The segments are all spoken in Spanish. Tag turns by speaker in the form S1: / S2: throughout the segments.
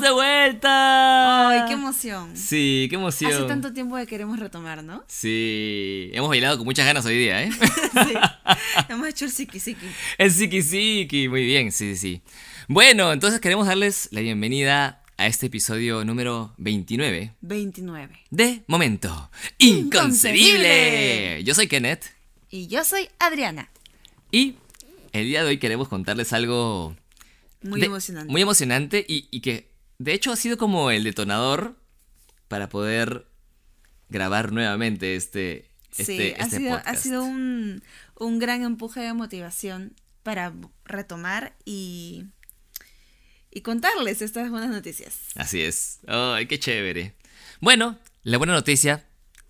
S1: de vuelta.
S2: Ay, qué emoción.
S1: Sí, qué emoción.
S2: Hace tanto tiempo que queremos retomar, ¿no?
S1: Sí, hemos bailado con muchas ganas hoy día, ¿eh?
S2: sí. Hemos hecho el siki siki.
S1: El siki siki, muy bien, sí, sí, sí. Bueno, entonces queremos darles la bienvenida a este episodio número 29
S2: 29.
S1: de Momento Inconcebible.
S2: Inconcebible.
S1: Yo soy Kenneth
S2: Y yo soy Adriana.
S1: y el día de hoy queremos contarles algo
S2: Muy
S1: de-
S2: emocionante.
S1: Muy emocionante y, y que de hecho ha sido como el detonador para poder grabar nuevamente este, este,
S2: sí, ha
S1: este
S2: sido, ha
S1: podcast.
S2: sido un, un gran empuje de motivación para retomar y, y contarles estas buenas noticias.
S1: Así es. ¡Ay, qué chévere! Bueno, la buena noticia,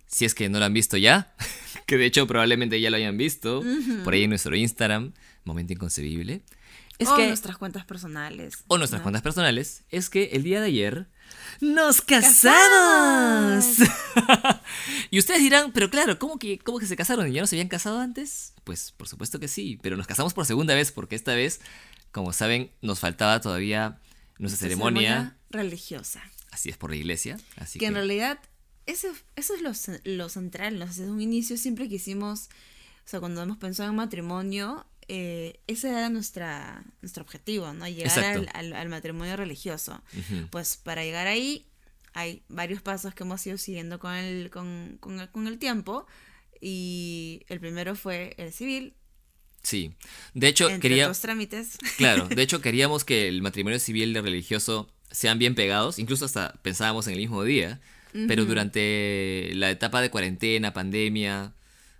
S1: si es que no lo han visto ya, que de hecho probablemente ya lo hayan visto por ahí en nuestro Instagram, Momento Inconcebible, es
S2: o
S1: que...
S2: nuestras cuentas personales.
S1: o nuestras
S2: ¿no?
S1: cuentas personales, es que el día de ayer nos casamos. y ustedes dirán, pero claro, ¿cómo que, ¿cómo que se casaron? ¿Y ya no se habían casado antes? Pues por supuesto que sí, pero nos casamos por segunda vez porque esta vez, como saben, nos faltaba todavía nuestra
S2: Nuestra
S1: ceremonia.
S2: religiosa.
S1: Así es por la iglesia. Así
S2: que
S1: que,
S2: en realidad eso, eso es lo, ce- lo central. ¿no? Desde un inicio siempre quisimos, o sea, cuando hemos pensado en matrimonio, eh, ese era nuestra, nuestro objetivo, ¿no? Llegar al, al- al matrimonio religioso. Pues para llegar ahí hay varios pasos que hemos ido siguiendo con el, con, con el, con el tiempo. Y el primero fue el civil,
S1: Sí. De hecho,
S2: entre
S1: quería.
S2: otros trámites.
S1: Claro, de hecho queríamos que el matrimonio civil y el religioso sean bien pegados, incluso hasta pensábamos en el mismo día, pero durante la etapa de cuarentena, pandemia,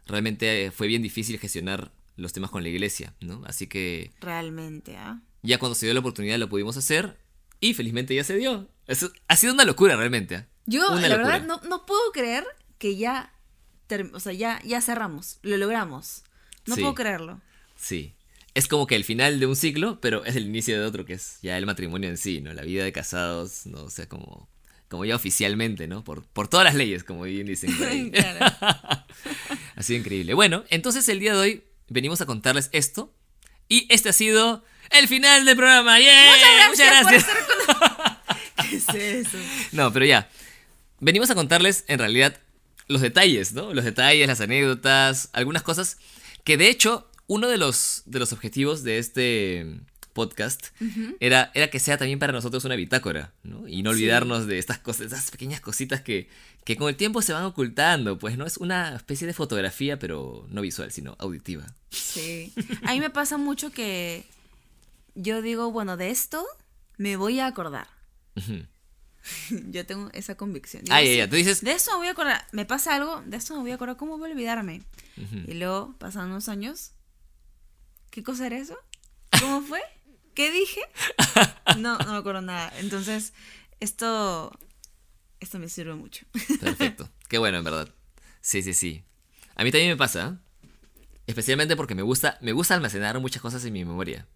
S1: realmente fue bien difícil gestionar los temas con la iglesia, ¿no? Así que
S2: Realmente, ¿ah?
S1: ya cuando se dio la oportunidad lo pudimos hacer y felizmente ya se dio. Eso ha sido una locura realmente. ¿ah?
S2: Yo,
S1: Una
S2: la
S1: locura.
S2: verdad, no, no puedo creer que ya, o sea, ya, ya cerramos, lo logramos. No
S1: Sí.
S2: puedo creerlo.
S1: Sí. Es como que el final de un ciclo, pero es el inicio de otro que es ya el matrimonio en sí, ¿no? La vida de casados, no o sea, como, como ya oficialmente, ¿no? Por, por todas las leyes, como bien dicen. por ahí.
S2: Claro.
S1: ha sido increíble. Bueno, entonces el día de hoy venimos a contarles esto. Y este ha sido el final del programa. ¡Yeah!
S2: Muchas gracias,
S1: Muchas gracias.
S2: por. ¿Qué es eso?
S1: No, pero ya. Venimos a contarles en realidad los detalles, ¿no? Los detalles, las anécdotas, algunas cosas que de hecho uno de los, de los objetivos de este podcast era, era que sea también para nosotros una bitácora, ¿no? Y no
S2: Sí.
S1: olvidarnos de estas cosas, esas pequeñas cositas que, que con el tiempo se van ocultando, pues, ¿no? Es una especie de fotografía, pero no visual, sino auditiva.
S2: Sí. A mí me pasa mucho que yo digo, bueno, de esto me voy a acordar. Yo tengo esa convicción. Digo,
S1: Ah, ya, tú dices...
S2: De esto me voy a acordar. Me pasa algo, de esto me voy a acordar. ¿Cómo voy a olvidarme? Y luego pasan unos años. ¿Qué cosa era eso? ¿Cómo fue? ¿Qué dije? No, no me acuerdo nada. Entonces, esto. Esto me sirve mucho.
S1: Perfecto. Qué bueno, en verdad. Sí, sí, sí. A mí también me pasa. Especialmente porque me gusta, me gusta almacenar muchas cosas en mi memoria.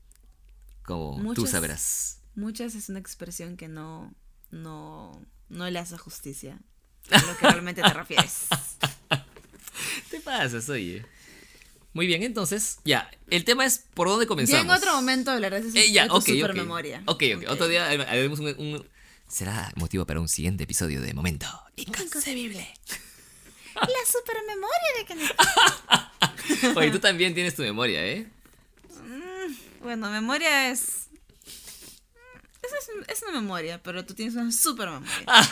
S1: Como tú sabrás.
S2: Muchas es una expresión que no. No. No le hace justicia a lo que realmente te refieres.
S1: ¿Qué pasa, oye? Muy bien, entonces, ya. El tema es por dónde
S2: Ya
S1: comenzamos.
S2: en otro momento hablaré de,
S1: Eh, ya,
S2: de tu
S1: ok, ok.
S2: supermemoria.
S1: Ok, ok. Otro día haremos un, un- Será motivo para un siguiente episodio de Momento Inconcebible.
S2: La supermemoria de que
S1: Oye, tú también tienes tu memoria, ¿eh?
S2: Bueno, memoria es. Es, es- es una memoria, pero tú tienes una super memoria.
S1: Ah.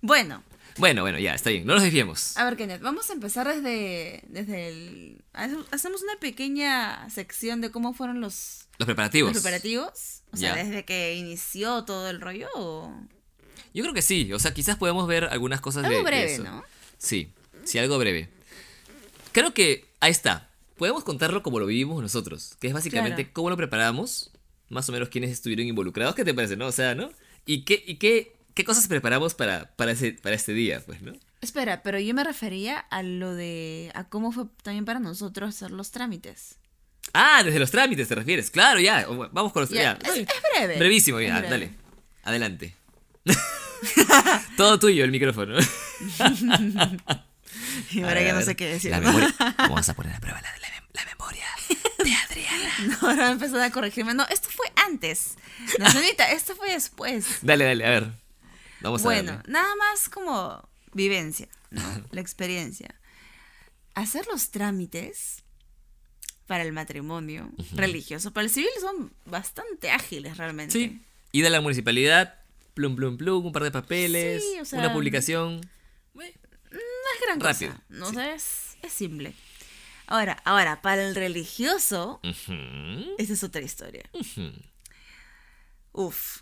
S2: Bueno,
S1: Bueno, bueno, ya, está bien. No nos desviemos.
S2: a ver, Kenneth, vamos a empezar desde, desde el. hace- Hacemos una pequeña sección de cómo fueron los,
S1: Los preparativos.
S2: los preparativos. O sea,
S1: Ya.
S2: desde que inició todo el rollo. O...
S1: Yo creo que sí. O sea, quizás podemos ver algunas cosas de-
S2: Algo
S1: de
S2: breve,
S1: eso.
S2: ¿no?
S1: Sí, sí, algo breve. Creo que ahí está. Podemos contarlo como lo vivimos nosotros, que es básicamente
S2: Claro.
S1: cómo lo preparamos, más o menos quiénes estuvieron involucrados, ¿qué te parece, no? O sea, ¿no? Y qué, y qué, qué cosas preparamos para, para, ese, para este día, pues, ¿no?
S2: Espera, pero yo me refería a lo de. a cómo fue también para nosotros hacer los trámites.
S1: Ah, desde los trámites te refieres. Claro, ya. Vamos con los
S2: ya. es, es breve.
S1: Brevísimo, ya,
S2: breve.
S1: dale. Adelante. Todo tuyo el micrófono.
S2: Y ahora
S1: ver,
S2: ya no sé qué decir.
S1: La memoria. Vamos a poner a prueba la, la, la memoria de Adriana.
S2: Ahora empezó a corregirme. No, esto fue antes. No, Sonita, esto fue después.
S1: Dale, dale, a ver. Vamos a
S2: Bueno, nada más como vivencia, ¿no? La experiencia. Hacer los trámites para el matrimonio religioso, para el civil son bastante ágiles realmente.
S1: Sí. Ida a la municipalidad, plum, plum, plum, un par de papeles,
S2: Sí, o sea,
S1: una publicación.
S2: No es gran
S1: Rápido,
S2: cosa, no
S1: sí.
S2: sé, es, es simple. Ahora, ahora, para el religioso, esta es otra historia.
S1: ujú.
S2: Uf.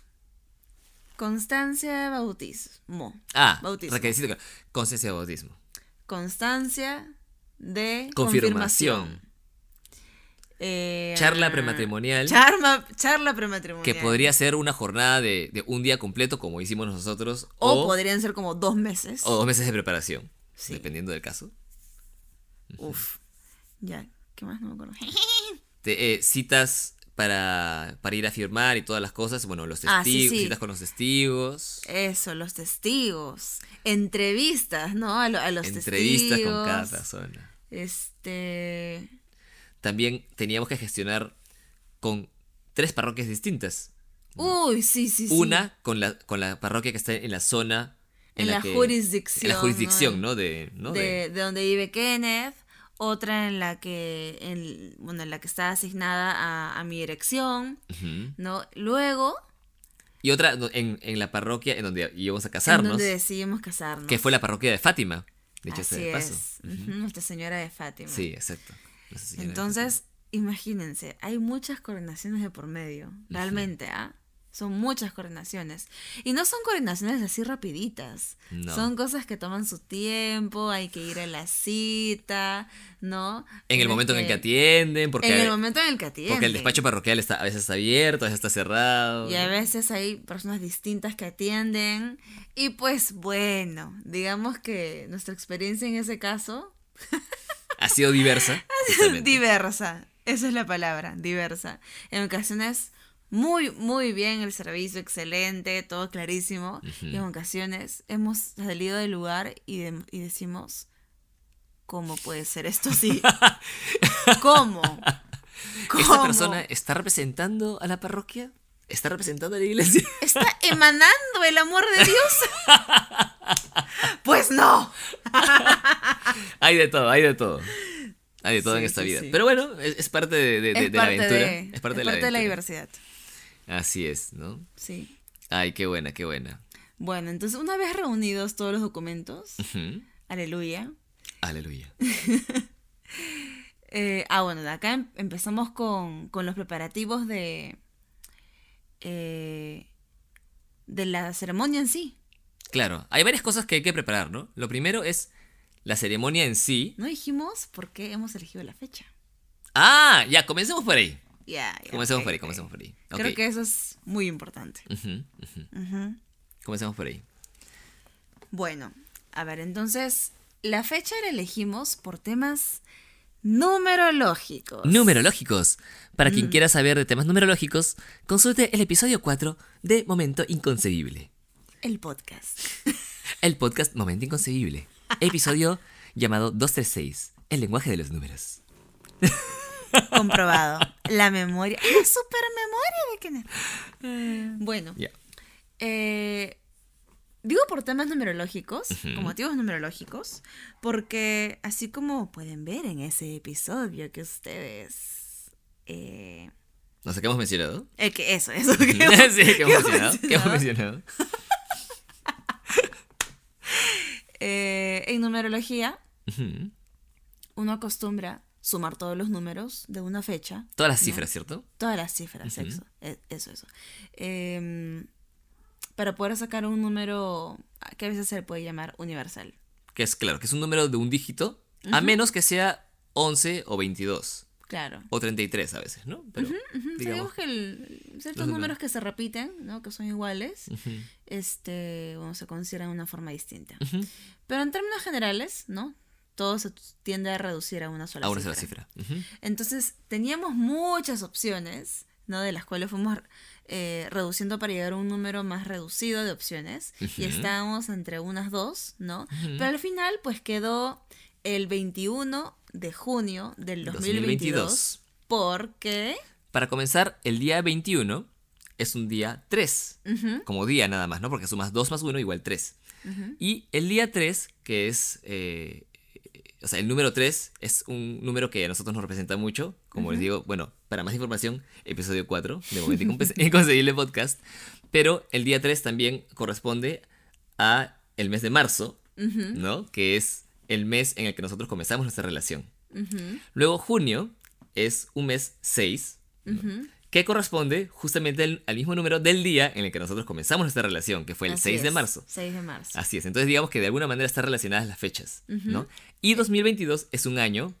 S2: Constancia de bautismo.
S1: Ah,
S2: Bautismo.
S1: requisito. Constancia de bautismo.
S2: Constancia de
S1: Confirmación.
S2: confirmación. Eh,
S1: Charla prematrimonial.
S2: Charma, charla prematrimonial.
S1: Que podría ser una jornada de, de un día completo, como hicimos nosotros,
S2: O,
S1: o,
S2: podrían ser como dos meses.
S1: o dos meses de preparación,
S2: Sí.
S1: dependiendo del caso.
S2: Uf. Ya, ¿qué más? No me acuerdo.
S1: Te- eh, citas para, para ir a firmar y todas las cosas. Bueno, los
S2: Ah,
S1: testigos,
S2: sí, sí.
S1: citas con los testigos.
S2: Eso, los testigos. Entrevistas, ¿no? A, lo- a los
S1: entrevistas
S2: testigos.
S1: con cada persona.
S2: Este.
S1: También teníamos que gestionar con tres parroquias distintas.
S2: Uy, sí, sí, sí.
S1: Una con la, con la parroquia que está en la zona.
S2: En la
S1: que-
S2: jurisdicción,
S1: En la jurisdicción,
S2: ¿no?
S1: ¿no? De, ¿no?
S2: de,
S1: De-
S2: de donde vive Kenneth. Otra en la que. En, bueno, en la que está asignada a, a mi dirección. ¿No? Luego.
S1: Y otra en, en la parroquia en donde íbamos a
S2: En
S1: casarnos.
S2: donde decidimos casarnos.
S1: Que fue la parroquia de Fátima. De hecho,
S2: Así
S1: sea de paso.
S2: es. Ujú, Nuestra Señora de Fátima.
S1: Sí, exacto.
S2: Entonces, imagínense, hay muchas coordinaciones de por medio, realmente, ¿ah? Son muchas coordinaciones. Y no son coordinaciones así rapiditas.
S1: No.
S2: Son cosas que toman su tiempo, hay que ir a la cita, ¿no?
S1: En el momento en el que atienden, porque,
S2: En el momento en el que atienden.
S1: porque el despacho parroquial está, a veces está abierto, a veces está cerrado.
S2: Y a veces hay personas distintas que atienden. Y pues bueno, digamos que nuestra experiencia en ese caso
S1: Ha sido diversa.
S2: diversa. Esa es la palabra, diversa. En ocasiones muy, muy bien el servicio, excelente, todo clarísimo. Y en ocasiones hemos salido del lugar y, de- y decimos, ¿cómo puede ser esto así? ¿Cómo? ¿Cómo?
S1: ¿Esta persona está representando a la parroquia? ¿Está representando a la iglesia?
S2: está emanando el amor de Dios. pues no.
S1: hay de todo, hay de todo. Hay de todo
S2: Sí,
S1: en esta
S2: sí,
S1: vida.
S2: sí.
S1: Pero bueno, es, es parte de, de- de-
S2: Es
S1: de la aventura. es parte,
S2: es
S1: de, la
S2: parte de la
S1: aventura.
S2: diversidad.
S1: Así es, ¿no?
S2: Sí.
S1: Ay, qué buena, qué buena.
S2: Bueno, entonces una vez reunidos todos los documentos, aleluya,
S1: Aleluya.
S2: Eh, ah, bueno, acá em- empezamos con, con los preparativos de, eh, de la ceremonia en sí.
S1: Claro, hay varias cosas que hay que preparar, ¿no? Lo primero es la ceremonia en sí.
S2: No dijimos por qué hemos elegido la fecha.
S1: Ah, ya, comencemos por ahí. Comencemos por ahí, comencemos por ahí.
S2: Creo que eso es muy importante.
S1: Comencemos por ahí.
S2: Bueno, a ver, entonces, la fecha la elegimos por temas numerológicos.
S1: Numerológicos. Para quien
S2: Mm.
S1: quiera saber de temas numerológicos, consulte el episodio 4 de Momento Inconcebible.
S2: El podcast.
S1: El podcast Momento Inconcebible. Episodio llamado 236. El lenguaje de los números.
S2: Comprobado. La memoria. La super memoria de Kenneth. Bueno,
S1: Ya.
S2: eh, digo por temas numerológicos, con motivos numerológicos, porque así como pueden ver en ese episodio que ustedes. Eh,
S1: No sé qué hemos mencionado.
S2: el que eso, eso. Que
S1: sí,
S2: hemos-
S1: que
S2: que
S1: hemos
S2: hemos
S1: mencionado. ¿Qué hemos
S2: mencionado. Eh, en numerología, uno acostumbra sumar todos los números de una fecha.
S1: Todas las
S2: ¿no?
S1: cifras, ¿cierto?
S2: Todas las cifras, eso, e- eso, eso. Em, para poder sacar un número que a veces se le puede llamar universal.
S1: Que es claro, que es un número de un dígito, a menos que sea 11 o 22.
S2: Claro.
S1: O 33 a veces, ¿no? Pero, digamos,
S2: Digamos que el- ciertos
S1: números.
S2: números que se repiten, ¿no? que son iguales, este, bueno, se consideran de una forma distinta. Pero en términos generales, ¿no? Todo se tiende a reducir a una sola
S1: a una
S2: cifra.
S1: cifra.
S2: Entonces teníamos muchas opciones, ¿no? De las cuales fuimos eh, reduciendo para llegar a un número más reducido de opciones. Y estábamos entre unas dos, ¿no? Pero al final, pues quedó el 21 de junio del 2022.
S1: 2022.
S2: Porque...
S1: Para comenzar, el día 21 es un día 3, como día nada más, ¿no? Porque sumas 2 más 1 igual 3. Y el día 3, que es... eh, o sea, el número 3 es un número que a nosotros nos representa mucho. Como les digo, bueno, para más información, episodio 4 de Momento Inconcebible Podcast. Pero el día 3 también corresponde a el mes de marzo, ¿no? Que es el mes en el que nosotros comenzamos nuestra relación. Luego junio es un mes 6, ¿no? que corresponde justamente al, al mismo número del día en el que nosotros comenzamos nuestra relación, que fue el
S2: Así
S1: 6 de
S2: es,
S1: marzo.
S2: 6 de marzo.
S1: Así es, entonces digamos que de alguna manera están relacionadas las fechas, ¿no? Y 2022 es un año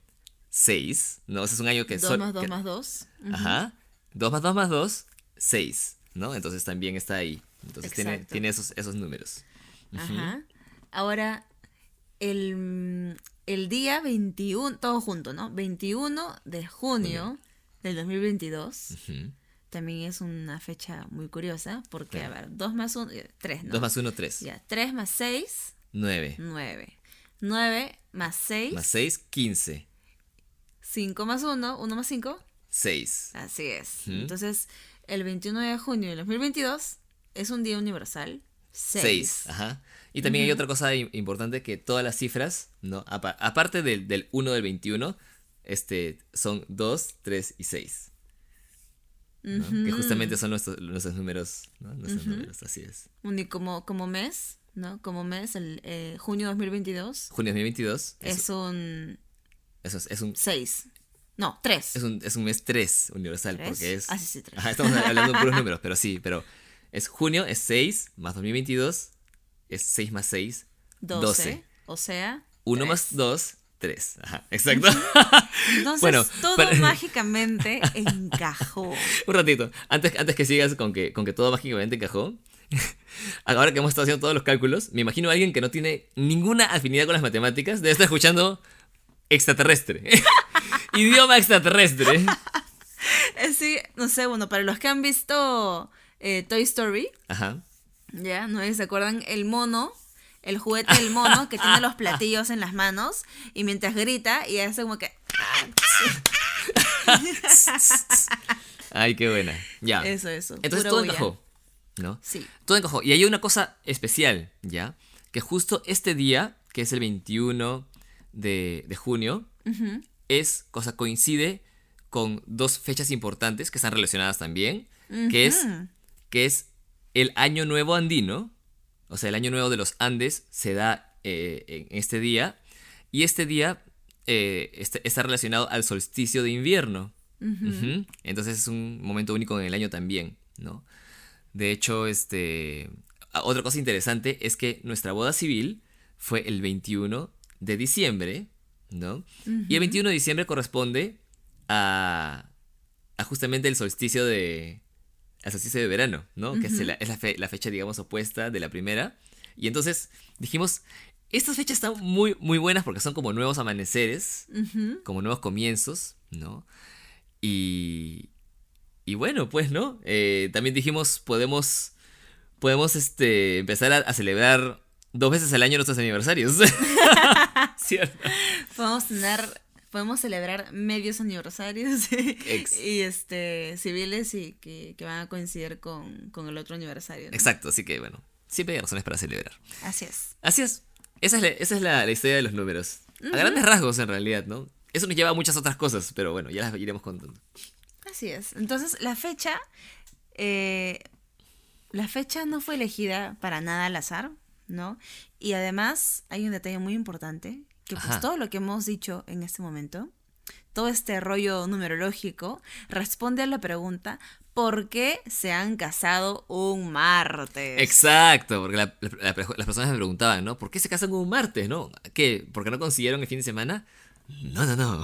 S1: 6, ¿no? Es un año que...
S2: 2
S1: sol-
S2: más 2
S1: que-
S2: más 2.
S1: Ajá. 2 más 2 más 2, 6, ¿no? Entonces también está ahí. Entonces tiene,
S2: Exacto.
S1: tiene esos, esos números.
S2: Ajá. Ahora, el, el día 21, todo junto, ¿no? 21 de junio del 2022.
S1: Ujú.
S2: También es una fecha muy curiosa porque, a ver, 2 más 1, 3, ¿no?
S1: 2 más 1, 3.
S2: Ya, 3 más 6,
S1: 9.
S2: 9. 9 más 6,
S1: Más 6, 15.
S2: 5 más 1, 1 más 5.
S1: 6.
S2: Así es.
S1: Ujú.
S2: Entonces, el 21 de junio del 2022 es un día universal. 6.
S1: 6. Ajá. Y también hay otra cosa im- importante que todas las cifras, ¿no? Apa- aparte del, del 1 del 21, este, son 2, 3 y 6. ¿no? Que justamente son nuestros, nuestros números, ¿no? Nuestros números, así es.
S2: Y como, como mes, ¿no? Como mes, el eh, junio 2022
S1: Junio 2022 es,
S2: es un
S1: eso es, es un,
S2: 6. No, 3.
S1: es, un, es un mes 3 universal,
S2: ¿Tres?
S1: porque es...
S2: Ah, sí, sí, tres.
S1: Ajá, estamos hablando de puros números, pero sí, pero es junio, es 6, más 2022, es 6 más 6,
S2: 12.
S1: 12.
S2: O sea.
S1: 1
S2: tres.
S1: más 2, 3. Ajá, exacto.
S2: Entonces,
S1: Bueno,
S2: todo
S1: para-
S2: mágicamente encajó.
S1: Un ratito, antes, antes que sigas con que, con que todo mágicamente encajó, ahora que hemos estado haciendo todos los cálculos, me imagino a alguien que no tiene ninguna afinidad con las matemáticas, debe estar escuchando extraterrestre. Idioma extraterrestre.
S2: Eh, Sí, no sé, bueno, para los que han visto eh, Toy Story,
S1: Ajá.
S2: ¿ya? ¿No se acuerdan? El mono, el juguete del mono que tiene los platillos en las manos y mientras grita y hace como que...
S1: Ay, qué buena. Ya.
S2: Eso, eso.
S1: Entonces todo encajó, ¿no?
S2: Sí.
S1: Todo encajó. Y hay una cosa especial, ¿ya? Que justo este día, que es el 21 de, de junio, es, cosa coincide con dos fechas importantes que están relacionadas también, que, es, que es el Año Nuevo Andino, o sea, el Año Nuevo de los Andes se da eh, en este día, y este día eh, está, está relacionado al solsticio de invierno. Entonces es un momento único en el año también, ¿no? De hecho, este. a- Otra cosa interesante es que nuestra boda civil fue el 21 de diciembre, ¿no? Y el 21 de diciembre corresponde a, a justamente el solsticio de. al solsticio de verano, ¿no? Que es, la, es la, fe- la fecha, digamos, opuesta de la primera. Y entonces dijimos. Estas fechas están muy, muy buenas porque son como nuevos amaneceres, como nuevos comienzos, ¿no? Y, y bueno, pues, ¿no? Eh, también dijimos, podemos, podemos este, empezar a, a celebrar dos veces al año nuestros aniversarios. ¿Cierto?
S2: Podemos tener, podemos celebrar medios aniversarios y, este civiles y que, que van a coincidir con, con el otro aniversario. ¿no?
S1: Exacto, así que bueno, siempre hay razones para celebrar.
S2: Así es.
S1: Así es, esa es la, esa es la, la historia de los números. A grandes rasgos, en realidad, ¿no? Eso nos lleva a muchas otras cosas, pero bueno, ya las iremos contando.
S2: Así es. Entonces, la fecha, eh, la fecha no fue elegida para nada al azar, ¿no? Y además hay un detalle muy importante, que pues
S1: Ajá.
S2: todo lo que hemos dicho en este momento, todo este rollo numerológico, responde a la pregunta, ¿por qué se han casado un martes?
S1: Exacto, porque la- la- la- las personas me preguntaban, ¿no? ¿Por qué se casan un martes, no? ¿Qué? ¿Por qué no consiguieron el fin de semana? No, no, no.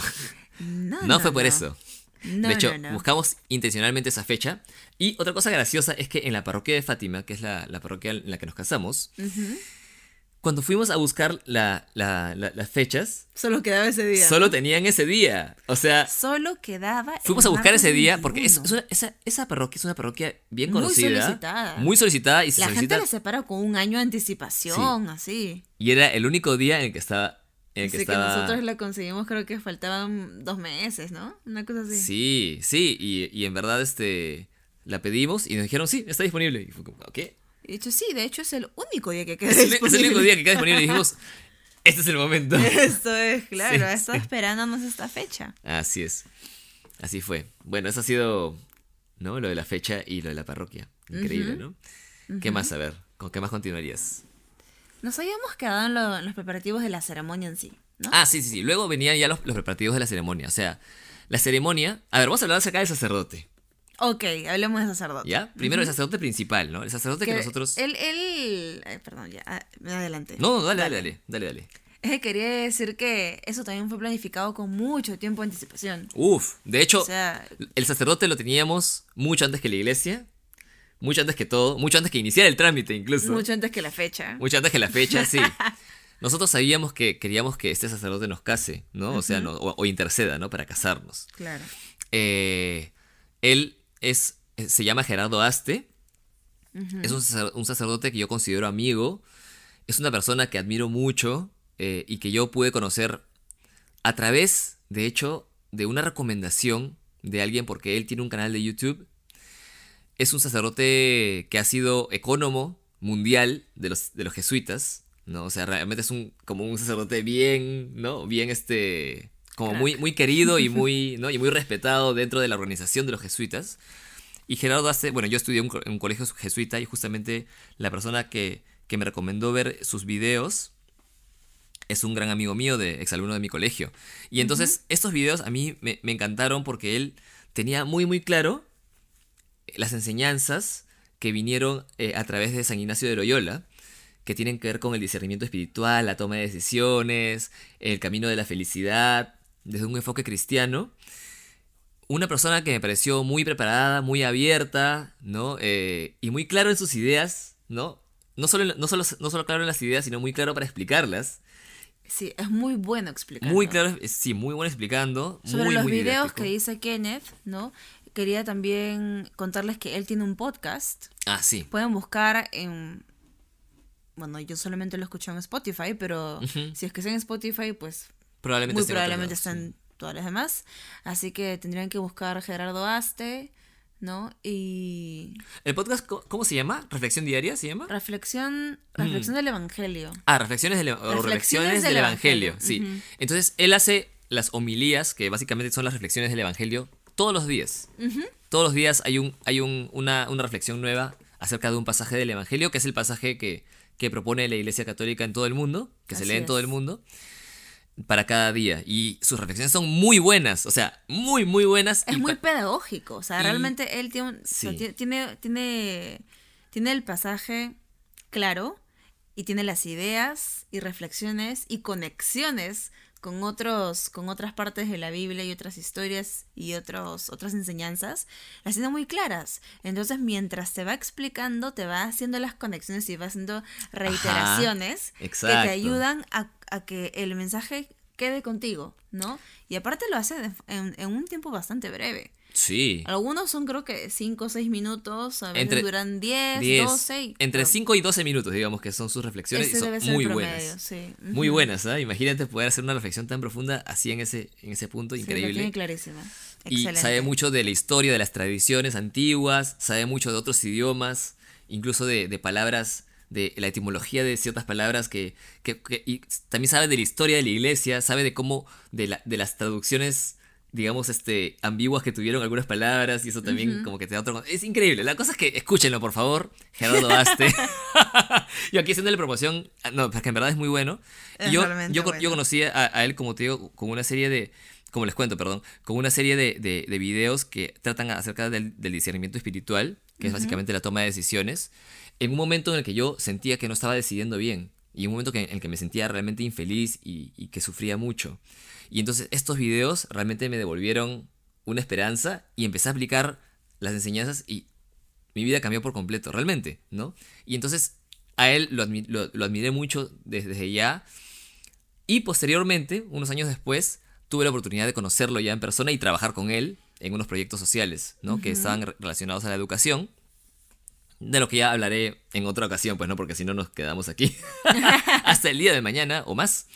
S2: no,
S1: No, fue por eso.
S2: No,
S1: de hecho,
S2: no, no.
S1: buscamos intencionalmente esa fecha. Y otra cosa graciosa es que en la parroquia de Fátima, que es la, la parroquia en la que nos casamos, cuando fuimos a buscar la- la- la- las fechas,
S2: Solo quedaba ese día.
S1: solo tenían ese día. O sea,
S2: Solo quedaba.
S1: fuimos a buscar ese día porque es,
S2: 21.
S1: es una- esa, esa parroquia es una parroquia bien
S2: Muy
S1: conocida.
S2: solicitada.
S1: Muy solicitada y se
S2: La gente le separa con un año de anticipación, así.
S1: Y era el único día en el que estaba.
S2: Así
S1: que
S2: que nosotros la conseguimos, creo que faltaban dos meses, ¿no? Una cosa así.
S1: Sí, sí, y, y en verdad este la pedimos y nos dijeron, sí, está disponible. Y fue como, ¿ok?
S2: De hecho, sí, de hecho es el único día que queda
S1: Es el, es el
S2: disponible.
S1: único día que queda disponible y dijimos, este es el momento.
S2: Esto es, claro,
S1: Sí,
S2: está
S1: sí.
S2: esperándonos esta fecha.
S1: Así es. Así fue. Bueno, eso ha sido, ¿no? Lo de la fecha y lo de la parroquia. Increíble, ¿no? ¿Qué más? A ver, ¿con qué más continuarías?
S2: Nos habíamos quedado en, lo- en los preparativos de la ceremonia en sí, ¿no?
S1: Ah, sí, sí, sí. Luego venían ya los, los preparativos de la ceremonia. O sea, la ceremonia... A ver, vamos a hablar acerca del sacerdote,
S2: Ok, hablemos de sacerdote.
S1: ¿ya? Primero el sacerdote principal, ¿no? El sacerdote que,
S2: Que
S1: nosotros...
S2: Él, él... perdón, ya, ah, adelante.
S1: No, no, dale, dale, dale, dale, dale.
S2: Es que quería decir que eso también fue planificado con mucho tiempo de anticipación.
S1: Uf, de hecho,
S2: O sea,
S1: el sacerdote lo teníamos mucho antes que la iglesia, mucho antes que todo, mucho antes que iniciara el trámite incluso.
S2: mucho antes que la fecha.
S1: Mucho antes que la fecha, sí. Nosotros sabíamos que queríamos que este sacerdote nos case, ¿no? O sea, no- o, o interceda, ¿no? Para casarnos.
S2: Claro.
S1: Eh, él es, eh, se llama Gerardo Aste. Es un, un sacerdote que yo considero amigo. Es una persona que admiro mucho eh, y que yo pude conocer a través, de hecho, de una recomendación de alguien porque él tiene un canal de YouTube. Es un sacerdote que ha sido ecónomo mundial de los, de los jesuitas, ¿no? O sea, realmente es un, como un sacerdote bien, ¿no? Bien este... Como
S2: Crack.
S1: muy, muy querido y muy, ¿no? y muy respetado dentro de la organización de los jesuitas. Y Gerardo hace, bueno, yo estudié en un, co- en un colegio jesuita y justamente la persona que, que me recomendó ver sus videos es un gran amigo mío, de exalumno de mi colegio. Y entonces estos videos a mí me, me encantaron porque él tenía muy, muy claro las enseñanzas que vinieron eh, a través de San Ignacio de Loyola, que tienen que ver con el discernimiento espiritual, la toma de decisiones, el camino de la felicidad, desde un enfoque cristiano. Una persona que me pareció muy preparada, muy abierta, ¿no? Eh, y muy claro en sus ideas, ¿no? No solo, no, solo, no solo claro en las ideas, sino muy claro para explicarlas.
S2: Sí, es muy bueno explicar.
S1: Muy claro, sí, muy bueno explicando.
S2: Sobre
S1: muy,
S2: los
S1: muy
S2: videos
S1: didáctico.
S2: que dice Kenneth, ¿no? Quería también contarles que él tiene un podcast.
S1: Ah, sí.
S2: Pueden buscar en... Bueno, yo solamente lo escucho en Spotify, pero si es que está en Spotify, pues
S1: Probablemente
S2: muy probablemente están todas las demás. Así que tendrían que buscar Gerardo Aste, ¿no? Y.
S1: ¿El podcast cómo se llama? ¿Reflexión diaria se llama?
S2: reflexión, reflexión del Evangelio.
S1: Ah, reflexiones del, reflexiones
S2: Reflexiones
S1: del
S2: del
S1: Evangelio,
S2: Evangelio,
S1: sí. Entonces, él hace las homilías, que básicamente son las reflexiones del Evangelio, todos los días. Todos los días hay, un, hay un- una, una reflexión nueva acerca de un pasaje del Evangelio, que es el pasaje que, que propone la Iglesia Católica en todo el mundo, que se lee en todo el mundo, para cada día. Y sus reflexiones son muy buenas, o sea, muy, muy buenas.
S2: Es
S1: y
S2: muy pedagógico, o sea,
S1: Y-
S2: realmente él tiene, un- o sea, tiene, tiene, tiene el pasaje claro y tiene las ideas y reflexiones y conexiones con otros, con otras partes de la Biblia y otras historias y otros, otras enseñanzas, las tiene muy claras. Entonces, mientras te va explicando, te va haciendo las conexiones y va haciendo reiteraciones que te ayudan a, a que el mensaje quede contigo, ¿no? Y aparte lo hace de- en, en un tiempo bastante breve.
S1: Sí.
S2: Algunos son creo que 5 o 6 minutos, a veces
S1: Entre
S2: duran 10,
S1: 10,
S2: 12. y-
S1: entre
S2: pero
S1: 5 y 12 minutos, digamos, que son sus reflexiones. y
S2: ese
S1: son
S2: debe ser
S1: muy
S2: el promedio,
S1: buenas.
S2: sí.
S1: Muy
S2: Ujú.
S1: buenas, ¿ah? Imagínate poder hacer una reflexión tan profunda así en ese, en ese punto,
S2: Sí, lo
S1: increíble.
S2: tiene clarísimo.
S1: y
S2: Excelente.
S1: sabe mucho de la historia, de las tradiciones antiguas, sabe mucho de otros idiomas, incluso de, de palabras, de la etimología de ciertas palabras que, que- que- y también sabe de la historia de la iglesia, sabe de cómo, de, la, de las traducciones digamos, este, ambiguas que tuvieron algunas palabras y eso también como que te da otro... Es increíble. La cosa es que escúchenlo, por favor. Gerardo Aste. yo aquí haciéndole promoción. ah, No, porque en verdad es muy bueno.
S2: Es
S1: yo, yo,
S2: bueno.
S1: yo conocí a, a él, como te digo, con una serie de... Como les cuento, perdón. Con una serie de, de, de videos que tratan acerca del, del discernimiento espiritual, que es básicamente la toma de decisiones, en un momento en el que yo sentía que no estaba decidiendo bien. Y un momento que, en el que me sentía realmente infeliz y, y que sufría mucho. Y entonces estos videos realmente me devolvieron una esperanza y empecé a aplicar las enseñanzas y mi vida cambió por completo, realmente, ¿no? Y entonces a él lo, admi- lo- lo admiré mucho desde, desde ya. Y posteriormente, unos años después, tuve la oportunidad de conocerlo ya en persona y trabajar con él en unos proyectos sociales, ¿no? Que estaban re- relacionados a la educación. De lo que ya hablaré en otra ocasión, pues no, porque si no nos quedamos aquí hasta el día de mañana o más.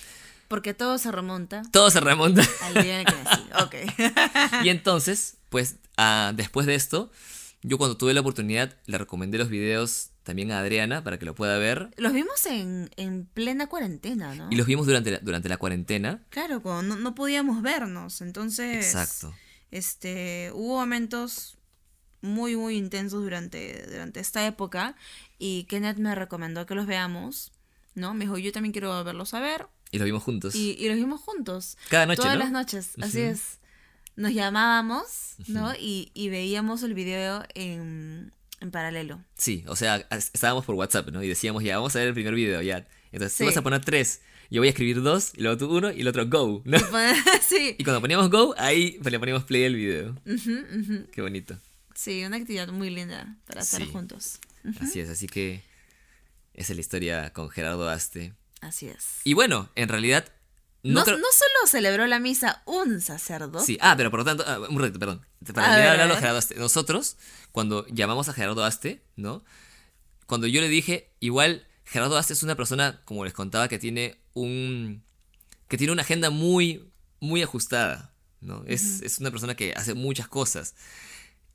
S2: Porque todo se remonta
S1: Todo se remonta.
S2: al día en el que nací. Ok.
S1: Y entonces, pues, ah, después de esto, Yo cuando tuve la oportunidad le recomendé los videos también a Adriana para que lo pueda ver.
S2: Los vimos en, en plena cuarentena, ¿no?
S1: Y los vimos durante la, durante la cuarentena.
S2: Claro, cuando no, no podíamos vernos. Entonces.
S1: Exacto.
S2: Este. Hubo momentos muy, muy intensos durante, durante esta época. Y Kenneth me recomendó que los veamos. ¿No? Me dijo, yo también quiero verlos a ver.
S1: Y los vimos juntos.
S2: Y, y los vimos juntos.
S1: Cada noche,
S2: Todas
S1: ¿no?
S2: las noches, así es. Nos llamábamos, ¿no? Y, y veíamos el video en, en paralelo.
S1: Sí, o sea, estábamos por WhatsApp, ¿no? Y decíamos, ya, vamos a ver el primer video, ya. Entonces, tú
S2: Sí.
S1: vas a poner tres. Yo voy a escribir dos, y luego tú uno, y el otro go, ¿no?
S2: sí.
S1: Y cuando poníamos go, ahí le poníamos play al video. Qué bonito.
S2: Sí, una actividad muy linda para estar
S1: Sí.
S2: juntos.
S1: Así es, así que esa es la historia con Gerardo Aste.
S2: Así es.
S1: Y bueno, en realidad...
S2: No,
S1: No, creo-
S2: no solo celebró la misa un sacerdote.
S1: Sí, ah, pero por lo tanto, ah, un ratito, perdón. Para
S2: A
S1: terminar de. Gerardo Aste. Nosotros, cuando llamamos a Gerardo Aste, ¿no? Cuando yo le dije, igual Gerardo Aste es una persona, como les contaba, que tiene un. que tiene una agenda muy, muy ajustada, ¿no? Es, es una persona que hace muchas cosas.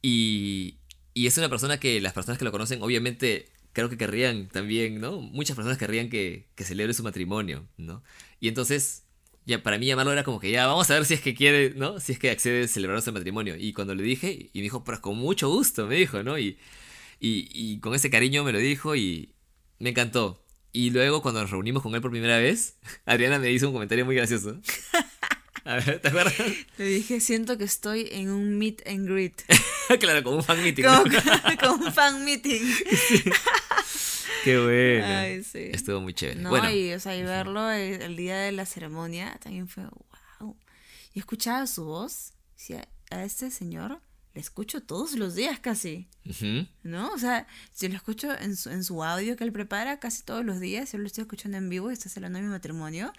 S1: Y, y es una persona que las personas que lo conocen, obviamente, creo que querrían también, ¿no? Muchas personas querrían que, que celebre su matrimonio, ¿no? Y entonces, ya para mí llamarlo era como que ya, vamos a ver si es que quiere, ¿no? Si es que accede a celebrar su matrimonio. Y cuando le dije, y me dijo, pero con mucho gusto, me dijo, ¿no? Y, y, y con ese cariño me lo dijo y me encantó. Y luego cuando nos reunimos con él por primera vez, Adriana me hizo un comentario muy gracioso. A ver, ¿te acuerdas?
S2: Le dije, siento que estoy en un meet and greet.
S1: claro, como un fan meeting.
S2: Como,
S1: ¿no?
S2: como un fan meeting.
S1: Qué bueno.
S2: Ay, sí.
S1: Estuvo muy chévere.
S2: No,
S1: bueno,
S2: y, o sea, y verlo el, el día de la ceremonia también fue wow. Y escuchaba su voz. Decía, a este señor le escucho todos los días casi. ¿No? O sea, si lo escucho en su, en su audio que él prepara casi todos los días, yo lo estoy escuchando en vivo y está celebrando mi matrimonio.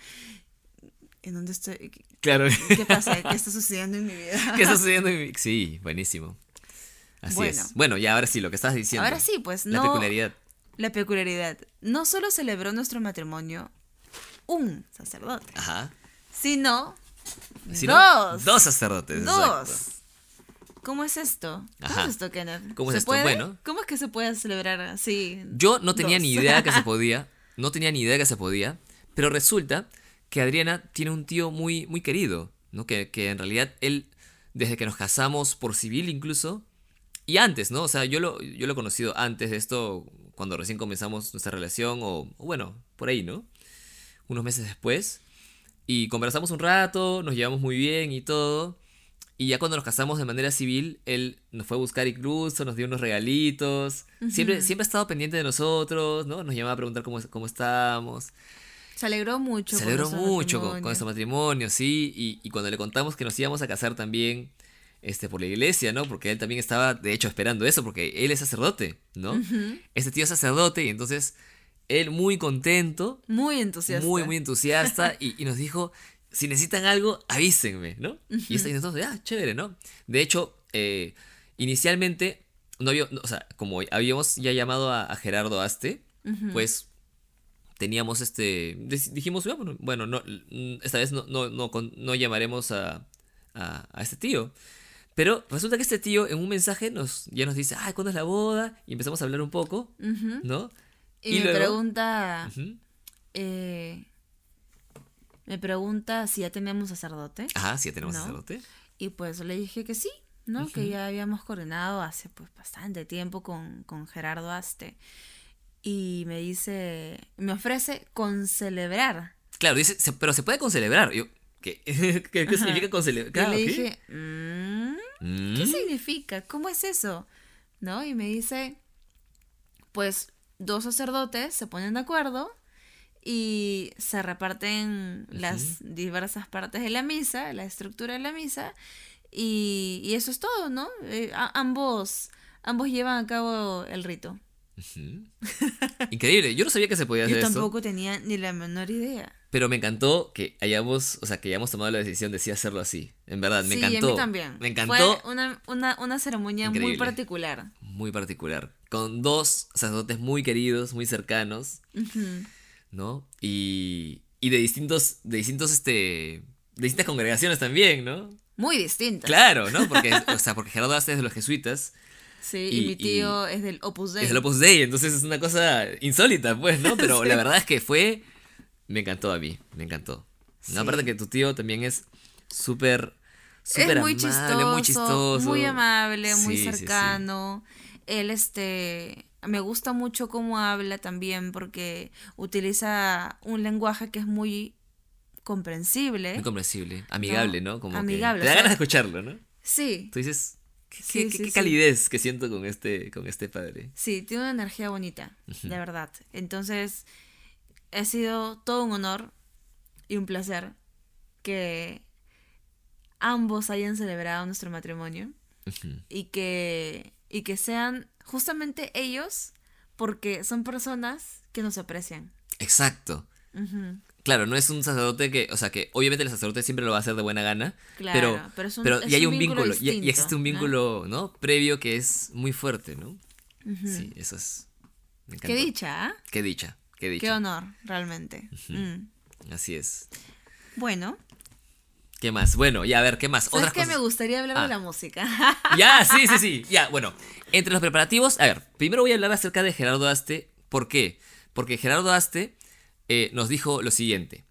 S2: ¿En dónde estoy? ¿Qué-
S1: claro.
S2: ¿Qué pasa? ¿Qué está sucediendo en mi vida?
S1: ¿Qué está sucediendo? en mi- Sí, buenísimo. Así
S2: Bueno.
S1: es. Bueno, ya ahora sí, lo que estabas diciendo.
S2: Ahora sí, pues
S1: La
S2: no.
S1: peculiaridad.
S2: La peculiaridad. No solo celebró nuestro matrimonio un sacerdote,
S1: Ajá.
S2: sino
S1: Si no,
S2: dos.
S1: Dos sacerdotes.
S2: Dos.
S1: exacto.
S2: ¿Cómo es esto? ¿Cómo
S1: Ajá.
S2: es esto, Kenneth?
S1: ¿Cómo es
S2: ¿Se
S1: esto?
S2: puede?
S1: Bueno.
S2: ¿Cómo es que se puede celebrar así?
S1: Yo no tenía
S2: Dos.
S1: ni idea que se podía. No tenía ni idea que se podía. Pero resulta que Adriana tiene un tío muy, muy querido. ¿no? Que, que en realidad él, desde que nos casamos por civil incluso. Y antes, ¿no? O sea, yo lo, yo lo he conocido antes de esto, cuando recién comenzamos nuestra relación, o o bueno, por ahí, ¿no? Unos meses después. Y conversamos un rato, nos llevamos muy bien y todo. Y ya cuando nos casamos de manera civil, él nos fue a buscar incluso, nos dio unos regalitos. siempre, siempre ha estado pendiente de nosotros, ¿no? Nos llamaba a preguntar cómo, cómo estábamos.
S2: Se alegró mucho.
S1: Se
S2: con
S1: alegró
S2: nuestro
S1: mucho con, con nuestro matrimonio, sí. Y, y cuando le contamos que nos íbamos a casar también este, por la iglesia, ¿no? Porque él también estaba, de hecho, esperando eso, porque él es sacerdote, ¿no? Este tío es sacerdote y entonces él muy contento,
S2: Muy entusiasta.
S1: muy, muy entusiasta y, y nos dijo, si necesitan algo, avísenme, ¿no? Y está- y entonces, ah, chévere, ¿no? De hecho, eh, inicialmente, no había, no, o sea, como habíamos ya llamado a, a Gerardo Aste, pues teníamos este, dijimos, "Ah, bueno, bueno, no, mm, esta vez no, no, no, no llamaremos a, a, a este tío. Pero resulta que este tío en un mensaje nos, ya nos dice, ay, ¿cuándo es la boda? Y empezamos a hablar un poco. ¿no?
S2: Y, me
S1: luego-
S2: pregunta. Eh, me pregunta si ya tenemos sacerdote.
S1: Ajá, sí, ya tenemos
S2: ¿No?
S1: sacerdote.
S2: Y pues le dije que sí, ¿no? Que ya habíamos coordinado hace pues bastante tiempo con, con Gerardo Aste. Y me dice, me ofrece con celebrar.
S1: Claro, dice, "Se- pero se puede concelebrar. Yo, ¿qué? ¿Qué, qué significa concelebrar?
S2: y
S1: Claro,
S2: le
S1: ¿qué?
S2: dije, "Mm,
S1: Mm,
S2: ¿qué significa? ¿Cómo es eso? ¿No? Y me dice, pues dos sacerdotes se ponen de acuerdo y se reparten las diversas partes de la misa, la estructura de la misa, y, y eso es todo, ¿no? Eh, a- ambos, ambos llevan a cabo el rito.
S1: Increíble, yo no sabía que se podía
S2: Yo
S1: hacer eso.
S2: tampoco tenía ni la menor idea.
S1: Pero me encantó que hayamos, o sea, que hayamos tomado la decisión de sí hacerlo así. En verdad, me
S2: sí,
S1: encantó.
S2: a mí también.
S1: Me encantó.
S2: Fue una, una, una ceremonia muy particular.
S1: Muy particular. Con dos sacerdotes muy queridos, muy cercanos. ¿no? Y, y de distintos, de distintos, este, de distintas congregaciones también, ¿no?
S2: Muy distinta.
S1: Claro, ¿no? Porque, o sea, porque Gerardo es de los jesuitas,
S2: Sí, y, mi tío es del Opus Dei.
S1: Es del Opus Dei, entonces es una cosa insólita, pues, ¿no? Pero la verdad es que fue. Me encantó a mí, me encantó. No, aparte que tu tío también es súper. Súper
S2: es muy
S1: amable,
S2: chistoso,
S1: muy chistoso.
S2: muy amable, muy
S1: Sí, sí, sí.
S2: cercano. Él, este, me gusta mucho cómo habla también porque utiliza un lenguaje que es muy comprensible.
S1: Muy comprensible, amigable, ¿no? Como que
S2: Amigable,
S1: te da ganas de escucharlo, ¿no?
S2: Sí,
S1: Tú dices, qué,
S2: Sí,
S1: qué-
S2: sí,
S1: qué
S2: sí.
S1: calidez que siento con este, con este padre.
S2: sí, tiene una energía bonita, de verdad. Entonces, ha sido todo un honor y un placer que ambos hayan celebrado nuestro matrimonio. Y que, y que sean justamente ellos porque son personas que nos aprecian.
S1: Exacto.
S2: Ujú,
S1: Claro, no es un sacerdote que, o sea, que obviamente el sacerdote siempre lo va a hacer de buena gana,
S2: Claro,
S1: pero,
S2: pero es un-
S1: pero y hay
S2: un vínculo
S1: y- existe un vínculo, ¿no? Previo que es muy fuerte, ¿no? Sí, eso es. Me
S2: Qué dicha, ¿ah?
S1: Qué dicha, qué dicha.
S2: Qué honor, realmente. Mm.
S1: Así es.
S2: Bueno,
S1: ¿Qué más? Bueno, ya a ver, ¿qué más?
S2: ¿sabes
S1: Otras cosas.
S2: Me gustaría hablar
S1: Ah.
S2: de la música.
S1: Ya, sí, sí, sí. Ya, bueno. Entre los preparativos, a ver, primero voy a hablar acerca de Gerardo Aste. ¿Por qué? Porque Gerardo Aste eh, nos dijo lo siguiente.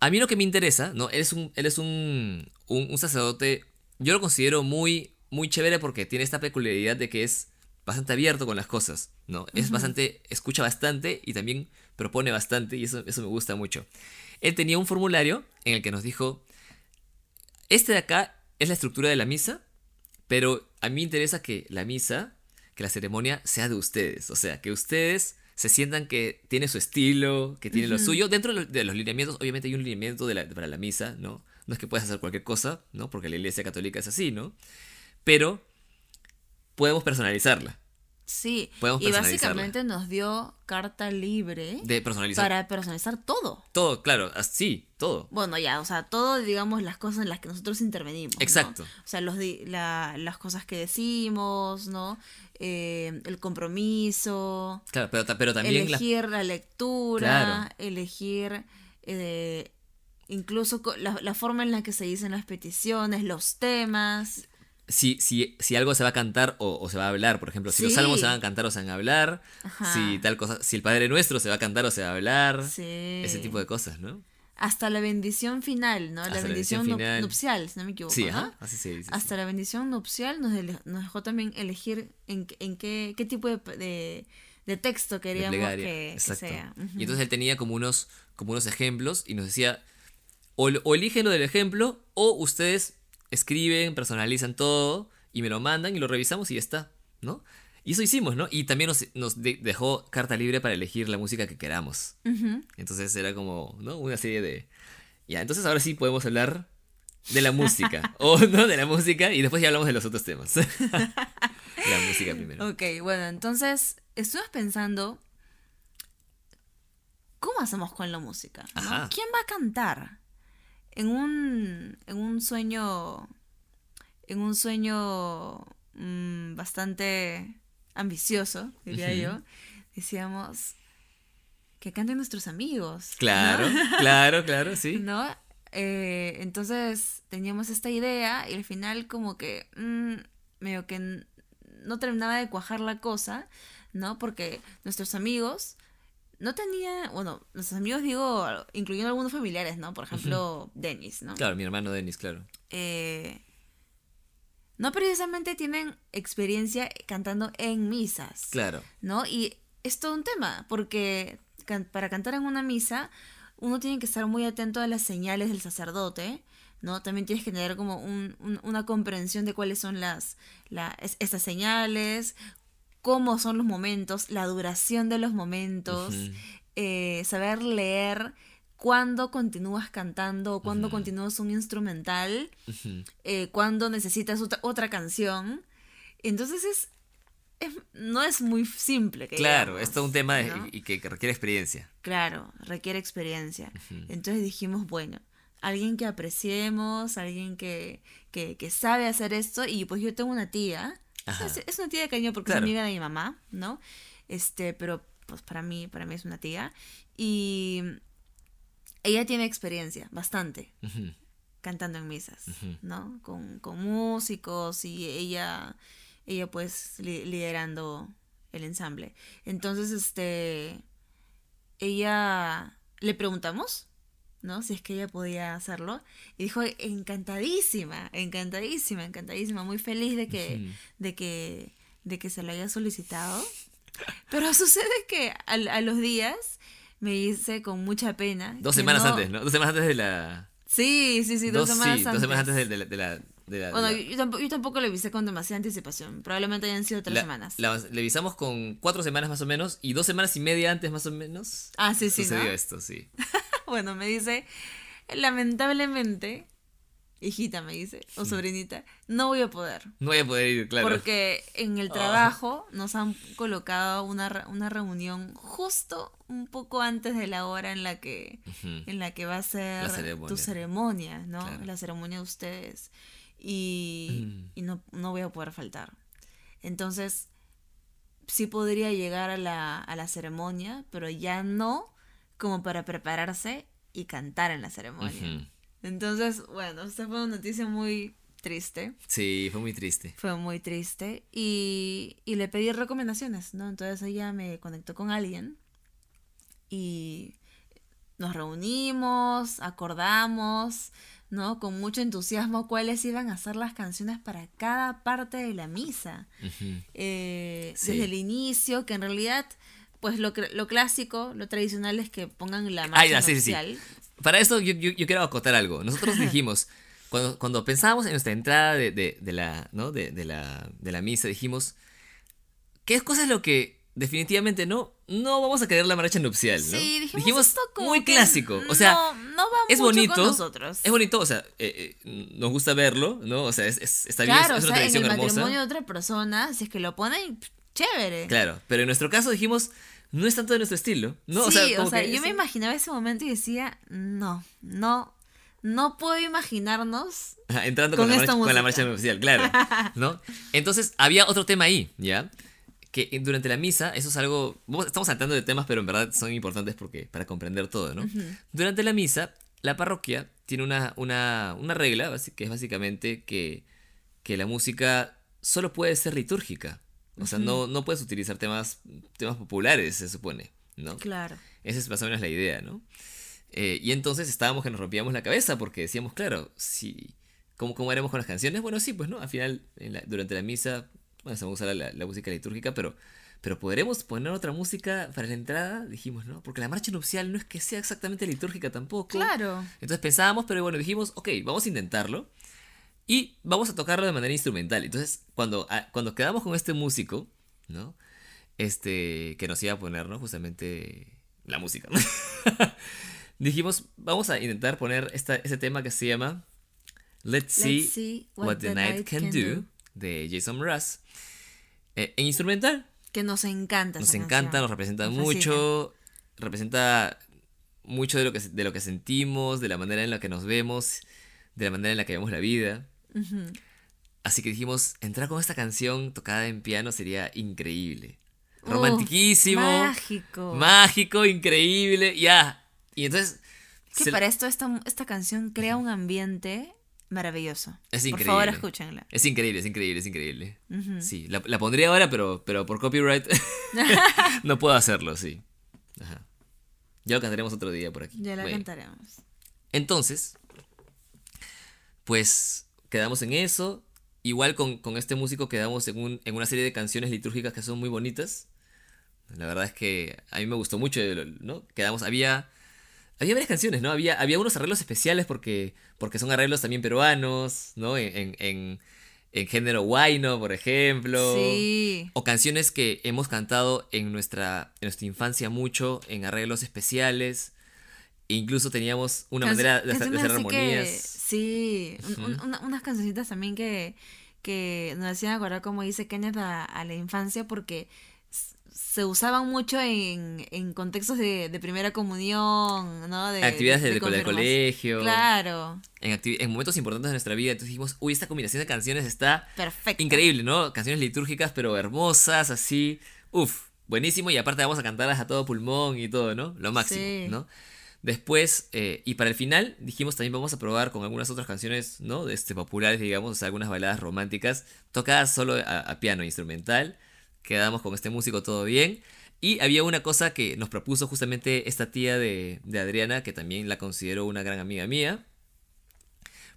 S1: A mí lo que me interesa, ¿no? Él es un, él es un, un, un sacerdote, yo lo considero muy, muy chévere porque tiene esta peculiaridad de que es bastante abierto con las cosas, ¿no? Es bastante, escucha bastante y también propone bastante y eso, eso me gusta mucho. Él tenía un formulario en el que nos dijo, este de acá es la estructura de la misa, pero a mí me interesa que la misa, que la ceremonia sea de ustedes. O sea, que ustedes se sientan que tiene su estilo, que tiene lo suyo. Dentro de los, de los lineamientos, obviamente hay un lineamiento de la- para la misa, ¿no? No es que puedas hacer cualquier cosa, ¿no? Porque la iglesia católica es así, ¿no? Pero podemos personalizarla.
S2: Sí,
S1: Podemos
S2: y básicamente nos dio carta libre
S1: De personalizar
S2: para personalizar todo.
S1: todo, claro, así, todo.
S2: Bueno, ya, o sea, todo, digamos, las cosas en las que nosotros intervenimos. ¿no?
S1: Exacto.
S2: O sea, los la- las cosas que decimos, ¿no? Eh, el compromiso,
S1: Claro, pero, pero también
S2: elegir la lectura,
S1: Claro.
S2: elegir eh, incluso la, la forma en la que se dicen las peticiones, los temas.
S1: Si, si, si algo se va a cantar o, o se va a hablar, por ejemplo, si los salmos se van a cantar o se van a hablar,
S2: Ajá.
S1: si tal cosa, si el Padre Nuestro se va a cantar o se va a hablar,
S2: Sí.
S1: ese tipo de cosas, ¿no?
S2: Hasta la bendición final, ¿no?
S1: Hasta
S2: la
S1: la
S2: bendición,
S1: final.
S2: nupcial, si no me equivoco.
S1: Sí,
S2: ¿no?
S1: ajá, así se dice.
S2: Hasta la bendición nupcial nos, dejó también elegir en, qué- en qué, qué tipo de, de, de texto queríamos que, sea.
S1: Y entonces él tenía como unos, como unos ejemplos y nos decía, o, o eligen lo del ejemplo, o ustedes escriben, personalizan todo y me lo mandan y lo revisamos y ya está, ¿no? Y eso hicimos, ¿no? Y también nos, nos de- dejó carta libre para elegir la música que queramos.
S2: Ujú.
S1: Entonces era como, ¿no? Una serie de... Ya, entonces ahora sí podemos hablar de la música. o no de la música y después ya hablamos de los otros temas. la música primero.
S2: Ok, bueno, entonces estuvimos pensando, ¿cómo hacemos con la música? no? ¿Quién va a cantar? En un, en un sueño, en un sueño mm, bastante ambicioso, diría yo, decíamos que canten nuestros amigos. ¿no?
S1: Claro, claro, claro, sí.
S2: ¿no? Eh, entonces teníamos esta idea y al final como que mm, medio que no terminaba de cuajar la cosa, ¿no? Porque nuestros amigos no tenían, bueno, nuestros amigos digo, incluyendo algunos familiares, ¿no? Por ejemplo, Dennis, ¿no?
S1: Claro, mi hermano Denis, claro.
S2: Eh, no precisamente tienen experiencia cantando en misas.
S1: Claro.
S2: ¿no? Y es todo un tema, porque can- para cantar en una misa uno tiene que estar muy atento a las señales del sacerdote, ¿no? También tienes que tener como un- un- una comprensión de cuáles son las, la- es- estas señales, cómo son los momentos, la duración de los momentos, eh, saber leer cuándo continúas cantando cuándo continúas un instrumental, eh, cuándo necesitas otra, otra canción. Entonces es, es- no es muy simple. que
S1: Claro,
S2: digamos,
S1: es todo un tema y que, que requiere experiencia.
S2: Claro, requiere experiencia. Entonces dijimos, bueno, alguien que apreciemos, alguien que, que, que sabe hacer esto. Y pues yo tengo una tía,
S1: Ajá.
S2: es, es una tía de cariño porque
S1: Claro.
S2: es amiga de mi mamá, ¿no? Este, pero pues para mí, para mí es una tía. Y ella tiene experiencia, bastante cantando en misas. ¿no? Con, con músicos y ella ella pues li- liderando el ensamble. Entonces, este, ella le preguntamos, ¿no? Si es que ella podía hacerlo. Y dijo, encantadísima, encantadísima, encantadísima, muy feliz de que,
S1: Ujú.
S2: de que, de que se lo haya solicitado. Pero sucede que a, a los días me dice con mucha pena.
S1: Dos semanas
S2: no-
S1: antes, ¿no? Dos semanas antes de la...
S2: Sí, sí, sí, dos, semanas
S1: sí,
S2: antes.
S1: dos semanas antes de, la... De la, de la-
S2: Bueno,
S1: de la-
S2: yo, tampoco, yo tampoco le avisé con demasiada anticipación. Probablemente hayan sido tres
S1: la-
S2: semanas.
S1: le avisamos con cuatro semanas más o menos y dos semanas y media antes más o menos.
S2: Ah, sí, sí,
S1: Sucedió
S2: ¿no?
S1: esto, sí.
S2: Bueno, me dice, lamentablemente, hijita me dice, o sobrinita, no voy a poder.
S1: No voy a poder ir, claro.
S2: Porque en el
S1: Ah.
S2: trabajo nos han colocado una, una reunión justo un poco antes de la hora en la que, en la que va a ser
S1: La ceremonia.
S2: tu ceremonia, ¿no?
S1: Claro.
S2: La ceremonia de ustedes. Y,
S1: Mm.
S2: y no, no voy a poder faltar. Entonces, sí podría llegar a la, a la ceremonia, pero ya no como para prepararse y cantar en la ceremonia.
S1: Ujú.
S2: Entonces, bueno, esta fue una noticia muy triste.
S1: Sí, fue muy triste.
S2: Fue muy triste. Y, y le pedí recomendaciones, ¿no? Entonces ella me conectó con alguien y nos reunimos, acordamos, ¿no? Con mucho entusiasmo cuáles iban a ser las canciones para cada parte de la misa.
S1: Ujú.
S2: Eh,
S1: Sí.
S2: Desde el inicio, que en realidad, pues lo, lo clásico, lo tradicional es que pongan la marcha
S1: ya, sí, sí, sí.
S2: nupcial.
S1: Para esto yo, yo, yo quiero acotar algo. Nosotros dijimos, cuando, cuando pensábamos en nuestra entrada de, de- de la, ¿no? de, de la, de la misa, dijimos, ¿qué cosa es lo que definitivamente no, no vamos a querer la marcha nupcial? ¿no?
S2: Sí, dijimos, esto como
S1: muy clásico. O sea,
S2: no, no va
S1: es
S2: mucho
S1: bonito.
S2: con nosotros.
S1: Es bonito, o sea, eh, eh, nos gusta verlo, ¿no? O sea, es, es- está bien,
S2: Claro,
S1: es
S2: o
S1: una
S2: sea, en
S1: tradición
S2: el
S1: hermosa.
S2: matrimonio de otra persona, si es que lo ponen, chévere.
S1: Claro, pero en nuestro caso dijimos, no es tanto de nuestro estilo, ¿no?
S2: sí,
S1: como que
S2: yo me imaginaba ese momento y decía, no, no, no puedo imaginarnos.
S1: Entrando
S2: Con
S1: con, la,
S2: esta
S1: marcha, con la marcha nupcial, claro. ¿No? Entonces, había otro tema ahí, ¿ya? Que durante la misa, eso es algo. Estamos saltando de temas, pero en verdad son importantes porque para comprender todo, ¿no? Durante la misa, la parroquia tiene una, una, una regla, que es básicamente que, que la música solo puede ser litúrgica. O sea, no, no puedes utilizar temas, temas populares, se supone, ¿no?
S2: Claro.
S1: Esa es más o menos la idea, ¿no? Eh, y entonces estábamos que nos rompíamos la cabeza porque decíamos, claro, si, ¿cómo, ¿cómo haremos con las canciones? Bueno, sí, pues no, al final, en la- durante la misa, bueno, se va a usar la, la música litúrgica, pero, pero ¿podremos poner otra música para la entrada? Dijimos, ¿no? Porque la marcha nupcial no es que sea exactamente litúrgica tampoco.
S2: Claro.
S1: Entonces pensábamos, pero bueno, dijimos, ok, vamos a intentarlo. Y vamos a tocarlo de manera instrumental. Entonces, cuando, ah, cuando quedamos con este músico, ¿no? Este, que nos iba a poner, ¿no? Justamente la música. Dijimos, vamos a intentar poner esta, ese tema que se llama Let's See,
S2: Let's see
S1: What, the Night Can, do, de Jason Mraz. Eh, en instrumental,
S2: Que nos encanta.
S1: nos encanta,
S2: canción.
S1: nos representa
S2: Nos
S1: mucho, representa mucho de lo, que, de lo que sentimos, de la manera en la que nos vemos, de la manera en la que vemos la vida. Así que dijimos, entrar con esta canción tocada en piano sería increíble. Romantiquísimo.
S2: mágico.
S1: Mágico, increíble, ya. Y entonces...
S2: Que
S1: se-
S2: para esto esta, esta canción crea un ambiente maravilloso.
S1: Es
S2: Por
S1: increíble.
S2: favor, escúchenla.
S1: Es increíble, es increíble, es increíble. Sí, la, la pondría ahora, pero, pero por copyright no puedo hacerlo, sí. Ajá. Ya lo cantaremos otro día por aquí.
S2: Ya la
S1: Bueno.
S2: cantaremos.
S1: Entonces, pues quedamos en eso. Igual con, con este músico quedamos en, un- en una serie de canciones litúrgicas que son muy bonitas. La verdad es que a mí me gustó mucho, ¿no? Quedamos, había, había varias canciones, ¿no? Había, había unos arreglos especiales porque, porque son arreglos también peruanos, ¿no? En, en, en- género guayno, por ejemplo.
S2: Sí.
S1: O canciones que hemos cantado en nuestra, en nuestra infancia mucho, en arreglos especiales. Incluso teníamos una
S2: Canc-
S1: manera de hacer, de hacer
S2: que-
S1: armonías.
S2: sí, un- un- una- unas cancioncitas también que, que nos hacían acordar, como dice Kenneth, a, a la infancia, porque se usaban mucho en, en contextos de, de primera comunión, ¿no? De,
S1: actividades
S2: de-
S1: del colegio.
S2: Claro,
S1: En, en momentos importantes de nuestra vida. Entonces dijimos, uy, esta combinación de canciones está
S2: perfecto.
S1: increíble, ¿no? Canciones litúrgicas, pero hermosas, así. Uf, buenísimo. Y aparte vamos a cantarlas a todo pulmón y todo, ¿no? Lo máximo,
S2: Sí.
S1: ¿no? Después, eh, y para el final, dijimos también vamos a probar con algunas otras canciones, ¿no? De este, populares, digamos, o sea, algunas baladas románticas, tocadas solo a, a piano instrumental. Quedamos con este músico todo bien. Y había una cosa que nos propuso justamente esta tía de, de Adriana, que también la considero una gran amiga mía.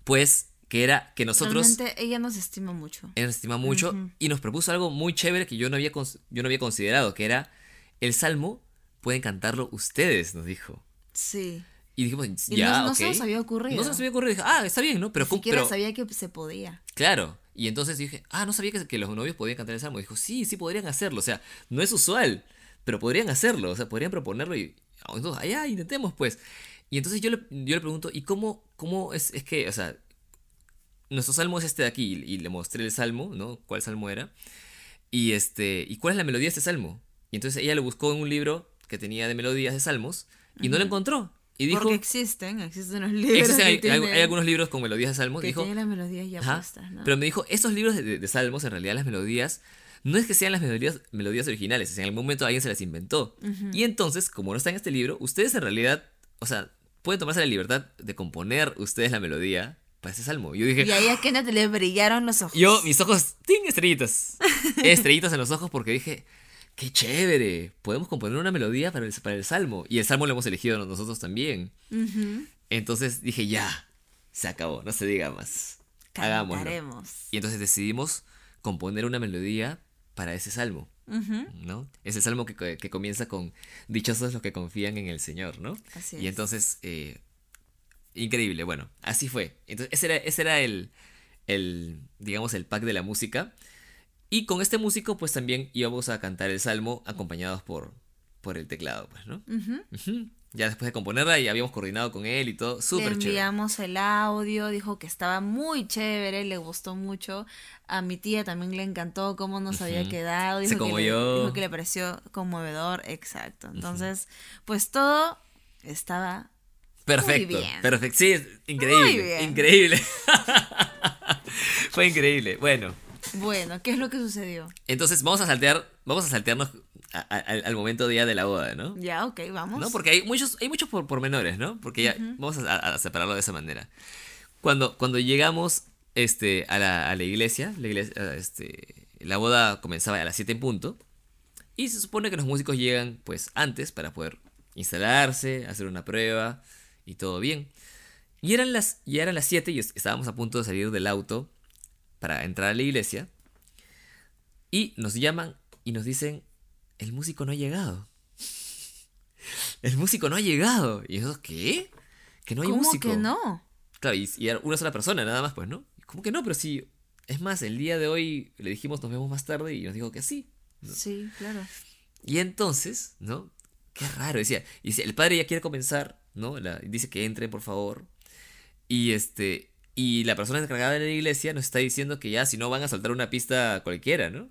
S1: Pues que era que nosotros...
S2: Realmente ella nos estima mucho.
S1: Ella nos estima mucho y nos propuso algo muy chévere que yo no había, yo no había considerado, que era el salmo, pueden cantarlo ustedes, nos dijo.
S2: Sí.
S1: Y dijimos,
S2: Y
S1: ya,
S2: no, se nos había ocurrido.
S1: No se nos había ocurrido. Dije, ah, está bien, ¿no? Pero,
S2: Ni
S1: ¿cómo-
S2: siquiera
S1: pero-
S2: sabía que se podía.
S1: Claro. Y entonces dije, ah, no sabía que, que los novios podían cantar el salmo. Dijo, sí, sí podrían hacerlo. O sea, no es usual, pero podrían hacerlo. O sea, podrían proponerlo y. ah, Entonces, allá, intentemos, pues. Y entonces yo le, yo le pregunto, ¿y cómo, cómo es, es que, o sea, nuestro salmo es este de aquí? Y, le mostré el salmo, ¿no? ¿Cuál salmo era? Y este, ¿y cuál es la melodía de este salmo? Y entonces ella lo buscó en un libro que tenía de melodías de salmos y no lo encontró. Y dijo,
S2: Porque existen, existen los libros.
S1: existen, hay, hay-
S2: tienen-
S1: hay algunos libros con melodías de salmos.
S2: que
S1: Dijo,
S2: las melodías ya puestas, ¿no?
S1: Pero me dijo, estos libros de, salmos, en realidad las melodías, no es que sean las melodías, melodías originales, es en algún momento alguien se las inventó. Y entonces, como no está en este libro, ustedes en realidad, o sea, pueden tomarse la libertad de componer ustedes la melodía para ese salmo. Yo dije,
S2: Y ahí a Kenneth le brillaron los ojos.
S1: yo, mis ojos, ¡ting! estrellitas. estrellitas en los ojos porque dije, qué chévere, podemos componer una melodía para el, para el salmo. Y el salmo lo hemos elegido nosotros también. Entonces dije, ya, se acabó, no se diga más. Hagámoslo. Y entonces decidimos componer una melodía para ese salmo,
S2: Ujú.
S1: ¿no? Es el salmo que, que- comienza con dichosos los que confían en el Señor, ¿no?
S2: Así
S1: Y
S2: es.
S1: entonces, eh, increíble, bueno, así fue. Entonces, ese era, ese era el, el, digamos, el pack de la música. Y con este músico, pues también íbamos a cantar el salmo acompañados por, por el teclado, pues, ¿no? Ya después de componerla y habíamos coordinado con él y todo, súper chévere.
S2: enviamos el audio, dijo que estaba muy chévere, le gustó mucho. A mi tía también le encantó cómo nos había quedado.
S1: Se
S2: Dijo que, le,
S1: conmovió.
S2: dijo que le pareció conmovedor, exacto. Entonces, pues todo estaba
S1: Perfecto,
S2: Muy bien.
S1: perfecto. Sí, increíble,
S2: bien.
S1: increíble. Fue increíble. Bueno,
S2: bueno. ¿Qué es lo que sucedió?
S1: entonces vamos a saltear, vamos a saltearnos a- a- al, al momento día de la boda, ¿no?
S2: Ya, ok, vamos.
S1: ¿No? Porque hay muchos, hay muchos por, pormenores, ¿no? Porque ya vamos a, separarlo de esa manera. Cuando, cuando llegamos este, a, la, a la iglesia, la iglesia, este, la boda comenzaba a las 7 en punto. Y se supone que los músicos llegan pues antes para poder instalarse, hacer una prueba y todo bien. Y eran las, ya eran las 7 y es- estábamos a punto de salir del auto para entrar a la iglesia. Y nos llaman y nos dicen, el músico no ha llegado. El músico no ha llegado. Y eso, ¿qué? Que no hay
S2: ¿Cómo
S1: músico.
S2: que no?
S1: Claro, y, una sola persona, nada más, pues, ¿no? ¿Cómo que no? Pero sí. Es más, el día de hoy le dijimos nos vemos más tarde y nos dijo que sí.
S2: Sí, claro.
S1: Y entonces, ¿no? Qué raro, decía. Y dice, el padre ya quiere comenzar, ¿no? La- dice que entren, por favor. Y este. Y la persona encargada de la iglesia nos está diciendo que ya, si no, van a soltar una pista cualquiera, ¿no?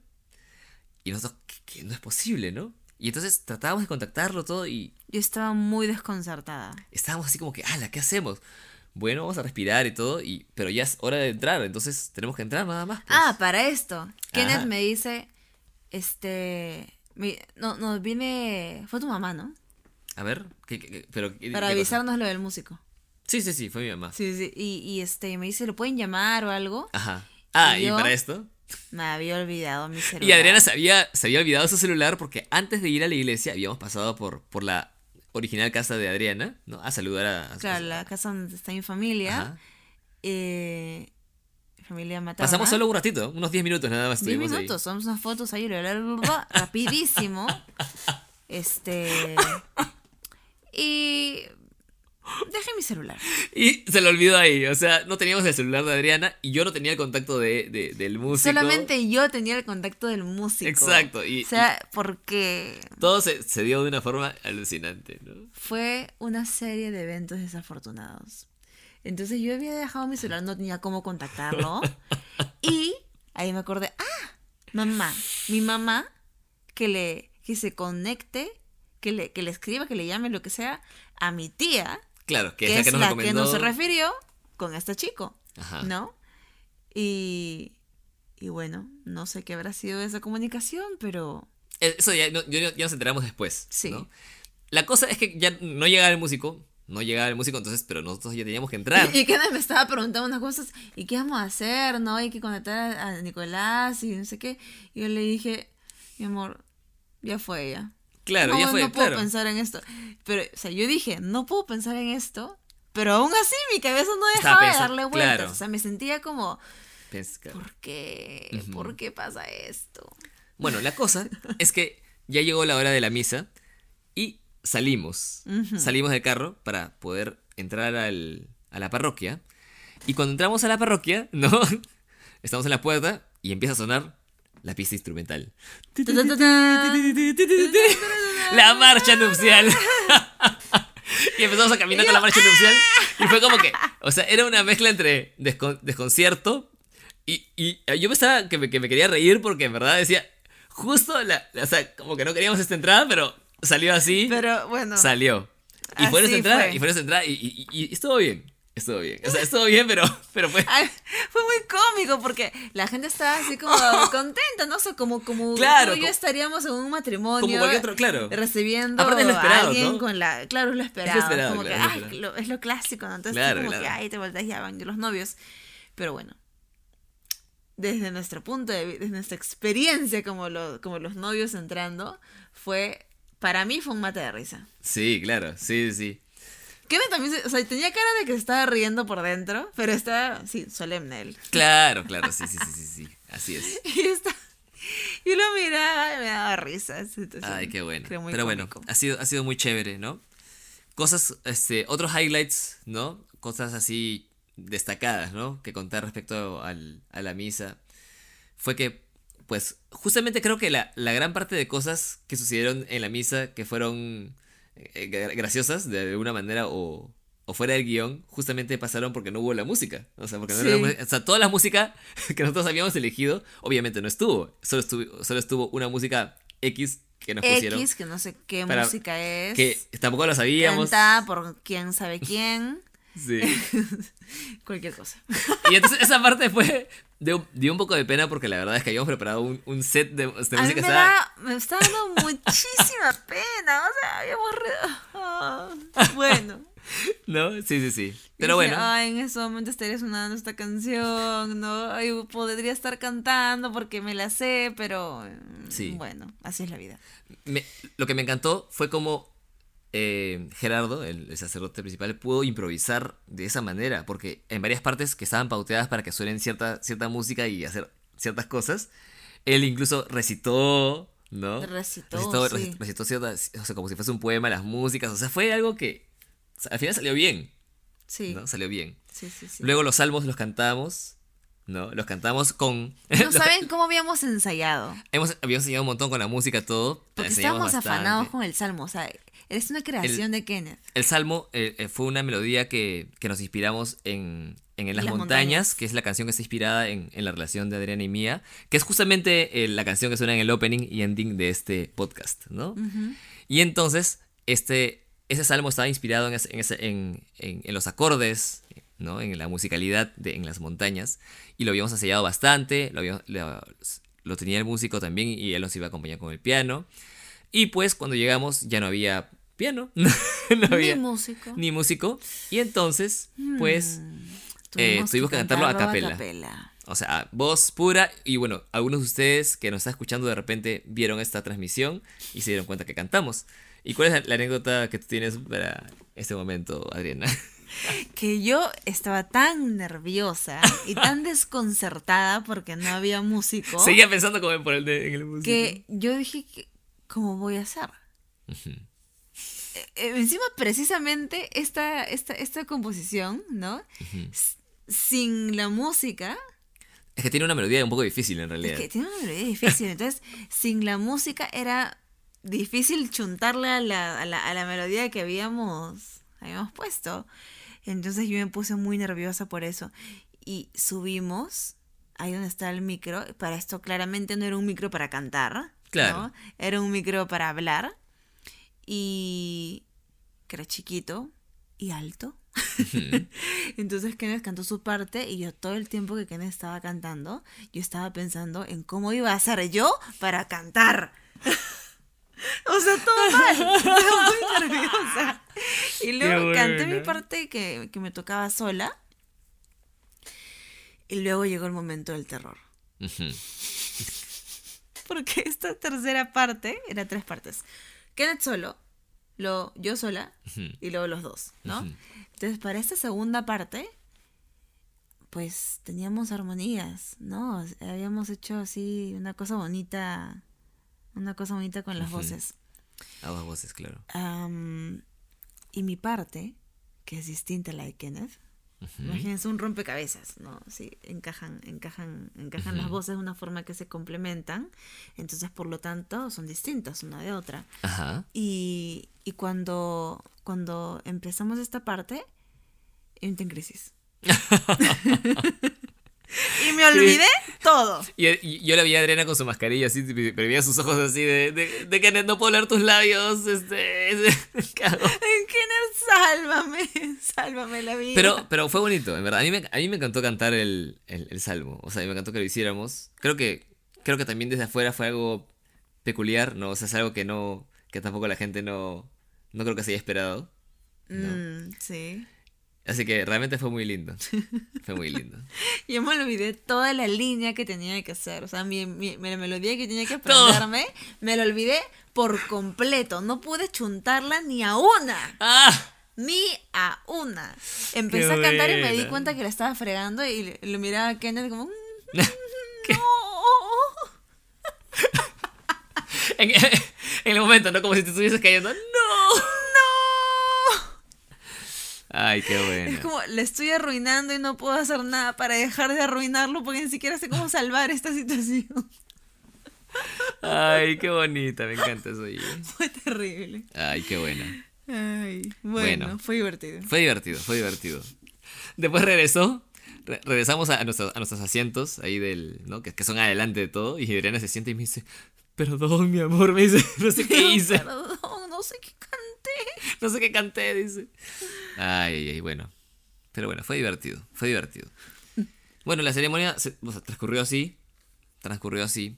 S1: Y nosotros, que, que no es posible, ¿no? Y entonces tratábamos de contactarlo todo y
S2: Yo estaba muy desconcertada.
S1: estábamos así como que, ala, ¿qué hacemos? Bueno, vamos a respirar y todo, y, pero ya es hora de entrar, entonces tenemos que entrar nada más. pues.
S2: Ah, para esto. Kenneth me dice, este, mi- no, no, viene, fue tu mamá, ¿no?
S1: A ver, ¿qué, qué- pero, ¿qué-
S2: Para
S1: qué
S2: avisarnos lo del músico.
S1: Sí, sí, sí, fue mi mamá.
S2: Sí, sí, y, y este, me dice, ¿lo pueden llamar o algo?
S1: Ajá. Ah,
S2: ¿Y yo?
S1: para esto.
S2: Me había olvidado mi celular.
S1: Y Adriana se había, se había olvidado su celular porque antes de ir a la iglesia habíamos pasado por, por la original casa de Adriana, ¿no? A saludar a... a-
S2: Claro, la casa donde está mi familia.
S1: Ajá.
S2: Eh, mi familia materna.
S1: Pasamos solo un ratito, unos 10 minutos nada más.
S2: 10
S1: estuvimos ahí.
S2: minutos, somos unas fotos ahí, bla, bla, bla, rapidísimo. Este. Y. Dejé mi celular.
S1: Y se lo olvidó ahí, o sea, no teníamos el celular de Adriana y yo no tenía el contacto de, de- del músico.
S2: Solamente yo tenía el contacto del músico.
S1: Exacto, y-
S2: o sea, porque
S1: Todo se, se dio de una forma alucinante, ¿no?
S2: fue una serie de eventos desafortunados. Entonces yo había dejado mi celular, no tenía cómo contactarlo. y ahí me acordé, ah, mamá, mi mamá, que le que se conecte, que le, que le escriba, que le llame, lo que sea, a mi tía,
S1: Claro, que,
S2: que,
S1: es la que nos
S2: la que nos refirió con este chico,
S1: Ajá.
S2: ¿no? Y, y bueno, no sé qué habrá sido esa comunicación, pero
S1: Eh, Eso ya, no- ya nos enteramos después.
S2: Sí.
S1: ¿no? La cosa es que ya no llegaba el músico no llegaba el músico, entonces, pero nosotros ya teníamos que entrar.
S2: Y, y Kenneth me estaba preguntando unas cosas, ¿y qué vamos a hacer? ¿No? Hay que conectar a, a Nicolás y no sé qué. Y yo le dije, mi amor, ya fue ya.
S1: Claro,
S2: no,
S1: ya fue,
S2: no puedo
S1: claro.
S2: pensar en esto. Pero, o sea, yo dije, no puedo pensar en esto, pero aún así mi cabeza no dejaba de darle vueltas.
S1: claro.
S2: O sea, me sentía como,
S1: claro.
S2: ¿por qué? ¿Por qué pasa esto?
S1: Bueno, la cosa es que ya llegó la hora de la misa y salimos. Salimos del carro para poder entrar al- a la parroquia. Y cuando entramos a la parroquia, ¿no? Estamos en la puerta y empieza a sonar la pista instrumental. La marcha nupcial. y empezamos a caminar con la marcha nupcial. Y fue como que, o sea, era una mezcla entre descon- desconcierto y, y yo pensaba que me, que me quería reír porque en verdad decía, justo la, la- o sea, como que no queríamos esta entrada, pero salió así,
S2: Pero bueno,
S1: salió. Y fue
S2: Así
S1: nuestra entrada,
S2: fue.
S1: y fue nuestra entrada, y, y- y- y estuvo bien, estuvo bien. O sea, estuvo bien, pero, pero fue...
S2: Ay, fue muy cómico porque la gente estaba así como contenta, ¿no? O sea, como, como
S1: Claro,
S2: tú y yo estaríamos en un matrimonio.
S1: Como cualquier otro, claro.
S2: Recibiendo
S1: esperado,
S2: a alguien
S1: ¿no?
S2: con la. Claro, es lo esperado.
S1: esperado,
S2: como
S1: claro,
S2: que,
S1: es lo
S2: ay,
S1: esperado.
S2: lo- es lo clásico, ¿no? Entonces,
S1: Claro,
S2: como que, ay, te volteas y ya van los novios. Pero bueno. Desde nuestro punto de vista, desde nuestra experiencia como, lo- como los novios entrando, fue. Para mí fue un mate de risa.
S1: Sí, claro, sí, sí.
S2: Kenneth también, se- o sea, tenía cara de que se estaba riendo por dentro, pero estaba, sí, solemne él.
S1: Claro, claro, sí, sí, sí, sí, sí. Así es.
S2: Y está, yo lo miraba y me daba risa. esa situación.
S1: Ay, qué bueno. Pero bueno, ha sido, ha sido muy chévere, ¿no? Cosas, este, otros highlights, ¿no? Cosas así destacadas, ¿no? Que contar respecto al- a la misa. Fue que, pues, justamente creo que la, la gran parte de cosas que sucedieron en la misa que fueron graciosas de alguna manera o, o fuera del guion, justamente pasaron porque no hubo la música. O sea, porque no era
S2: Sí.
S1: mu- o sea, toda la música que nosotros habíamos elegido, obviamente no estuvo. Solo estuvo, solo estuvo una música X que nos pusieron.
S2: X, que no sé qué música es.
S1: Que tampoco lo sabíamos.
S2: Cantada por quién sabe quién.
S1: Sí.
S2: Cualquier cosa.
S1: Y entonces esa parte fue. Dio, dio un poco de pena porque la verdad es que habíamos preparado un, un set de, de música.
S2: me,
S1: estaba-
S2: me está dando muchísima pena. O sea, habíamos. re- Ah, bueno.
S1: ¿No? Sí, sí, sí. Pero
S2: Dije,
S1: bueno.
S2: Ay, en ese momento estaría sonando esta canción, ¿no? Ay, podría estar cantando porque me la sé, pero. mm,
S1: Sí.
S2: Bueno, así es la vida.
S1: me- lo que me encantó fue como eh, Gerardo, el, el sacerdote principal, pudo improvisar de esa manera. Porque en varias partes que estaban pauteadas para que suenen cierta, cierta música y hacer ciertas cosas, él incluso recitó. ¿no?
S2: Recitó,
S1: recitó,
S2: sí.
S1: reci- recitó ciertas, o sea, como si fuese un poema, las músicas, o sea, fue algo que o sea, al final salió bien,
S2: Sí.
S1: ¿no? Salió bien.
S2: Sí, sí, sí.
S1: Luego los salmos los cantamos, ¿no? Los cantamos con...
S2: No saben cómo habíamos ensayado.
S1: Hemos, habíamos enseñado un montón con la música, todo.
S2: Porque estábamos
S1: bastante.
S2: afanados con el salmo. O sea, es una creación de Kenneth.
S1: El salmo eh, eh, fue una melodía que, que nos inspiramos en, en En las,
S2: Las
S1: montañas,
S2: montañas.
S1: que es la canción que está inspirada en, en la relación de Adriana y mía, que es justamente eh, la canción que suena en el opening y ending de este podcast, ¿no? Y entonces, este, ese salmo estaba inspirado en, ese- en, ese- en- los acordes, ¿no? En la musicalidad de En las montañas. Y lo habíamos ensayado bastante, lo, habíamos- lo, lo tenía el músico también y él nos iba a acompañar con el piano. Y pues cuando llegamos ya no había piano, no había
S2: Ni músico.
S1: ni músico. Y entonces, pues, eh, tuvimos que cantarlo a capela. o sea, voz pura. Y bueno, algunos de ustedes que nos están escuchando de repente vieron esta transmisión y se dieron cuenta que cantamos. ¿Y cuál es la, anécdota que tú tienes para este momento, Adriana?
S2: Que yo estaba tan nerviosa y tan desconcertada porque no había músico.
S1: Seguía pensando como en, por el de- en el músico.
S2: que yo dije, ¿cómo voy a hacer? Encima, precisamente, esta, esta, esta composición, ¿no? S- Sin la música,
S1: Es que tiene una melodía un poco difícil en
S2: es
S1: realidad.
S2: que tiene una melodía difícil. Entonces, sin la música era difícil chuntarle a la, a la, a la melodía que habíamos, habíamos puesto. Entonces yo me puse muy nerviosa por eso. Y subimos, ahí donde está el micro. Para esto claramente no era un micro para cantar. ¿no?
S1: Claro.
S2: Era un micro para hablar. Y que era chiquito y alto. Entonces Kenneth cantó su parte y yo todo el tiempo que Kenneth estaba cantando, yo estaba pensando en cómo iba a ser yo para cantar. o sea, todo mal. Estaba muy nerviosa. Y luego canté mi parte que, que me tocaba sola. Y luego llegó el momento del terror. Porque esta tercera parte era tres partes. Kenneth solo, lo, yo sola y luego los dos, ¿no? Entonces, para esta segunda parte, pues teníamos armonías, ¿no? Habíamos hecho así una cosa bonita, una cosa bonita con las voces.
S1: Dos voces, claro.
S2: Am, y mi parte, que es distinta a la de Kenneth, Imagínense un rompecabezas, ¿no? Sí, encajan, encajan, encajan las voces de una forma que se complementan, entonces por lo tanto son distintas una de otra.
S1: Ajá.
S2: Y, y cuando, cuando empezamos esta parte, entré en crisis. y me olvidé todo.
S1: Y, yo la vi a Adriana con su mascarilla así, pero veía sus ojos así de, de, de que no puedo leer tus labios, este... ¿qué hago?
S2: Kenneth, sálvame, sálvame la vida.
S1: Pero, pero fue bonito, en verdad. A mí me, a mí me encantó cantar el, el, el salmo. O sea, me encantó que lo hiciéramos. Creo que, creo que también desde afuera fue algo peculiar, ¿no? O sea, es algo que no, que tampoco la gente no, no creo que se haya esperado.
S2: Mm, sí.
S1: Así que realmente fue muy lindo. Fue muy lindo.
S2: Yo me olvidé toda la línea que tenía que hacer. O sea, mi, mi- mi- la melodía que tenía que
S1: Todo.
S2: aprenderme, me la olvidé por completo. No pude chuntarla ni a una.
S1: ¡Ah!
S2: Ni a una. Empecé
S1: Qué
S2: a cantar y me di cuenta que la estaba fregando y lo miraba a Kenneth como... "Mm,
S1: ¿Qué?
S2: No.
S1: En, en el momento, ¿no? Como si te estuvieses cayendo. ¡No! Ay, qué
S2: Es
S1: bueno.
S2: como, le estoy arruinando y no puedo hacer nada para dejar de arruinarlo porque ni siquiera sé cómo salvar esta situación.
S1: Ay, qué bonita. Me encanta eso.
S2: Fue terrible.
S1: Ay, qué buena.
S2: Ay, bueno,
S1: Bueno.
S2: fue divertido.
S1: Fue divertido, fue divertido. Después regresó, re- regresamos a, a nuestros, a nuestros asientos ahí del, ¿no? Que, que son adelante de todo, y Adriana se siente y me dice, perdón, mi amor, me dice, no sé qué hice,
S2: Perdón, no sé qué.
S1: no sé qué canté, dice. Ay, ay, ay, bueno. Pero bueno, fue divertido, fue divertido. Bueno, la ceremonia se- o sea, transcurrió así, transcurrió así.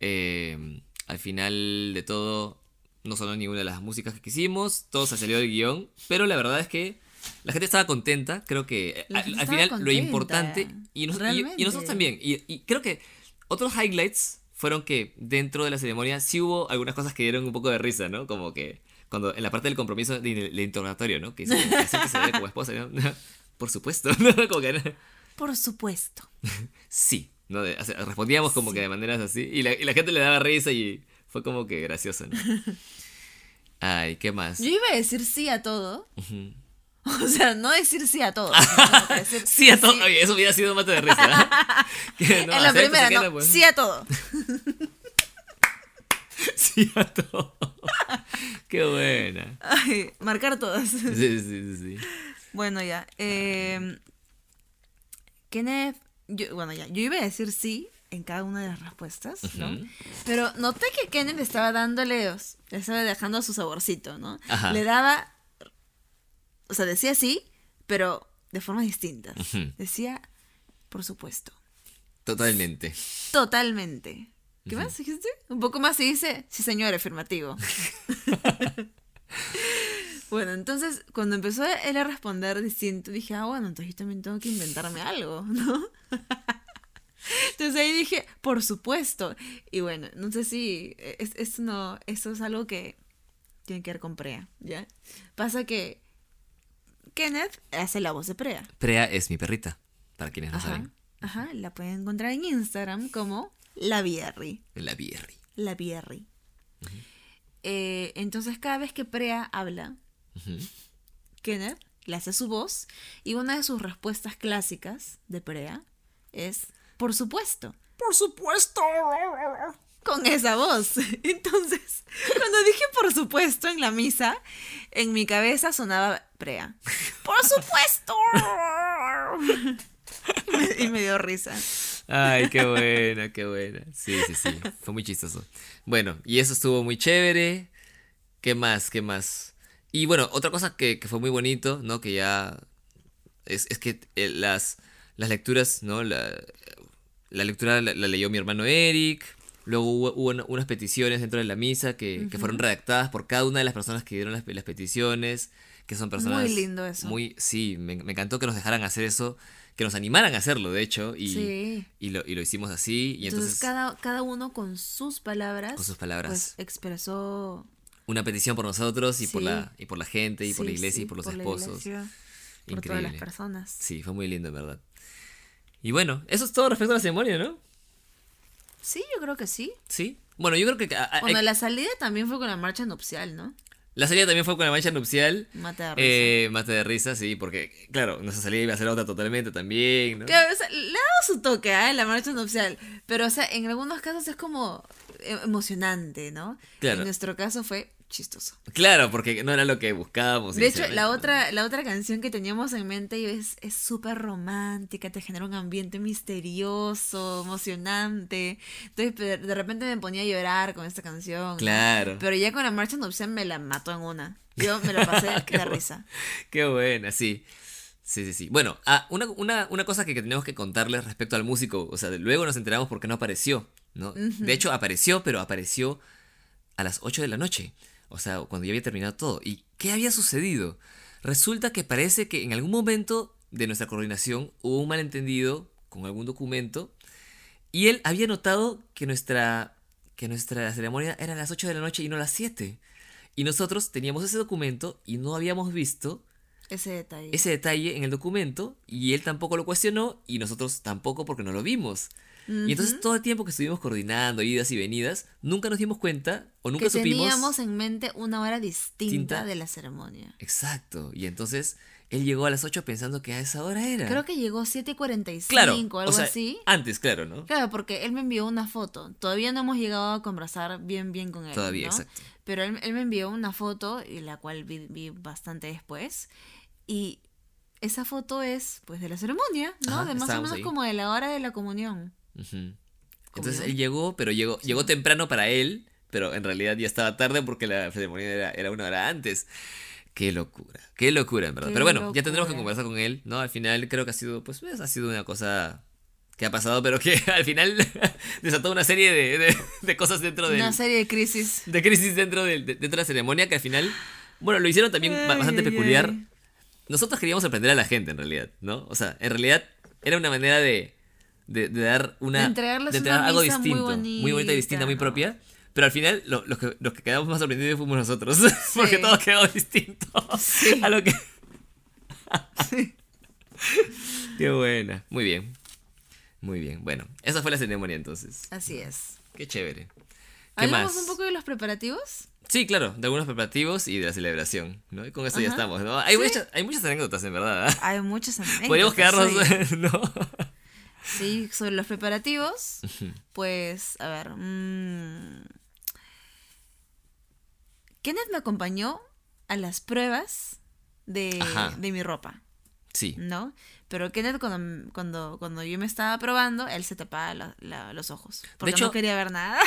S1: Eh, al final de todo, no sonó ninguna de las músicas que quisimos, todo se salió del guion, pero la verdad es que la gente estaba contenta, creo que al, final lo importante, y, nos- y- y nosotros también, y, y creo que otros highlights fueron que dentro de la ceremonia sí hubo algunas cosas que dieron un poco de risa, ¿no? Como que cuando en la parte del compromiso de, de interrogatorio, ¿no? Que dice que se vea como esposa, ¿no? Por supuesto, ¿no? Como que no.
S2: Por supuesto.
S1: sí, respondíamos como que de maneras así y la, y la gente le daba risa y fue como que gracioso, ¿no? Ay, ¿qué más?
S2: Yo iba a decir sí a todo. O sea, no decir sí a todo.
S1: Sí, a todo. Oye, eso hubiera sido mate de risa. ¿eh? No,
S2: en la primera, no.
S1: pues.
S2: Sí a todo.
S1: Sí, a todo. Qué buena.
S2: Ay, marcar todas.
S1: Sí, sí, sí, sí.
S2: Bueno, ya. Eh, Kenneth, yo, bueno, ya. Yo iba a decir sí en cada una de las respuestas, ¿no? Pero noté que Kenneth estaba dándole, le estaba dejando su saborcito, ¿no?
S1: Ajá.
S2: Le daba, o sea, decía sí, pero de formas distintas. Decía, por supuesto,
S1: Totalmente.
S2: totalmente. ¿Qué más dijiste? Un poco más se dice, sí señor, afirmativo. bueno, entonces cuando empezó él a responder distinto, dije, ah, bueno, entonces yo también tengo que inventarme algo, ¿no? entonces ahí dije, por supuesto. Y bueno, no sé si es, es no, eso es algo que tiene que ver con Prea, ¿ya? Pasa que Kenneth hace la voz de Prea.
S1: Prea es mi perrita, para quienes no
S2: Ajá,
S1: saben.
S2: ajá, la pueden encontrar en Instagram como La Bierri.
S1: La Bierri.
S2: La Bierri. Eh, entonces cada vez que Prea habla,
S1: Ujú.
S2: Kenneth le hace su voz y una de sus respuestas clásicas de Prea es, por supuesto,
S1: Por supuesto.
S2: con esa voz. Entonces, cuando dije por supuesto en la misa, en mi cabeza sonaba Prea. Por supuesto. Y me, y me dio risa.
S1: Ay, qué buena, qué buena. Sí, sí, sí. Fue muy chistoso. Bueno, y eso estuvo muy chévere. ¿Qué más? ¿Qué más? Y bueno, otra cosa que, que fue muy bonito, ¿no? Que ya. Es, es que eh, las, las lecturas, ¿no? La, la lectura la, la leyó mi hermano Eric. Luego hubo, hubo una- unas peticiones dentro de la misa que, que fueron redactadas por cada una de las personas que dieron las, las peticiones. que son personas...
S2: Muy lindo eso.
S1: Muy, sí, me, me encantó que nos dejaran hacer eso, que nos animaran a hacerlo, de hecho, y,
S2: Sí.
S1: y, lo, y lo hicimos así. Y
S2: Entonces,
S1: entonces,
S2: cada, cada uno con sus palabras,
S1: Con sus palabras.
S2: pues, expresó
S1: una petición por nosotros y, por la, y por la gente, y por la iglesia, y por los esposos.
S2: iglesia, por todas las personas.
S1: Sí, fue muy lindo, en verdad. Y bueno, eso es todo respecto a la ceremonia, ¿no?
S2: Sí, yo creo que sí.
S1: Sí. Bueno, yo creo que... a- a-
S2: Bueno,
S1: hay-
S2: la salida también fue con la marcha nupcial, ¿no?
S1: La salida también fue con la mancha nupcial.
S2: Mate de risa.
S1: Eh, mate de risa, sí, porque, claro, nuestra salida iba a ser otra totalmente también, ¿no?
S2: Claro, o sea, le ha dado su toque a la marcha nupcial, pero o sea, en algunos casos es como eh, emocionante, ¿no?
S1: Claro.
S2: En nuestro caso fue chistoso.
S1: Claro, porque no era lo que buscábamos.
S2: De hecho, la otra, la otra canción que teníamos en mente es es súper romántica, te genera un ambiente misterioso, emocionante. Entonces, de repente me ponía a llorar con esta canción. ¿no?
S1: Claro.
S2: Pero ya con la marcha nupcial me la mató en una. Yo me la pasé de risa.
S1: Qué buena, sí. Sí, sí, sí. Bueno, ah, una, una, una cosa que, que tenemos que contarles respecto al músico, o sea, luego nos enteramos por qué no apareció, ¿no? De hecho, apareció, pero apareció a las 8 de la noche, o sea, cuando ya había terminado todo. ¿Y qué había sucedido? Resulta que parece que en algún momento de nuestra coordinación hubo un malentendido con algún documento y él había notado que nuestra, que nuestra ceremonia era a las 8 de la noche y no a las 7. Y nosotros teníamos ese documento y no habíamos visto
S2: Ese detalle.
S1: ese detalle en el documento y él tampoco lo cuestionó y nosotros tampoco porque no lo vimos. Y entonces todo el tiempo que estuvimos coordinando idas y venidas, nunca nos dimos cuenta o nunca
S2: que
S1: supimos.
S2: teníamos en mente una hora distinta de la ceremonia.
S1: Exacto. Y entonces él llegó a las 8 pensando que a esa hora era.
S2: Creo que llegó 7.45
S1: claro,
S2: algo
S1: o sea,
S2: así.
S1: Antes, claro, ¿no?
S2: Claro, porque él me envió una foto. Todavía no hemos llegado a conversar bien bien con él.
S1: Todavía,
S2: ¿no?
S1: exacto.
S2: Pero él, él me envió una foto, y la cual vi, vi bastante después. Y esa foto es, pues, de la ceremonia, ¿no?
S1: Ajá,
S2: de más o menos
S1: ahí.
S2: como de la hora de la comunión.
S1: Entonces él llegó, pero llegó, llegó temprano para él, pero en realidad ya estaba tarde porque la ceremonia era, era una hora antes. Qué locura, qué locura en verdad.
S2: Qué
S1: pero bueno, ya tendremos que conversar con él, ¿no? Al final creo que ha sido, pues, pues, ha sido una cosa que ha pasado, pero que al final desató una serie de, de- de cosas dentro del,
S2: Una serie de crisis.
S1: de crisis dentro, de, dentro de la ceremonia que al final, bueno, lo hicieron también
S2: Ay,
S1: bastante
S2: ay,
S1: peculiar.
S2: ay.
S1: Nosotros queríamos sorprender a la gente en realidad, ¿no? O sea, en realidad era una manera de, de, de dar una...
S2: De entregarles
S1: entregar
S2: una
S1: algo
S2: misa muy
S1: distinto, muy bonita y distinta, muy propia. Pero al final lo- los, que, los que quedamos más sorprendidos fuimos nosotros. Porque
S2: Sí.
S1: todo quedó distinto
S2: Sí.
S1: a lo que... Qué buena. Muy bien. Muy bien. Bueno, esa fue la ceremonia entonces.
S2: Así es.
S1: Qué chévere. ¿Qué
S2: ¿Hablamos
S1: más?
S2: un poco de los preparativos?
S1: Sí, claro, de algunos preparativos y de la celebración, ¿no? Y con eso ya
S2: Ajá.
S1: estamos, ¿no? Hay, muchas, hay muchas anécdotas, en verdad. ¿ah?
S2: Hay muchos anécdotas.
S1: Podríamos quedarnos. ¿no?
S2: Sí, sobre los preparativos, pues, a ver. mm, Kenneth me acompañó a las pruebas de, de mi ropa,
S1: Sí,
S2: ¿no? Pero Kenneth, cuando, cuando, cuando yo me estaba probando, él se tapaba la- la- los ojos. Porque
S1: hecho-
S2: no quería ver nada.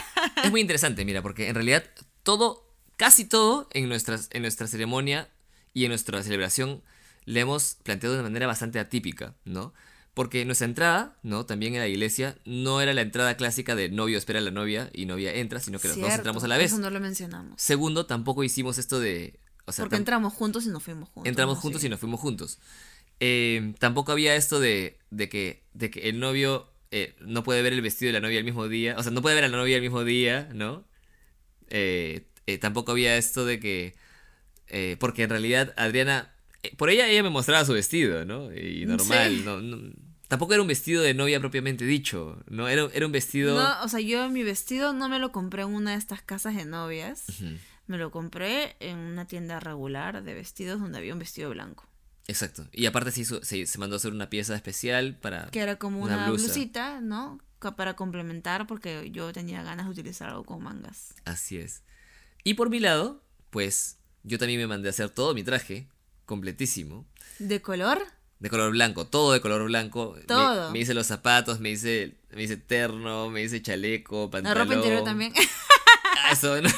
S1: es muy interesante, mira, porque en realidad todo, casi todo en, nuestras, en nuestra ceremonia y en nuestra celebración le hemos planteado de manera bastante atípica, ¿no? Porque nuestra entrada, ¿no? También en la iglesia, no era la entrada clásica de novio espera a la novia y novia entra, sino que los dos entramos a la vez.
S2: Eso no lo mencionamos.
S1: Segundo, tampoco hicimos esto de... O sea,
S2: Porque entramos juntos y nos fuimos juntos.
S1: entramos
S2: ¿no?
S1: juntos
S2: Sí.
S1: y nos fuimos juntos. Eh, tampoco había esto de, de, que, de que el novio eh, no puede ver el vestido de la novia el mismo día. O sea, no puede ver a la novia el mismo día, ¿no? Eh, tampoco había esto de que... porque en realidad Adriana... por ella ella me mostraba su vestido, ¿no? Y normal.
S2: Sí.
S1: no- no- tampoco era un vestido de novia propiamente dicho, ¿no? Era, era un vestido...
S2: No, o sea, yo mi vestido no me lo compré en una de estas casas de novias. Me lo compré en una tienda regular de vestidos donde había un vestido blanco.
S1: Exacto. Y aparte se, hizo- se, se mandó a hacer una pieza especial para...
S2: Que era como
S1: Una
S2: una,
S1: blusa.
S2: blusita, ¿no? Para complementar porque yo tenía ganas de utilizar algo con mangas.
S1: Así es. Y por mi lado, pues yo también me mandé a hacer todo mi traje, completísimo,
S2: ¿De color?
S1: De color blanco, todo de color blanco. Me-
S2: Todo.
S1: Me, hice los zapatos, me hice, me hice terno, me hice chaleco,
S2: La
S1: pantalón.
S2: ropa interior también.
S1: Ah, Eso no,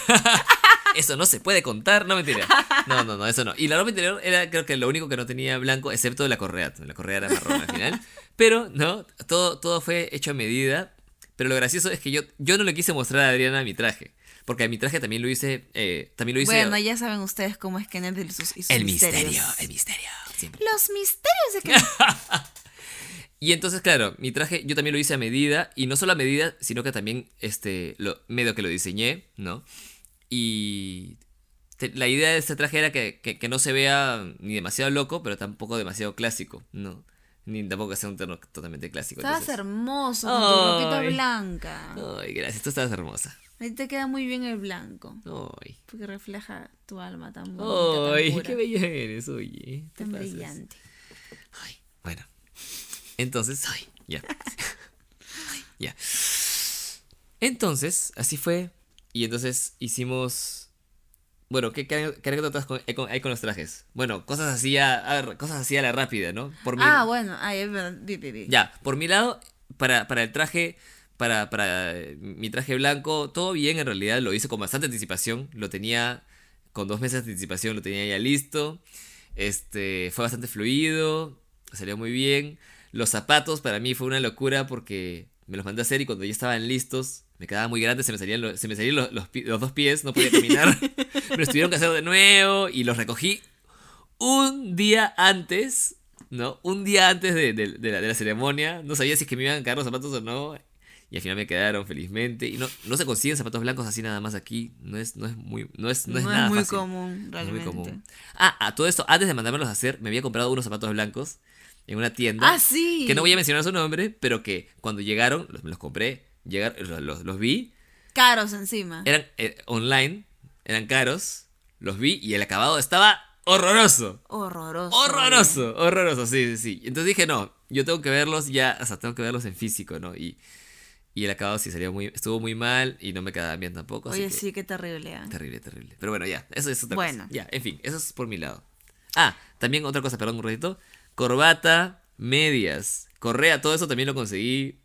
S1: eso no se puede contar, no mentira. No, no, no, eso no. Y la ropa interior era creo que lo único que no tenía blanco, excepto la correa. La correa era marrón al final. Pero, no, todo, todo fue hecho a medida. Pero lo gracioso es que yo, yo no le quise mostrar a Adriana mi traje. Porque mi traje también lo hice. eh, también lo hice.
S2: Bueno, ya saben ustedes cómo es Kenneth y sus, y sus
S1: el
S2: misterios.
S1: misterio, el misterio. Siempre.
S2: Los misterios de Kenneth.
S1: Y entonces, claro, mi traje yo también lo hice a medida, y no solo a medida, sino que también este, lo, medio que lo diseñé, ¿no? Y la idea de este traje era que, que- que no se vea ni demasiado loco, pero tampoco demasiado clásico, ¿no? Ni tampoco que sea un terno totalmente clásico.
S2: Estabas
S1: entonces-
S2: hermoso con tu ropita blanca.
S1: Ay, gracias, tú estabas hermosa.
S2: Ahí te queda muy bien el blanco.
S1: Ay,
S2: Porque refleja tu alma tan bonita, tan
S1: ay,
S2: pura,
S1: qué bella eres, oye.
S2: tan
S1: pasas.
S2: brillante.
S1: Ay, bueno. Entonces, ay, ya. Ay, ya. Entonces, así fue. Y entonces hicimos. Bueno, ¿qué, qué, qué anécdotas con- hay, con, los trajes? Bueno, cosas así a, a- cosas así a la rápida, ¿no? Por mi,
S2: Ah, bueno, ay, es verdad. Vi, vi, vi.
S1: ya, por mi lado, para, para el traje, para, para eh, mi traje blanco, todo bien en realidad, lo hice con bastante anticipación, lo tenía con dos meses de anticipación, lo tenía ya listo, este, fue bastante fluido, salió muy bien, los zapatos para mí fue una locura porque me los mandé a hacer y cuando ya estaban listos, me quedaban muy grandes, se me salían, los, se me salían los, los dos pies, no podía caminar, me los tuvieron que hacer de nuevo y los recogí un día antes, ¿no? Un día antes de, de- de la, de la ceremonia. No sabía si es que me iban a caer los zapatos o no. Y al final me quedaron, felizmente. Y no, no se consiguen zapatos blancos así nada más aquí. No es, no es muy, no es, no es nada
S2: muy
S1: fácil.
S2: común,
S1: No es
S2: realmente.
S1: muy común. Ah, a todo esto, antes de mandármelos a hacer, me había comprado unos zapatos blancos en una tienda.
S2: Ah, sí.
S1: Que no voy a mencionar su nombre, pero que cuando llegaron, los, me los compré, llegar, los, los- los vi,
S2: Caros encima.
S1: eran eh, online, eran caros, los vi y el acabado estaba horroroso.
S2: Horroroso.
S1: Horroroso, horroroso, sí, sí, sí. Entonces dije, no, yo tengo que verlos ya, o sea, tengo que verlos en físico, ¿no? Y, y el acabado sí salió muy, estuvo muy mal y no me quedaba bien tampoco. así
S2: Oye,
S1: que-
S2: sí, qué terrible. ¿ah?
S1: Terrible, terrible. Pero bueno, ya, eso es otra
S2: Bueno.
S1: cosa. Ya, en fin, eso es por mi lado. Ah, también otra cosa, perdón un ratito. Corbata, medias, correa, todo eso también lo conseguí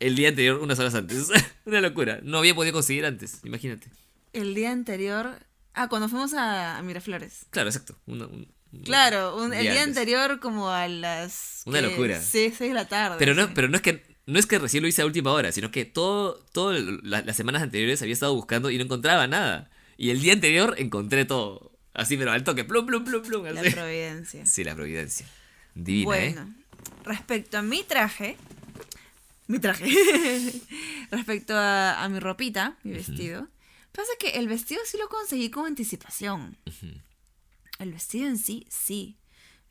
S1: el día anterior, unas horas antes. Una locura. No había podido conseguir antes, imagínate.
S2: El día anterior. Ah, cuando fuimos a, a Miraflores.
S1: Claro, exacto. una- un- un-
S2: Claro, un- el
S1: día
S2: día
S1: antes.
S2: anterior como a las...
S1: Una
S2: ¿qué?
S1: locura.
S2: Sí, seis de la tarde.
S1: Pero no, pero no es que no es que recién lo hice a última hora, sino que todo, todo la- las semanas anteriores había estado buscando y no encontraba nada. Y el día anterior encontré todo. Así, pero al toque, plum, plum, plum, plum.
S2: La providencia.
S1: Sí, la providencia. Divina, ¿eh?
S2: bueno, respecto a mi traje, mi traje, respecto a, a mi ropita, mi vestido, pasa que el vestido sí lo conseguí con anticipación. El vestido en sí, sí,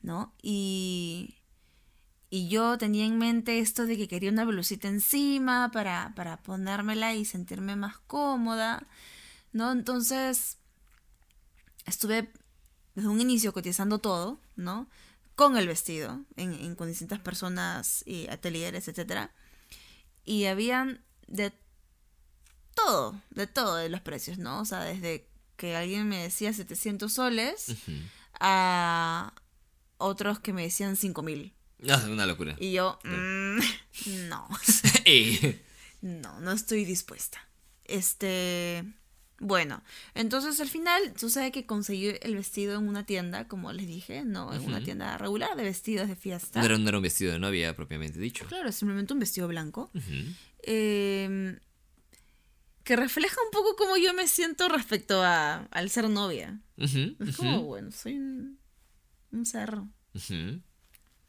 S2: ¿no? Y, y yo tenía en mente esto de que quería una blusita encima para, para ponérmela y sentirme más cómoda, ¿no? Entonces, estuve desde un inicio cotizando todo, ¿no? Con el vestido, en, en- con distintas personas y atelieres, etc. Y habían de todo, de todo de los precios, ¿no? O sea, desde que alguien me decía 700 soles a otros que me decían 5000.
S1: No, es una locura.
S2: Y yo, mm, no, no, no estoy dispuesta. Este, bueno, entonces al final sucede que conseguí el vestido en una tienda, como les dije, no en una tienda regular de vestidos de fiesta.
S1: no, era, no era un vestido de novia propiamente dicho.
S2: Claro, simplemente un vestido blanco. Eh, que refleja un poco cómo yo me siento respecto a, al ser novia. Es como, bueno, soy un, un ser.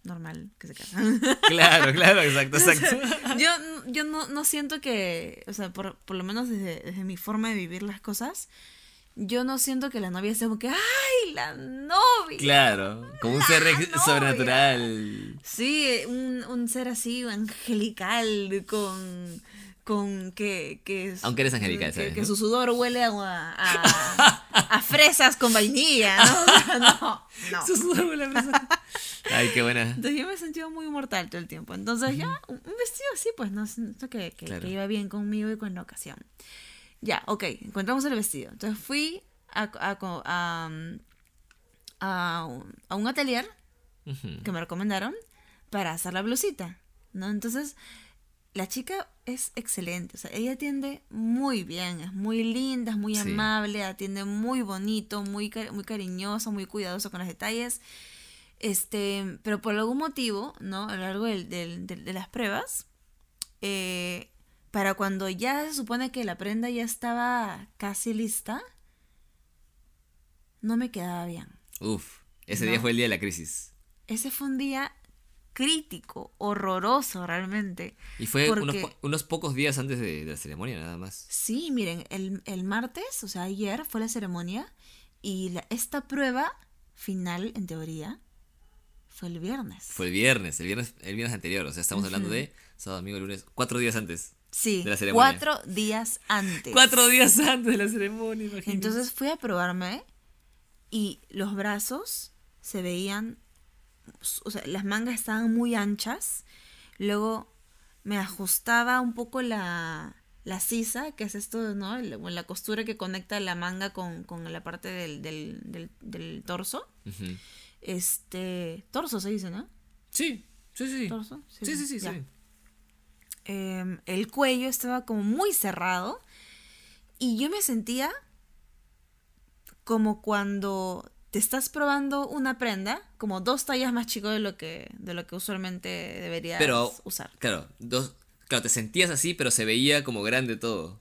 S2: Normal que se casa.
S1: Claro, claro, exacto, exacto.
S2: yo yo no, no siento que, o sea, por, por lo menos desde, desde mi forma de vivir las cosas, yo no siento que la novia sea como que, ¡ay, la novia!
S1: Claro, como un ser
S2: novia.
S1: sobrenatural.
S2: Sí, un, un ser así angelical con con que, que
S1: Aunque eres angelical,
S2: que,
S1: ¿sabes,
S2: que su sudor huele a, a, a fresas con vainilla, ¿no? No, no.
S1: Su sudor huele a fresa. Ay, qué buena.
S2: Entonces yo me he sentido muy mortal todo el tiempo. Entonces ya, un vestido así, pues, no que, que,
S1: Claro.
S2: que iba bien conmigo y con la ocasión. Ya, ok, encontramos el vestido. Entonces fui a, a, a, a un- a un atelier que me recomendaron para hacer la blusita, ¿no? Entonces, la chica es excelente, o sea, ella atiende muy bien, es muy linda, es muy
S1: Sí.
S2: amable, atiende muy bonito, muy, muy cariñosa, muy cuidadosa con los detalles. Este, pero por algún motivo, ¿no? A lo largo del- del- del- de las pruebas, eh, para cuando ya se supone que la prenda ya estaba casi lista, no me quedaba bien.
S1: Uf, ese
S2: No.
S1: día fue el día de la crisis.
S2: Ese fue un día crítico, horroroso realmente.
S1: Y fue
S2: Porque-
S1: unos, po- unos pocos días antes de, de la ceremonia, nada más.
S2: Sí, miren, el, el martes, o sea, ayer fue la ceremonia y la- esta prueba final, en teoría, fue el viernes.
S1: Fue el viernes, el viernes, el viernes anterior. O sea, estamos hablando de sábado, domingo, lunes, cuatro días antes.
S2: sí,
S1: de la ceremonia.
S2: cuatro días antes.
S1: Cuatro días antes de la ceremonia, imagínate.
S2: Entonces fui a probarme y los brazos se veían, o sea, las mangas estaban muy anchas. Luego me ajustaba un poco la, la sisa, que es esto, ¿no? La, la costura que conecta la manga con, con la parte del, del, del, del torso. Este, torso se dice, ¿no?
S1: Sí, sí, sí.
S2: ¿Torso?
S1: Sí, sí, sí, sí.
S2: Em, el cuello estaba como muy cerrado y yo me sentía como cuando te estás probando una prenda, como dos tallas más chico de lo que, de lo que usualmente deberías
S1: Pero,
S2: usar.
S1: claro, dos, claro, te sentías así, pero se veía como grande todo.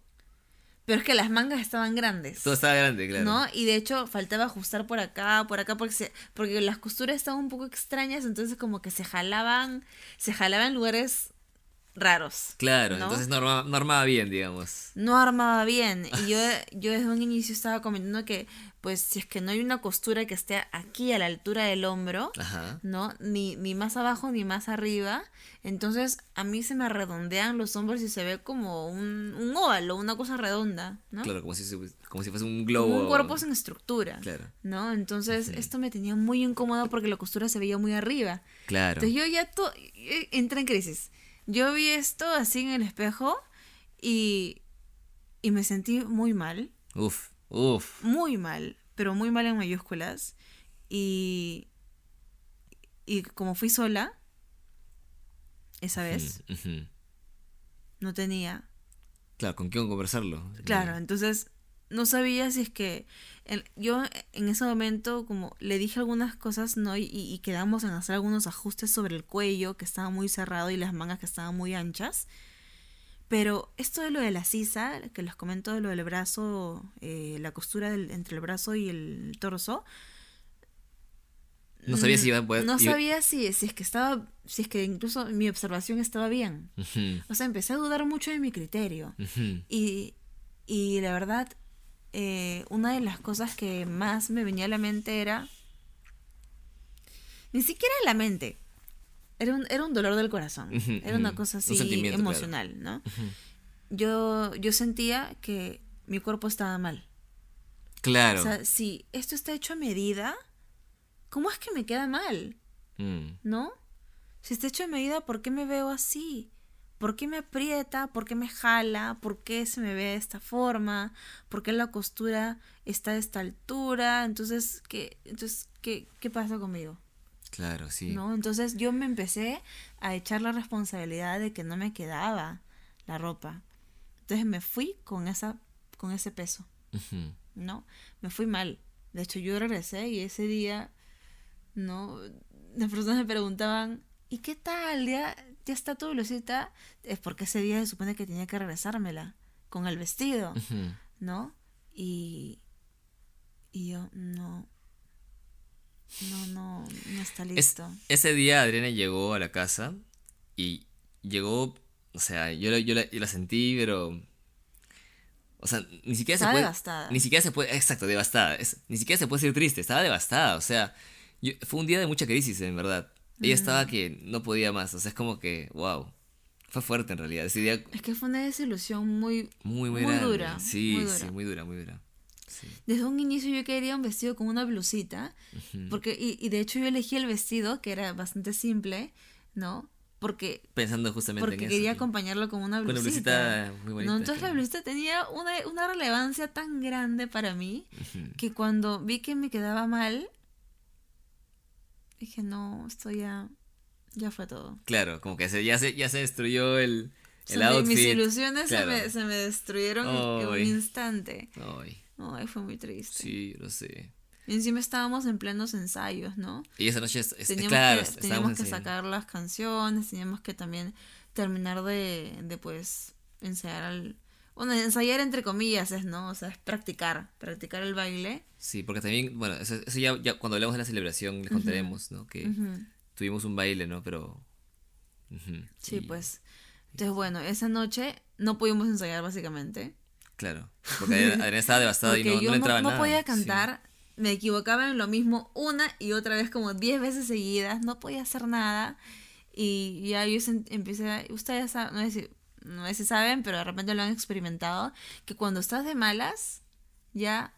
S2: Pero es que las mangas estaban grandes.
S1: Todo estaba grande, claro.
S2: ¿No? Y de hecho faltaba ajustar por acá, por acá, porque, se- porque las costuras estaban un poco extrañas, entonces como que se jalaban, se jalaban en lugares raros.
S1: Claro,
S2: ¿no?
S1: entonces no armaba, no armaba bien, digamos.
S2: no armaba bien. Y yo, yo desde un inicio estaba comentando que, pues, si es que no hay una costura que esté aquí a la altura del hombro,
S1: Ajá.
S2: ¿no? Ni, ni más abajo ni más arriba, entonces a mí se me redondean los hombros y se ve como un, un óvalo, una cosa redonda, ¿no?
S1: Claro, como si, como si fuese un globo.
S2: Como un cuerpo sin estructura.
S1: Claro.
S2: ¿No? Entonces, esto me tenía muy incómodo porque la costura se veía muy arriba.
S1: Claro.
S2: Entonces yo ya to- eh, entré en crisis. Yo vi esto así en el espejo y, y me sentí muy mal,
S1: Uf, uf.
S2: muy mal, pero muy mal en mayúsculas. Y, y como fui sola, esa vez, no tenía.
S1: Claro, ¿con quién conversarlo?
S2: Claro, entonces no sabía si es que en- yo en ese momento como le dije algunas cosas, ¿no? Y, y quedamos en hacer algunos ajustes sobre el cuello que estaba muy cerrado y las mangas que estaban muy anchas. Pero esto de lo de la sisa, que les comento de lo del brazo, eh, la costura del- entre el brazo y el torso,
S1: No sabía si iba a poder.
S2: no
S1: iba-
S2: sabía si, si es que estaba, si es que incluso mi observación estaba bien. O sea, empecé a dudar mucho de mi criterio. y la verdad, eh, una de las cosas que más me venía a la mente era. Ni siquiera la mente. Era un, era un dolor del corazón. Era una cosa
S1: Un
S2: así emocional, ¿no? Yo, yo sentía que mi cuerpo estaba mal.
S1: Claro.
S2: O sea, si esto está hecho a medida, ¿cómo es que me queda mal?
S1: Mm,
S2: ¿No? Si está hecho a medida, ¿por qué me veo así? ¿Por qué me aprieta? ¿Por qué me jala? ¿Por qué se me ve de esta forma? ¿Por qué la costura está de esta altura? Entonces, ¿qué, entonces, ¿qué, qué pasa conmigo?
S1: claro, sí.
S2: ¿No? Entonces yo me empecé a echar la responsabilidad de que no me quedaba la ropa. Entonces me fui con esa, con ese peso. ¿no? Me fui mal. De hecho, yo regresé y ese día, ¿no? Las personas me preguntaban, ¿y qué tal? ¿Ya, ya está tu blusita? Es porque ese día se supone que tenía que regresármela con el vestido. ¿no? Y, y yo, no, no, no, no está
S1: Es-
S2: listo.
S1: ese día Adriana llegó a la casa y llegó, o sea, yo, la- yo, la, yo la sentí, pero... O sea, ni siquiera se
S2: Estaba
S1: puede...
S2: devastada.
S1: Ni siquiera se puede... Exacto, devastada. Es- ni siquiera se puede ser triste, estaba devastada. O sea, yo- fue un día de mucha crisis, en verdad. Ella estaba que no podía más. O sea, es como que, wow. Fue fuerte en realidad. Ese día
S2: Es que fue una desilusión muy,
S1: muy, muy,
S2: Muy dura,
S1: Sí,
S2: muy dura.
S1: sí, muy dura, muy dura. Sí.
S2: Desde un inicio yo quería un vestido con una blusita, porque, y, y de hecho yo elegí el vestido, que era bastante simple, ¿no? Porque,
S1: Pensando justamente
S2: porque
S1: en eso.
S2: quería
S1: sí.
S2: acompañarlo con una
S1: Con una
S2: blusita.
S1: blusita muy bonita.
S2: ¿no? Entonces la
S1: claro.
S2: blusita tenía una, una relevancia tan grande para mí que cuando vi que me quedaba mal, dije, no, esto ya, ya fue todo.
S1: Claro, como que se, ya, se, ya se destruyó el, el outfit.
S2: mis ilusiones
S1: Claro.
S2: se, me, se me destruyeron en- en un instante.
S1: Ay,
S2: Ay, fue muy triste.
S1: sí, lo sé.
S2: Y encima estábamos en plenos ensayos, ¿no?
S1: Y esa noche, es, es-
S2: teníamos
S1: claro,
S2: que, teníamos que sacar las canciones, teníamos que también terminar de, de pues ensayar al... Bueno, ensayar entre comillas es, ¿no? O sea, es practicar, practicar el baile.
S1: Sí, porque también, bueno, eso, eso ya, ya cuando hablemos de la celebración les contaremos, ¿no? Que
S2: Ujú.
S1: tuvimus un baile, ¿no? Pero...
S2: Sí,
S1: y-
S2: pues. Entonces, bueno, esa noche no pudimos ensayar básicamente.
S1: Claro, porque Adriana estaba devastada y no, no
S2: yo
S1: le
S2: no,
S1: entraba
S2: no
S1: nada.
S2: podía
S1: sí.
S2: cantar, me equivocaba en lo mismo una y otra vez como 10 veces seguidas, no podía hacer nada. Y ya yo empecé, a- ustedes saben, no si, no sé si saben, pero de repente lo han experimentado, que cuando estás de malas, ya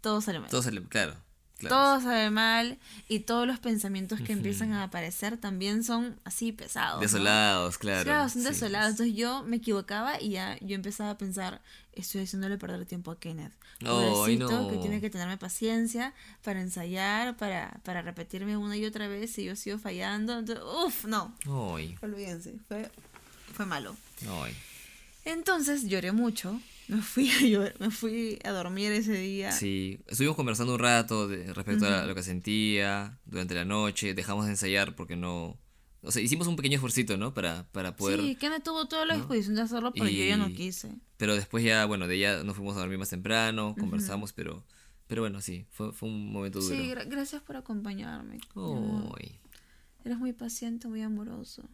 S2: todo sale mal.
S1: Todo sale- claro, claro.
S2: Todo sale mal y todos los pensamientos que empiezan a aparecer también son así pesados. ¿no?
S1: Desolados, claro.
S2: Claro, son
S1: sí.
S2: desolados. Entonces yo me equivocaba y ya yo empezaba a pensar, estoy haciéndole perder tiempo a Kenneth. Pobrecito,
S1: no.
S2: que tiene que tenerme paciencia para ensayar, para, para repetirme una y otra vez y yo sigo fallando. Entonces, uf, no.
S1: Ay,
S2: Olvídense, fue, fue malo.
S1: Ay.
S2: Entonces lloré mucho. Me fui a llor- me fui a dormir ese día.
S1: Sí, estuvimos conversando un rato de, respecto a lo que sentía durante la noche, dejamos de ensayar porque no... O sea, hicimos un pequeño esfuerzo, ¿no? Para, para poder...
S2: Sí, Kenneth tuvo toda la disposición de hacerlo, pero yo ya no
S1: Y-
S2: quise.
S1: Pero después ya, bueno, de ella nos fuimos a dormir más temprano, conversamos, pero... Pero bueno, sí, fue, fue un momento duro.
S2: Sí, gra- gracias por acompañarme.
S1: Ay,
S2: Eres muy paciente, muy amoroso.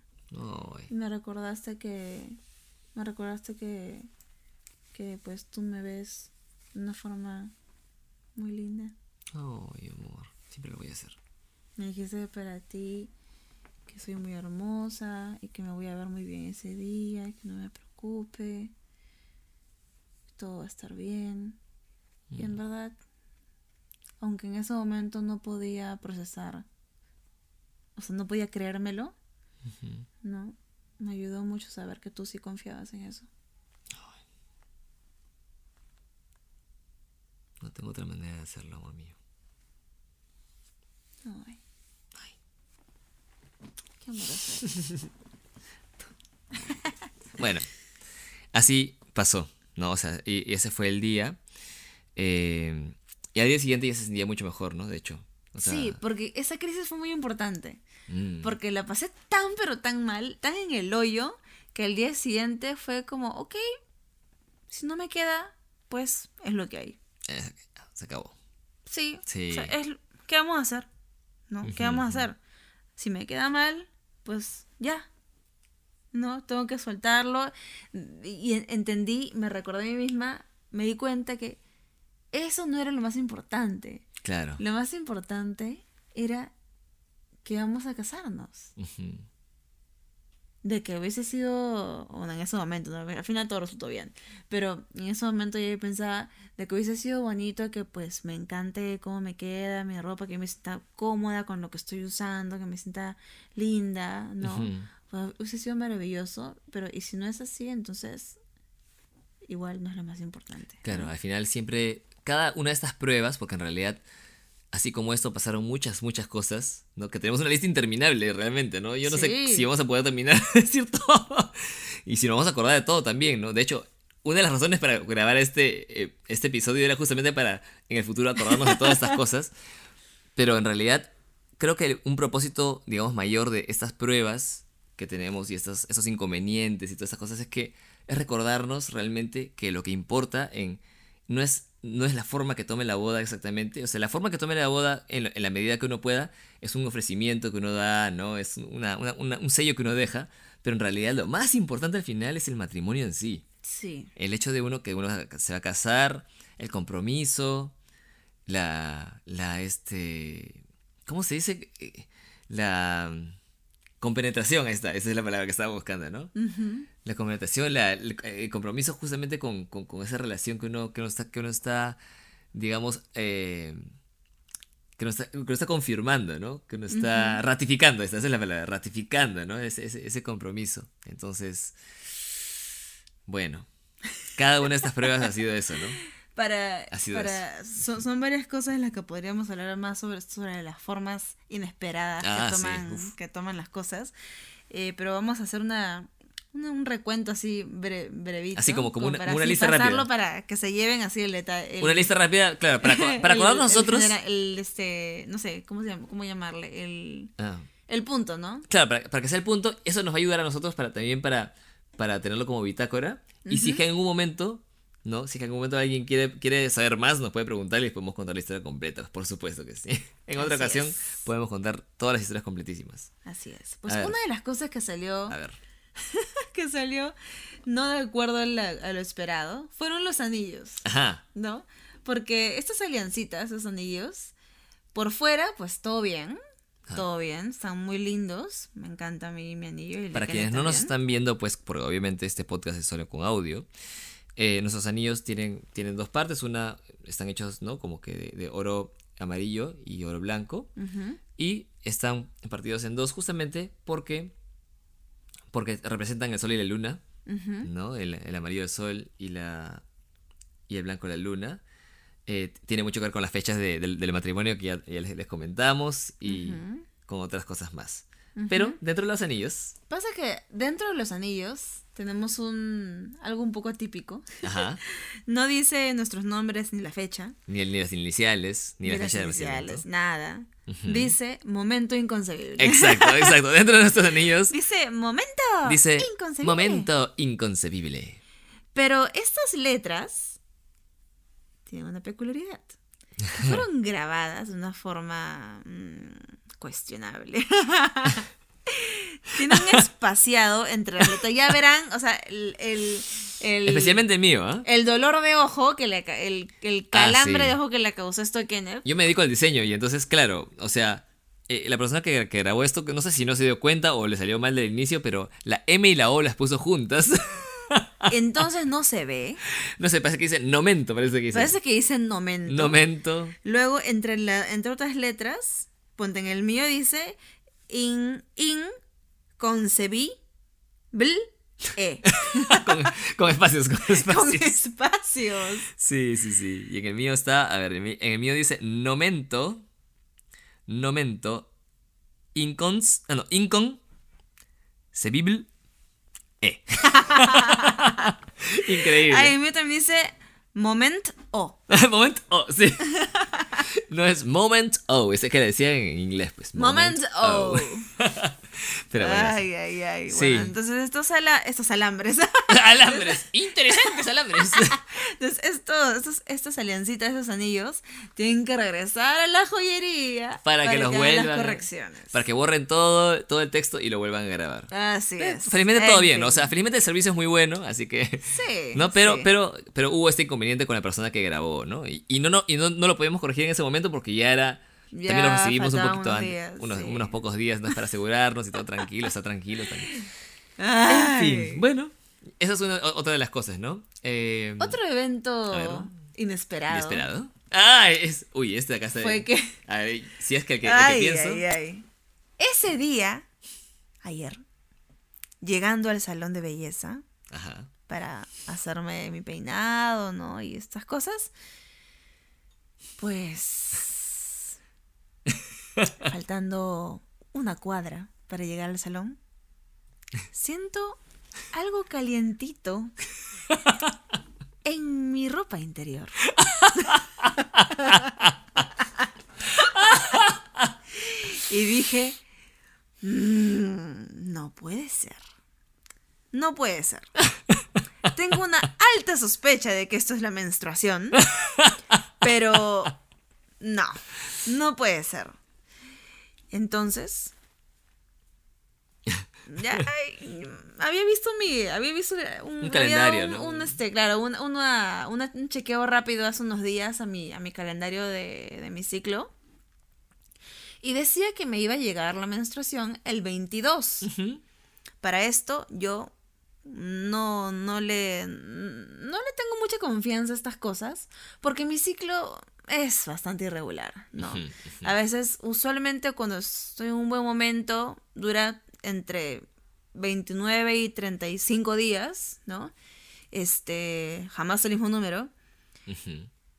S2: Me recordaste que. Me recordaste que. Que pues tú me ves de una forma muy linda.
S1: Ay, amor, siempre lo voy a hacer.
S2: Me dijiste para ti que soy muy hermosa y que me voy a ver muy bien ese día, y que no me preocupe. Todo va a estar bien. Y en verdad, aunque en ese momento no podía procesar, o sea, no podía creérmelo, No, me ayudó mucho saber que tú sí confiabas en eso.
S1: No tengo otra manera de hacerlo, amor mío.
S2: Ay. Qué amoroso.
S1: Bueno, así pasó, ¿no? O sea, y, y ese fue el día. eh, y al día siguiente ya se sentía mucho mejor, ¿no? De hecho. O sea,
S2: sí, porque esa crisis fue muy importante.
S1: Mm,
S2: Porque la pasé tan, pero tan mal, tan en el hoyo, que el día siguiente fue como, ok, si no me queda, pues es lo que hay.
S1: eh, se acabó.
S2: Sí.
S1: Sí.
S2: o sea, es, ¿Qué vamos a hacer? ¿No? ¿Qué vamos a hacer? Si me queda mal, pues ya. No, tengo que soltarlo. Y en- entendí, me recordé a mí misma, me di cuenta que eso no era lo más importante.
S1: Claro.
S2: Lo más importante era que vamos a casarnos. De que hubiese sido, bueno, en ese momento, ¿no? al final todo resultó bien, pero en ese momento yo pensaba de que hubiese sido bonito que pues me encante cómo me queda mi ropa, que me sienta cómoda con lo que estoy usando, que me sienta linda, ¿no?
S1: Ujú.
S2: Pues, hubiese sido maravilloso, pero y si no es así, entonces igual no es lo más importante.
S1: Claro, al final siempre, cada una de estas pruebas, porque en realidad, así como esto, pasaron muchas, muchas cosas, ¿no? Que tenemos una lista interminable realmente, ¿no? Yo no sé
S2: Sí.
S1: si vamos a poder terminar de decir todo. Y si nos vamos a acordar de todo también, ¿no? De hecho, una de las razones para grabar este, eh, este episodio era justamente para en el futuro acordarnos de todas estas cosas. Pero en realidad, creo que un propósito, digamos, mayor de estas pruebas que tenemos y estos, esos inconvenientes y todas estas cosas es que es recordarnos realmente que lo que importa en no es, no es la forma que tome la boda exactamente. O sea, la forma que tome la boda en, la- en la medida que uno pueda es un ofrecimiento que uno da, ¿no? Es una- una- una- un sello que uno deja. Pero en realidad lo más importante al final es el matrimonio en sí.
S2: Sí,
S1: El hecho de uno que uno se va a casar, el compromiso, la, la, este, ¿cómo se dice? Eh, La mm, compenetración, ahí está, esa es la palabra que estaba buscando, ¿no? La compenetración, la- el, compromiso justamente con, con- con esa relación que uno, que uno está, que uno está, digamos, eh, que uno está, que uno está confirmando, ¿no? Que uno está ratificando, esa es la palabra, ratificando, ¿no? Ese, ese, ese compromiso. Entonces, bueno, cada una de estas pruebas ha sido eso, ¿no?
S2: Para,
S1: Ha sido
S2: para son, son varias cosas en las que podríamos hablar más sobre, sobre las formas inesperadas
S1: Ah,
S2: que,
S1: sí,
S2: toman, que toman las cosas. Eh, pero vamos a hacer una, una- un recuento así bre- brevito.
S1: Así como- como una-
S2: para
S1: una
S2: así
S1: lista rápida.
S2: para que se lleven así el detalle.
S1: Una lista rápida, claro, para, para acordarnos
S2: el
S1: nosotros.
S2: El, este, no sé, ¿cómo, se llama, cómo llamarle? El,
S1: Ah.
S2: el punto, ¿no?
S1: Claro, para, para que sea el punto, eso nos va a ayudar a nosotros para también para, para tenerlo como bitácora. Y si es que en algún momento, ¿no? Si es que en algún momento alguien quiere, quiere saber más, nos puede preguntar y les podemos contar la historia completa. Por supuesto que sí. En otra
S2: Así
S1: ocasión
S2: es.
S1: podemos contar todas las historias completísimas.
S2: Así es. Pues
S1: A ver.
S2: una de las cosas que salió,
S1: A ver.
S2: que salió no de acuerdo a, la- a lo esperado, fueron los anillos,
S1: Ajá.
S2: ¿no? Porque estas aliancitas, esos anillos, por fuera, pues todo bien. Todo bien, están muy lindos. Me encanta a mí mi anillo. y
S1: Para quienes no nos están viendo, pues, porque obviamente este podcast es solo con audio. eh, nuestros anillos tienen, tienen dos partes. Una están hechos, ¿no? Como que de, de oro amarillo y oro blanco. Y están partidos en dos justamente porque, porque representan el sol y la luna. ¿no? El, el amarillo del sol y, la, y el blanco de la luna. Eh, tiene mucho que ver con las fechas de- del, del matrimonio que ya, ya les, les comentamos y con otras cosas más. Pero dentro de los anillos,
S2: Pasa que dentro de los anillos tenemos un algo un poco atípico.
S1: ajá,
S2: No dice nuestros nombres ni la fecha.
S1: ni, el- ni las iniciales, ni, la
S2: las
S1: fecha de
S2: iniciales, nada. Dice momento inconcebible.
S1: Exacto, exacto. Dentro de nuestros anillos
S2: dice momento
S1: dice
S2: inconcebible.
S1: momento inconcebible.
S2: Pero estas letras tienen una peculiaridad. que fueron grabadas de una forma mm, cuestionable. Tienen un espaciado entre las letras. Ya verán, o sea, el, el, el-
S1: Especialmente el mío, ¿ah?
S2: el dolor de ojo, que le, el, el
S1: Ah,
S2: calambre
S1: sí.
S2: de ojo que le causó esto a Kenneth.
S1: Yo me dedico al diseño y entonces, claro, o sea, eh, la persona que, que grabó esto, que no sé si no se dio cuenta o le salió mal del inicio, pero la M y la O las puso juntas.
S2: Entonces no se ve.
S1: no sé, parece que dice nomento, parece que dice.
S2: Parece que dice nomento.
S1: Nomento.
S2: Luego, entre, la, entre otras letras, ponte en el mío dice in, in concebí bl e
S1: con, con espacios, con
S2: con
S1: espacios.
S2: espacios.
S1: Sí, sí, sí. Y en el mío está, a ver, en, el mío dice nomento, nomento, incons, ah, no, incon, cebible, e. Increíble.
S2: En el mío también dice moment o.
S1: moment, oh, sí. No es moment, oh, ese que le decían en inglés, pues.
S2: Moment o.
S1: Pero bueno.
S2: Ay, ay, ay.
S1: Sí.
S2: Bueno, entonces estos, ala- estos alambres.
S1: alambres, interesantes alambres.
S2: entonces estos, estos, estas aliancitas, estos anillos, tienen que regresar a la joyería
S1: Para que los vuelvan.
S2: las correcciones.
S1: Para que borren todo, todo el texto y lo vuelvan a grabar.
S2: Así
S1: Eh,
S2: es.
S1: Felizmente todo
S2: En
S1: bien, o sea, felizmente el servicio es muy bueno, así que...
S2: Sí.
S1: No, pero,
S2: sí.
S1: pero, pero hubo este inconveniente con la persona que grabó, ¿no? Y, y no, no, y no, no lo podíamos corregir en ese momento porque ya era...
S2: Ya
S1: también lo recibimos un poquito
S2: unos
S1: antes, unos,
S2: sí.
S1: unos pocos días, ¿no? Para asegurarnos y todo tranquilo, está tranquilo. Está... En
S2: Ay.
S1: fin, bueno, esa es una, otra de las cosas, ¿no? Eh,
S2: Otro
S1: ver.
S2: evento inesperado.
S1: ¿Inesperado? Ah, es... Uy, este de acá está...
S2: Fue que.
S1: A ver, si es que el que, el que
S2: Ay,
S1: pienso...
S2: ay, ay. Ese día, ayer, llegando al salón de belleza
S1: Ajá.
S2: para hacerme mi peinado, ¿no? Y estas cosas, pues. Faltando una cuadra para llegar al salón, siento algo calientito en mi ropa interior. y dije, "Mm, no puede ser. No puede ser. Tengo una alta sospecha de que esto es la menstruación, pero no, no puede ser. Entonces, ya ay, había visto mi, había visto un,
S1: Un calendario,
S2: un,
S1: ¿no?
S2: un, este, claro, un, una- una- un chequeo rápido hace unos días a mi, a mi calendario de, de mi ciclo. Y decía que me iba a llegar la menstruación el 22.
S1: Ujú.
S2: Para esto yo no, no, le, no le tengo mucha confianza a estas cosas porque mi ciclo es bastante irregular, ¿no? A veces, usualmente cuando estoy en un buen momento, dura entre 29 y 35 días, ¿no? Este, jamás el mismo número.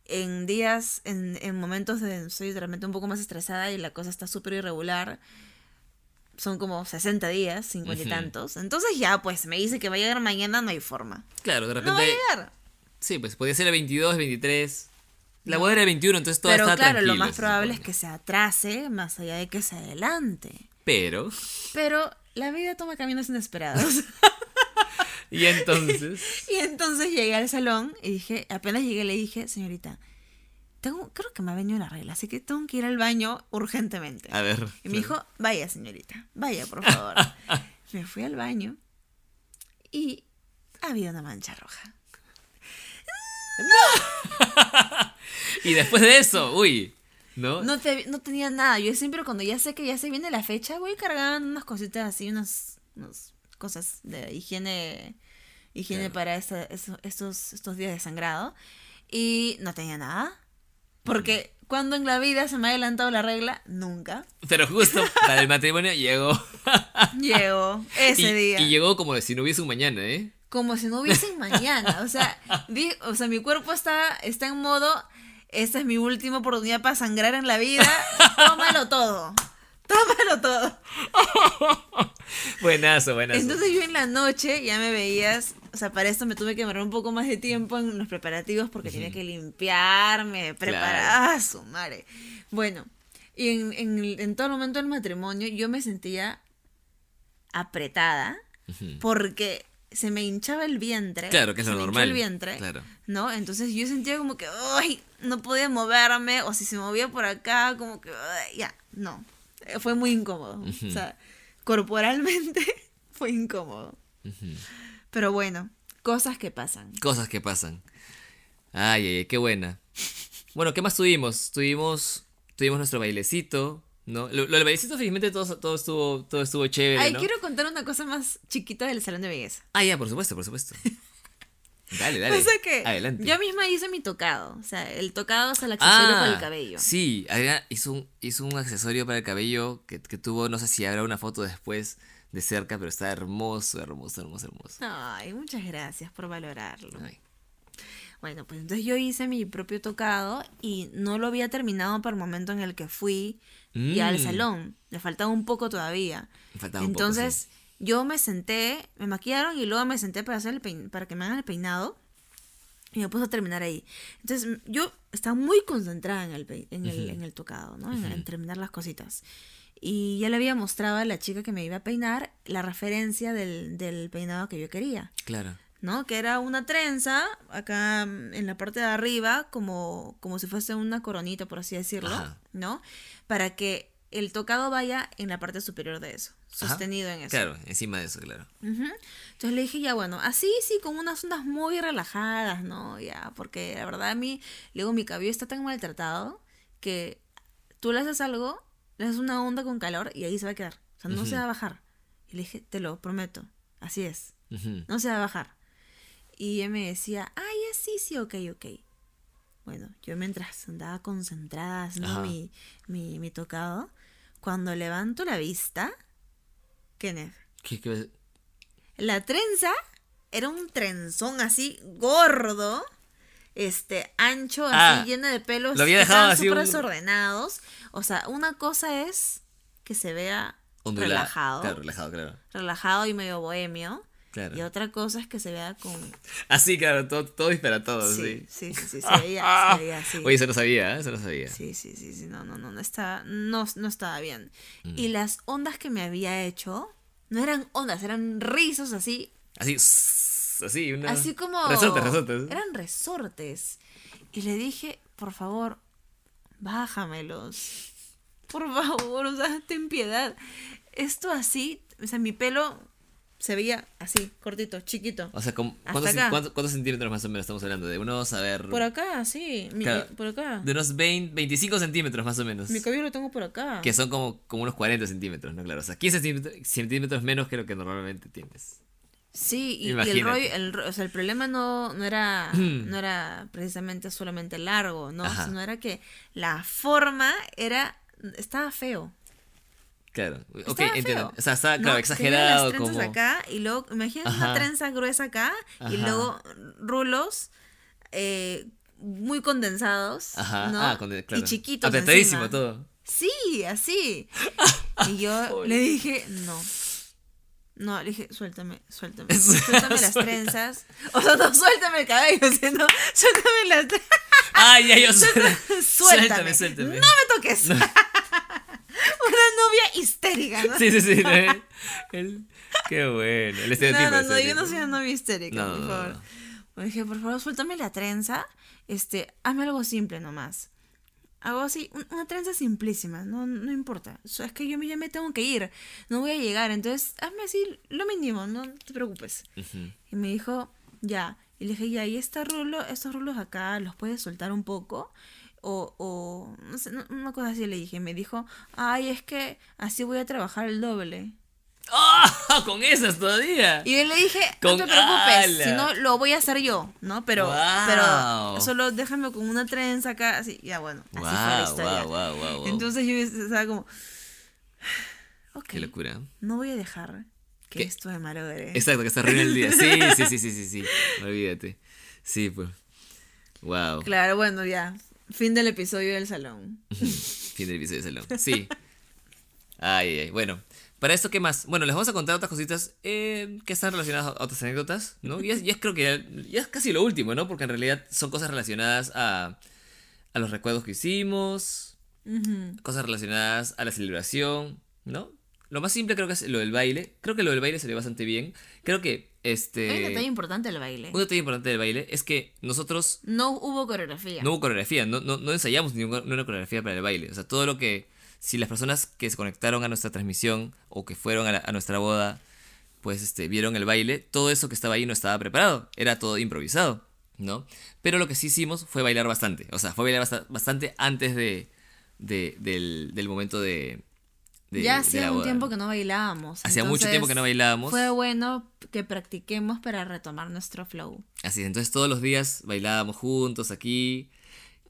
S2: En días, en, en momentos de estoy realmente un poco más estresada y la cosa está súper irregular, son como 60 días, 50 y
S1: Ujú.
S2: tantos. Entonces ya, pues, me dice que va a llegar mañana, no hay forma.
S1: Claro, de
S2: No va a
S1: repente...
S2: llegar.
S1: Sí, pues podía ser el 22, 23. La boda era el 21, entonces todo
S2: Pero
S1: está
S2: claro, lo más probable es que se atrase más allá de que se adelante.
S1: Pero...
S2: Pero la vida toma caminos inesperados.
S1: Y entonces.
S2: Y entonces llegué al salón y dije, apenas llegué le dije, señorita, tengo, creo que me ha venido la regla, así que tengo que ir al baño urgentemente.
S1: A ver.
S2: Y me dijo, vaya señorita, vaya por favor. me fui al baño y había una mancha roja.
S1: Y después de eso, uy. ¿No?
S2: No, te- no tenía nada. Yo siempre cuando ya sé que ya se viene la fecha, voy cargando unas cositas así, unas, unas cosas de higiene, higiene
S1: Claro.
S2: para esta- estos, estos días de sangrado. Y no tenía nada. Porque cuando en la vida se me ha adelantado la regla, nunca.
S1: Pero justo para el matrimonio llegó.
S2: Llegó ese
S1: y,
S2: día.
S1: y llegó como si no hubiese un mañana, ¿eh?
S2: como si no hubiese un mañana. O sea, vi- o sea, mi cuerpo está, está en modo, esta es mi última oportunidad para sangrar en la vida. Tómalo todo. Tómalo todo.
S1: Buenazo, buenazo.
S2: Entonces yo en la noche ya me veías, o sea, para esto me tuve que demorar un poco más de tiempo en los preparativos porque tenía que limpiarme, preparar, ah, su madre. Bueno, y en, en, en todo momento del matrimonio yo me sentía apretada
S1: Ujú.
S2: porque se me hinchaba el vientre.
S1: Claro, que es
S2: se
S1: lo normal.
S2: el vientre.
S1: Claro.
S2: ¿No? Entonces yo sentía como que, ay, no podía moverme, o si se movía por acá, como que, ay, ya, no. Fue muy incómodo.
S1: Ujú.
S2: O sea, corporalmente fue incómodo.
S1: Ujú.
S2: Pero bueno, cosas que pasan.
S1: Cosas que pasan. Ay, ay, ay, qué buena. Bueno, ¿qué más tuvimos? Tuvimos, tuvimos nuestro bailecito, ¿no? Lo, lo del bailecito, felizmente, todo, todo, estuvo, todo estuvo chévere,
S2: Ay,
S1: ¿no?
S2: quiero contar una cosa más chiquita del salón de belleza.
S1: Ah, ya, por supuesto, por supuesto. Dale, dale.
S2: Pasa que
S1: Adelante.
S2: yo misma hice mi tocado. O sea, el tocado es el accesorio para el
S1: Ah,
S2: cabello.
S1: Sí, Adriana hizo un, hizo un accesorio para el cabello que, que tuvo, no sé si habrá una foto después de cerca, pero está hermoso, hermoso, hermoso, hermoso.
S2: Ay, muchas gracias por valorarlo.
S1: Ay.
S2: Bueno, pues entonces yo hice mi propio tocado y no lo había terminado para el momento en el que fui ya al
S1: Mm.
S2: salón. Le faltaba un poco todavía.
S1: Me faltaba un poco,
S2: entonces yo me senté, me maquillaron y luego me senté para, hacer el pein- para que me hagan el peinado y me puse a terminar ahí. Entonces yo estaba muy concentrada en el, en el, en el tocado, ¿no? En, en terminar las cositas. Y ya le había mostrado a la chica que me iba a peinar la referencia del, del peinado que yo quería.
S1: Claro.
S2: ¿no? Que era una trenza acá en la parte de arriba, como, como si fuese una coronita, por así decirlo,
S1: Ajá.
S2: ¿no? Para que el tocado vaya en la parte superior de eso,
S1: Ajá.
S2: sostenido en eso.
S1: Claro, encima de eso, claro.
S2: Ujú. Entonces le dije, ya bueno, así sí, con unas ondas muy relajadas, ¿no? Ya, porque la verdad a mí, luego mi cabello está tan maltratado que tú le haces algo, le haces una onda con calor y ahí se va a quedar. O sea, no se va a bajar. Y le dije, te lo prometo, así es no se va a bajar. Y ella me decía, ay, ya sí, sí, ok, ok. Bueno, yo mientras andaba concentrada haciendo mi, mi, mi tocado, cuando levanto la vista, Kenneth,
S1: ¿Qué- qué-
S2: la trenza era un trenzón así gordo, este, ancho, así,
S1: Ah,
S2: lleno de pelos
S1: lo había dejado
S2: súper
S1: un-
S2: desordenados. O sea, una cosa es que se vea
S1: ondulado?
S2: relajado,
S1: Claro, relajado, claro.
S2: relajado y medio bohemio.
S1: Claro.
S2: Y otra cosa es que se vea con
S1: Así, claro, todo, todo dispara todo,
S2: Sí,
S1: sí.
S2: sí, sí, sí, se veía, se veía así.
S1: Oye, eso no sabía, ¿eh? eso no sabía.
S2: Sí, sí, sí, sí, no, no, no, no estaba, no, no estaba bien.
S1: Mm.
S2: Y las ondas que me había hecho, no eran ondas, eran rizos así,
S1: Así, así, una...
S2: así como...
S1: Resortes, resortes.
S2: Eran resortes. Y le dije, por favor, bájamelos. Por favor, o sea, ten piedad. Esto así, o sea, mi pelo se veía así, cortito, chiquito.
S1: O sea, ¿cómo-
S2: Hasta
S1: ¿cuántos, cuántos- cuántos centímetros más o menos estamos hablando? De unos, a ver...
S2: Por acá, sí, mi-
S1: Claro.
S2: por acá.
S1: De unos 20, 25 centímetros más o menos.
S2: Mi cabello lo tengo por acá.
S1: Que son como, como unos 40 centímetros, ¿no? Claro, o sea, 15 centímetros, centímetros menos que lo que normalmente tienes.
S2: Sí, y, y el rollo, el, o sea, el problema no, no era no era precisamente solamente largo, ¿no?
S1: Ajá.
S2: Sino era que la forma era estaba feo.
S1: Claro. Ok,
S2: Estaba
S1: entiendo.
S2: feo.
S1: O sea, está,
S2: ¿no?
S1: claro, exagerado
S2: las trenzas
S1: como...
S2: acá y luego, imagínate una trenza gruesa acá y luego rulos eh, muy condensados,
S1: Ajá,
S2: ¿no?
S1: ah, claro.
S2: Y chiquitos
S1: Apretadísimo
S2: encima.
S1: todo.
S2: Sí, así. Y yo le dije, no. No, le dije, suéltame, suéltame. Suéltame las trenzas. O sea, no, suéltame el cabello, sino suéltame las trenzas.
S1: Ay, ay, yo
S2: Suéltame,
S1: suéltame, suéltame.
S2: No me toques. Una novia histérica, ¿no?
S1: Sí, sí, sí. El- el- qué bueno. El estereotipo.
S2: No, no, no, yo no soy una novia histérica,
S1: No,
S2: por favor. Le dije, por favor, suéltame la trenza. Este, hazme algo simple nomás. Hago así, un- una trenza simplísima, no, no importa. Es que yo me- ya me tengo que ir, no voy a llegar, entonces hazme así lo mínimo, no te preocupes. Y me dijo, ya. Y le dije, ya, y este rulo, estos rulos acá, ¿los puedes soltar un poco? O, o no sé, no- una cosa así le dije. Y me dijo, ay, es que así voy a trabajar el doble.
S1: ¡Ah! Con esas todavía.
S2: Y yo le dije,
S1: Con
S2: no te preocupes,
S1: ala.
S2: si no lo voy a hacer yo, ¿no? Pero,
S1: Guau.
S2: pero solo déjame con una trenza acá, así, ya bueno, así fue la
S1: Wow,
S2: historia.
S1: wow, wow, wow, wow.
S2: Entonces yo estaba como, ok,
S1: Qué locura.
S2: no voy a dejar que
S1: ¿Qué?
S2: esto me malogre.
S1: Exacto, que se arruina el día. Sí, sí, sí, sí, sí, sí. Olvídate. Sí, pues. Wow.
S2: Claro, bueno, ya, fin del episodio del salón.
S1: Fin del episodio de salón. Sí. Ay, ay, bueno. Para esto, ¿qué más? Bueno, les vamos a contar otras cositas eh, que están relacionadas a otras anécdotas, ¿no? Y es, y es creo que ya, ya es casi lo último, ¿no? Porque en realidad son cosas relacionadas a, a los recuerdos que hicimos, cosas relacionadas a la celebración, ¿no? Lo más simple creo que es lo del baile. Creo que lo del baile salió bastante bien. Creo que este...
S2: Hay un detalle importante del baile.
S1: un detalle importante del baile es que nosotros
S2: No hubo coreografía.
S1: no hubo coreografía, no, no, no ensayamos ninguna coreografía para el baile. O sea, todo lo que. Si las personas que se conectaron a nuestra transmisión o que fueron a, la- a nuestra boda, pues este, vieron el baile, todo eso que estaba ahí no estaba preparado. Era todo improvisado, ¿no? Pero lo que sí hicimos fue bailar bastante. O sea, fue bailar basta- bastante antes de, de- del, del momento de. de-
S2: ya hacía un tiempo que no bailábamos.
S1: Hacía mucho tiempo que no bailábamos.
S2: Fue bueno que practiquemos para retomar nuestro flow.
S1: Así es, entonces todos los días bailábamos juntos aquí.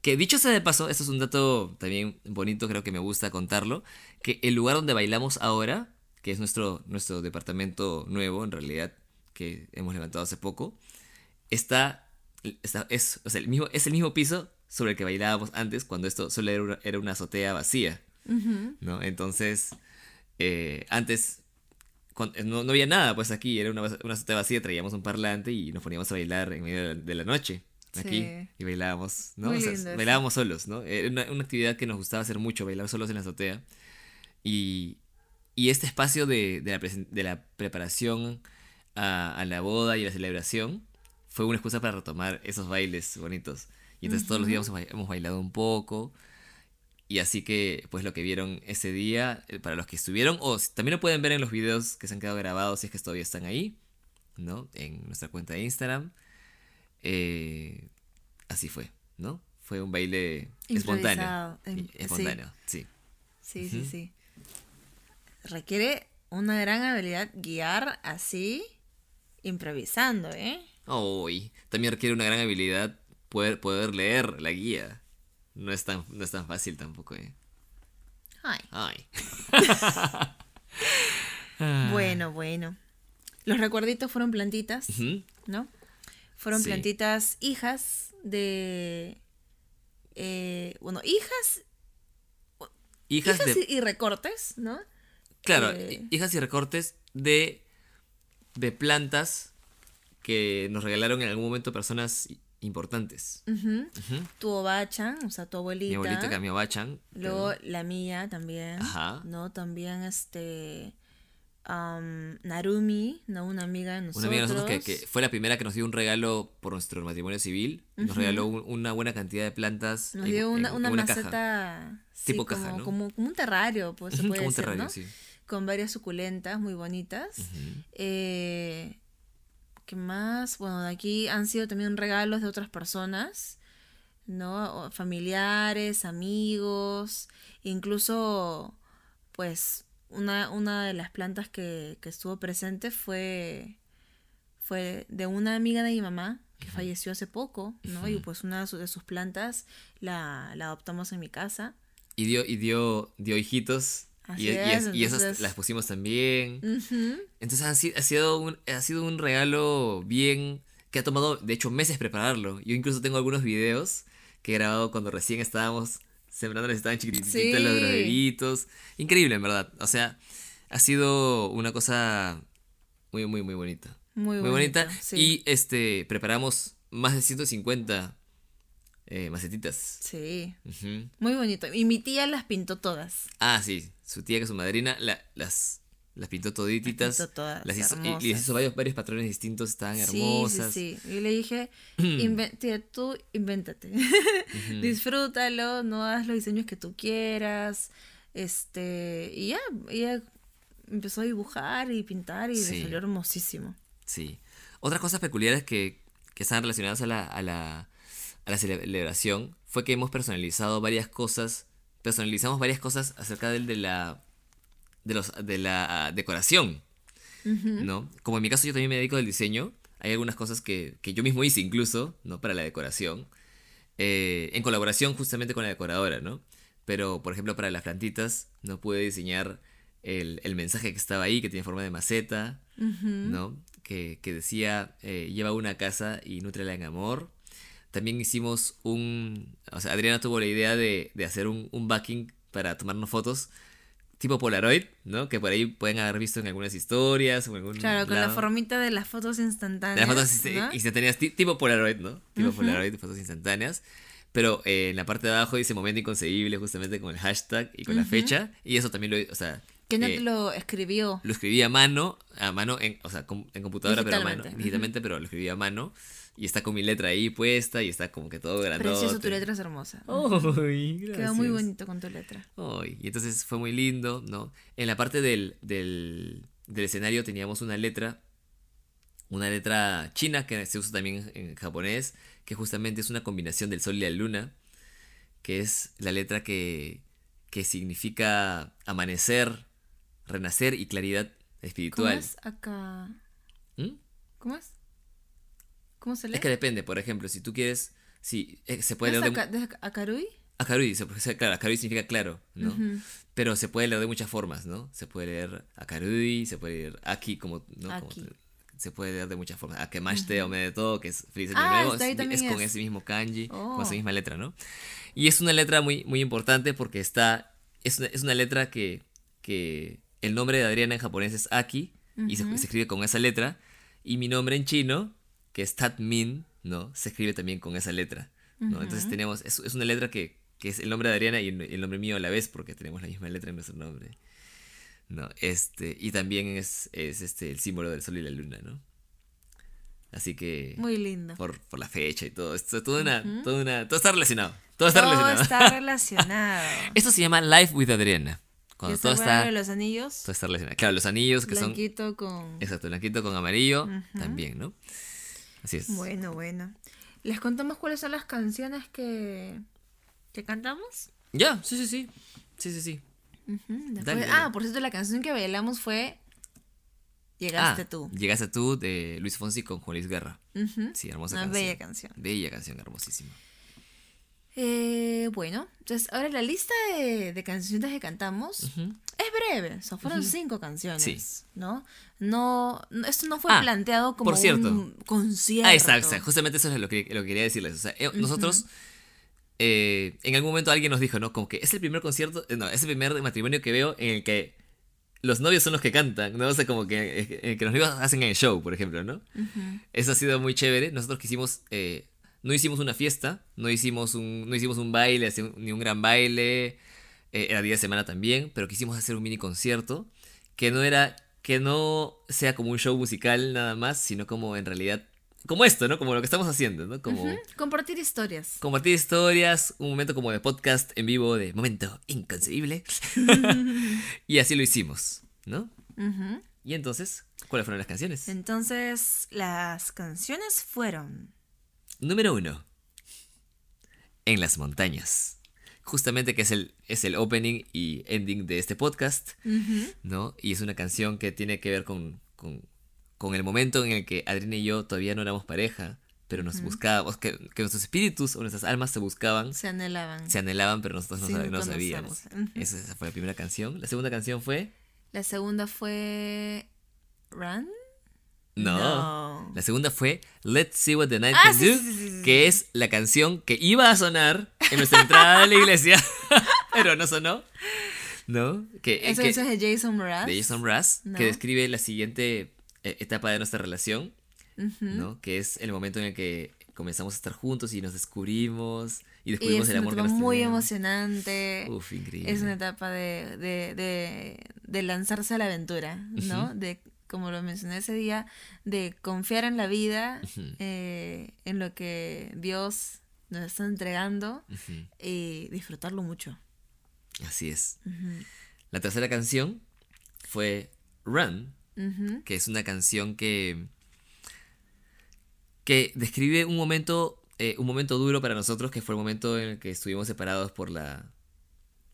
S1: Que dicho sea de paso, esto es un dato también bonito, creo que me gusta contarlo, que el lugar donde bailamos ahora, que es nuestro, nuestro departamento nuevo en realidad, que hemos levantado hace poco, está, está- es, o sea, el mismo, es el mismo piso sobre el que bailábamos antes, cuando esto solo era una, era una azotea vacía, ¿no? Entonces, eh, antes cuan- no, no había nada, pues aquí era una, una azotea vacía, traíamos un parlante y nos poníamos a bailar en medio de la noche. Aquí,
S2: Sí.
S1: y bailábamos, ¿no?
S2: Muy
S1: O sea,
S2: lindo
S1: bailábamos solos, ¿no? Era una, una actividad que nos gustaba hacer mucho, bailar solos en la azotea. Y, y este espacio de, de la, de la preparación a, a la boda y la celebración fue una excusa para retomar esos bailes bonitos. Y entonces todos los días hemos, hemos bailado un poco. Y así que, pues lo que vieron ese día, eh, para los que estuvieron, o también lo pueden ver en los videos que se han quedado grabados, si es que todavía están ahí, ¿no? En nuestra cuenta de Instagram. Eh, así fue, ¿no? Fue un baile espontáneo.
S2: Improvisado, em, sí.
S1: Espontáneo, sí.
S2: Sí, sí, sí. Requiere una gran habilidad guiar así, improvisando, ¿eh?
S1: Uy, también requiere una gran habilidad poder, poder leer la guía. No es tan, no es tan fácil tampoco, ¿eh?
S2: Ay.
S1: Ay.
S2: Bueno, bueno. Los recuerditos fueron plantitas. ¿no? Fueron
S1: Sí.
S2: plantitas hijas de... eh, bueno, hijas,
S1: Hijas,
S2: hijas
S1: de...
S2: y, recortes, ¿no?
S1: Claro,
S2: eh,
S1: hijas y recortes de, de plantas que nos regalaron en algún momento personas importantes.
S2: Ujú. Tu obacha, o sea, tu abuelita.
S1: Mi abuelita que a mi abachan.
S2: Luego la mía también.
S1: Ajá.
S2: ¿No? También este. Narumi, ¿no? Una amiga de nosotros.
S1: Una amiga de nosotros que, que fue la primera que nos dio un regalo por nuestro matrimonio civil. Nos regaló un- una buena cantidad de plantas.
S2: Nos
S1: en-
S2: dio una,
S1: en-
S2: una
S1: en
S2: maceta.
S1: caja.
S2: sí,
S1: Tipo
S2: como,
S1: caja, ¿no?
S2: como, como un terrario, pues se puede
S1: Como un
S2: decir,
S1: terrario,
S2: ¿no?
S1: sí.
S2: Con varias suculentas muy bonitas. Eh, ¿Qué más? Bueno, de aquí han sido también regalos de otras personas, ¿no? Familiares, amigos, incluso, pues, una, una de las plantas que, que estuvo presente fue, fue de una amiga de mi mamá que falleció hace poco, ¿no? Y pues una de sus, de sus plantas la, la adoptamos en mi casa.
S1: Y dio, y dio, dio hijitos.
S2: Así
S1: y, y
S2: es,
S1: es- y esas
S2: entonces-
S1: las pusimos también. Entonces ha, si- ha sido un, ha sido un regalo bien que ha tomado, de hecho, meses prepararlo. Yo incluso tengo algunos videos que he grabado cuando recién estábamos sembrándoles, estaban chiquititos
S2: Sí.
S1: los, bebitos. Increíble, en verdad. O sea, ha sido una cosa muy, muy, muy bonita.
S2: Muy,
S1: Muy bonita.
S2: sí.
S1: Y este preparamos más de 150 eh, macetitas.
S2: Sí.
S1: Ujú.
S2: Muy bonito. Y mi tía las pintó todas.
S1: Ah, sí, su tía que es su madrina la- las, las pintó todititas.
S2: Las pintó todas,
S1: las hizo, y- les hizo varios, varios patrones distintos, estaban
S2: Sí,
S1: hermosas.
S2: sí, sí. Y le dije, "Inven- tía, tú invéntate. Disfrútalo, no haz los diseños que tú quieras. Este, y ya, ella empezó a dibujar y pintar y
S1: Sí.
S2: le salió hermosísimo.
S1: Sí. Otras cosas peculiares que, que están relacionadas a la, a, la, a la celebración fue que hemos personalizado varias cosas. Personalizamos varias cosas acerca del, de la. De los de la ah, decoración. ¿No? Como en mi caso yo también me dedico al diseño. Hay algunas cosas que, que yo mismo hice incluso, ¿no? Para la decoración. eh, en colaboración justamente con la decoradora, ¿no? Pero, por ejemplo, para las plantitas no pude diseñar el, el mensaje que estaba ahí, que tiene forma de maceta, ¿no? Que, que decía, eh, lleva una casa y nútrela en amor. También hicimos un... O sea, Adriana tuvo la idea de, de hacer un, un backing para tomarnos fotos tipo Polaroid, ¿no? Que por ahí pueden haber visto en algunas historias o en algún
S2: Claro, con la
S1: lado.
S2: formita de las fotos instantáneas.
S1: Las fotos
S2: ¿no?
S1: instantáneas, ti- tipo Polaroid, ¿no? Tipo Polaroid, fotos instantáneas. Pero eh, en la parte de abajo dice momento inconcebible, justamente con el hashtag y con la fecha. Y eso también lo, o sea,
S2: no
S1: eh,
S2: lo escribió.
S1: lo escribí a mano, a mano, en, o sea, com- en computadora, pero a mano,
S2: Digitalmente,
S1: digitalmente, pero lo escribí a mano. Y está con mi letra ahí puesta y está como que todo grandote.
S2: Precioso, tu letra es hermosa.
S1: Ay,
S2: Quedó muy
S1: gracias.
S2: bonito con tu letra.
S1: Ay, y entonces fue muy lindo, ¿no? En la parte del, del, del escenario teníamos una letra, una letra china que se usa también en japonés, que justamente es una combinación del sol y la luna, que es la letra que, que significa amanecer, renacer y claridad
S2: ¿Cómo
S1: espiritual.
S2: es acá?
S1: ¿Mm?
S2: ¿Cómo es? ¿Cómo se lee?
S1: Es que depende, por ejemplo, si tú quieres, si eh, se puede
S2: ¿No
S1: leer de...
S2: Aka- de Akarui?
S1: Akarui, claro, Akarui significa claro, ¿no?
S2: Ujú.
S1: Pero se puede leer de muchas formas, ¿no? Se puede leer Akarui, se puede leer Aki, como, ¿no? Como
S2: Aki.
S1: te- se puede leer de muchas formas. Akemashite o Medeto, que es feliz año
S2: Ah,
S1: nuevo, es, es con
S2: es.
S1: ese mismo kanji, con esa
S2: Oh.
S1: misma letra, ¿no? Y es una letra muy, muy importante porque está, es una, es una letra que, que el nombre de Adriana en japonés es Aki, y se, se escribe con esa letra, y mi nombre en chino, que es Tatmin, ¿no? Se escribe también con esa letra, ¿no? Entonces tenemos, es, es una letra que, que es el nombre de Adriana y el, nombre mío a la vez, porque tenemos la misma letra en nuestro nombre. No, este, y también es, es este, el símbolo del sol y la luna, ¿no? Así que,
S2: Muy lindo.
S1: por, por la fecha y todo, esto, toda una, toda una, todo está relacionado, todo está
S2: Todo
S1: relacionado.
S2: está relacionado.
S1: Esto se llama Life with Adriana.
S2: ¿Y
S1: Cuando todo está,
S2: de los anillos?
S1: todo está relacionado. Claro, los anillos que son,
S2: Blanquito con...
S1: exacto, blanquito con amarillo, también, ¿no? Así es.
S2: Bueno, bueno. ¿Les contamos cuáles son las canciones que, que cantamos?
S1: Ya, sí, sí, sí, sí, sí, sí.
S2: Ujú, después-
S1: Dale, dale.
S2: Ah, por cierto, la canción que bailamos fue Llegaste
S1: Ah,
S2: tú.
S1: Llegaste tú de Luis Fonsi con Juan Luis Guerra.
S2: Ujú.
S1: Sí, hermosa
S2: Una
S1: canción.
S2: bella canción.
S1: Bella canción, hermosísima.
S2: Eh, bueno, entonces ahora la lista de, de canciones que cantamos
S1: Ujú.
S2: Es breve. O sea, fueron cinco canciones.
S1: Sí.
S2: ¿No? No, esto no fue
S1: Ah,
S2: planteado como
S1: por cierto.
S2: un concierto.
S1: Ah, exacto, exacto. Justamente eso es lo que, lo que quería decirles. O sea, eh, nosotros, eh, en algún momento alguien nos dijo, ¿no? Como que es el primer concierto, eh, no, es el primer matrimonio que veo en el que los novios son los que cantan, ¿no? O sea, como que, eh, en el que los novios hacen el show, por ejemplo, ¿no? Eso ha sido muy chévere. Nosotros quisimos, eh, no hicimos una fiesta, no hicimos un, no hicimos un baile, ni un gran baile, eh, era día de semana también, pero quisimos hacer un mini concierto que no era, que no sea como un show musical nada más, sino como en realidad, como esto, ¿no? Como lo que estamos haciendo, ¿no? Como.
S2: Compartir historias.
S1: compartir historias, un momento como de podcast en vivo de momento inconcebible. y así lo hicimos, ¿no? Y entonces, ¿cuáles fueron las canciones?
S2: Entonces, las canciones fueron.
S1: Número uno. En las montañas. Justamente que es el, es el opening y ending de este podcast. ¿no? Y es una canción que tiene que ver con, con, con el momento en el que Adriana y yo todavía no éramos pareja, pero nos buscábamos, que, que nuestros espíritus o nuestras almas se buscaban,
S2: Se anhelaban.
S1: se anhelaban, pero nosotros no, no sabíamos. Esa, esa fue la primera canción. La segunda canción fue...
S2: La segunda fue. ¿Run?
S1: No.
S2: No.
S1: La segunda fue Let's See What the Night
S2: Ah,
S1: Can
S2: sí,
S1: Do,
S2: sí, sí,
S1: que es la canción que iba a sonar en nuestra entrada a la iglesia, pero no sonó. ¿No? Que,
S2: canción es de Jason Mraz.
S1: de Jason Mraz,
S2: No.
S1: que describe la siguiente eh, etapa de nuestra relación. ¿no? Que es el momento en el que comenzamos a estar juntos y nos descubrimos y descubrimos
S2: es
S1: el amor que nos
S2: muy
S1: tenemos.
S2: emocionante.
S1: Uf, increíble.
S2: Es una etapa de, de, de, de lanzarse a la aventura, ¿no?
S1: Ujú.
S2: De, como lo mencioné ese día, de confiar en la vida, eh, en lo que Dios nos está entregando y disfrutarlo mucho.
S1: Así es. La tercera canción fue Run, que es una canción que que describe un momento eh, un momento duro para nosotros que fue el momento en el que estuvimos separados por la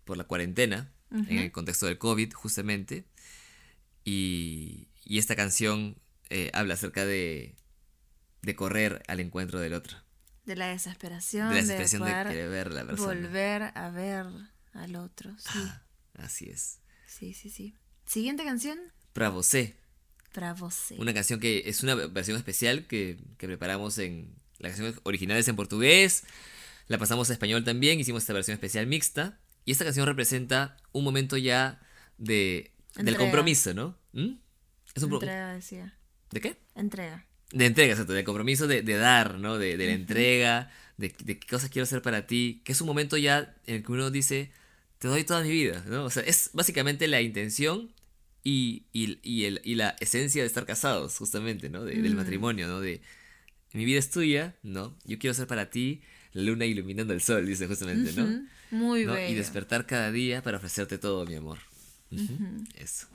S1: por la cuarentena en el contexto del covid justamente. Y, y esta canción eh, habla acerca de de correr al encuentro del otro
S2: De la desesperación,
S1: de la desesperación de, querer ver a la persona
S2: volver a ver al otro. Sí,
S1: Ah, así es
S2: sí, sí, sí. Siguiente canción,
S1: para você. Una canción que es una versión especial que, que preparamos en. La canción original es en portugués. La pasamos a español también. Hicimos esta versión especial mixta. Y esta canción representa un momento ya de. del compromiso, ¿no? ¿Mm? Es un
S2: Entrega, decía.
S1: ¿De qué?
S2: Entrega.
S1: De entrega, exacto. Del compromiso de, de dar, ¿no? De, de la entrega. De, de qué cosas quiero hacer para ti. Que es un momento ya en el que uno dice. Te doy toda mi vida, ¿no? O sea, es básicamente la intención y, y, y el, y la esencia de estar casados, justamente, ¿no? De- Del
S2: Mm.
S1: matrimonio, ¿no? De mi vida es tuya, ¿no? Yo quiero ser para ti la luna iluminando el sol, dice justamente, ¿no?
S2: Ujú, Muy
S1: ¿No?
S2: bello.
S1: Y despertar cada día para ofrecerte todo, mi amor. Ujú,
S2: Ujú.
S1: Eso,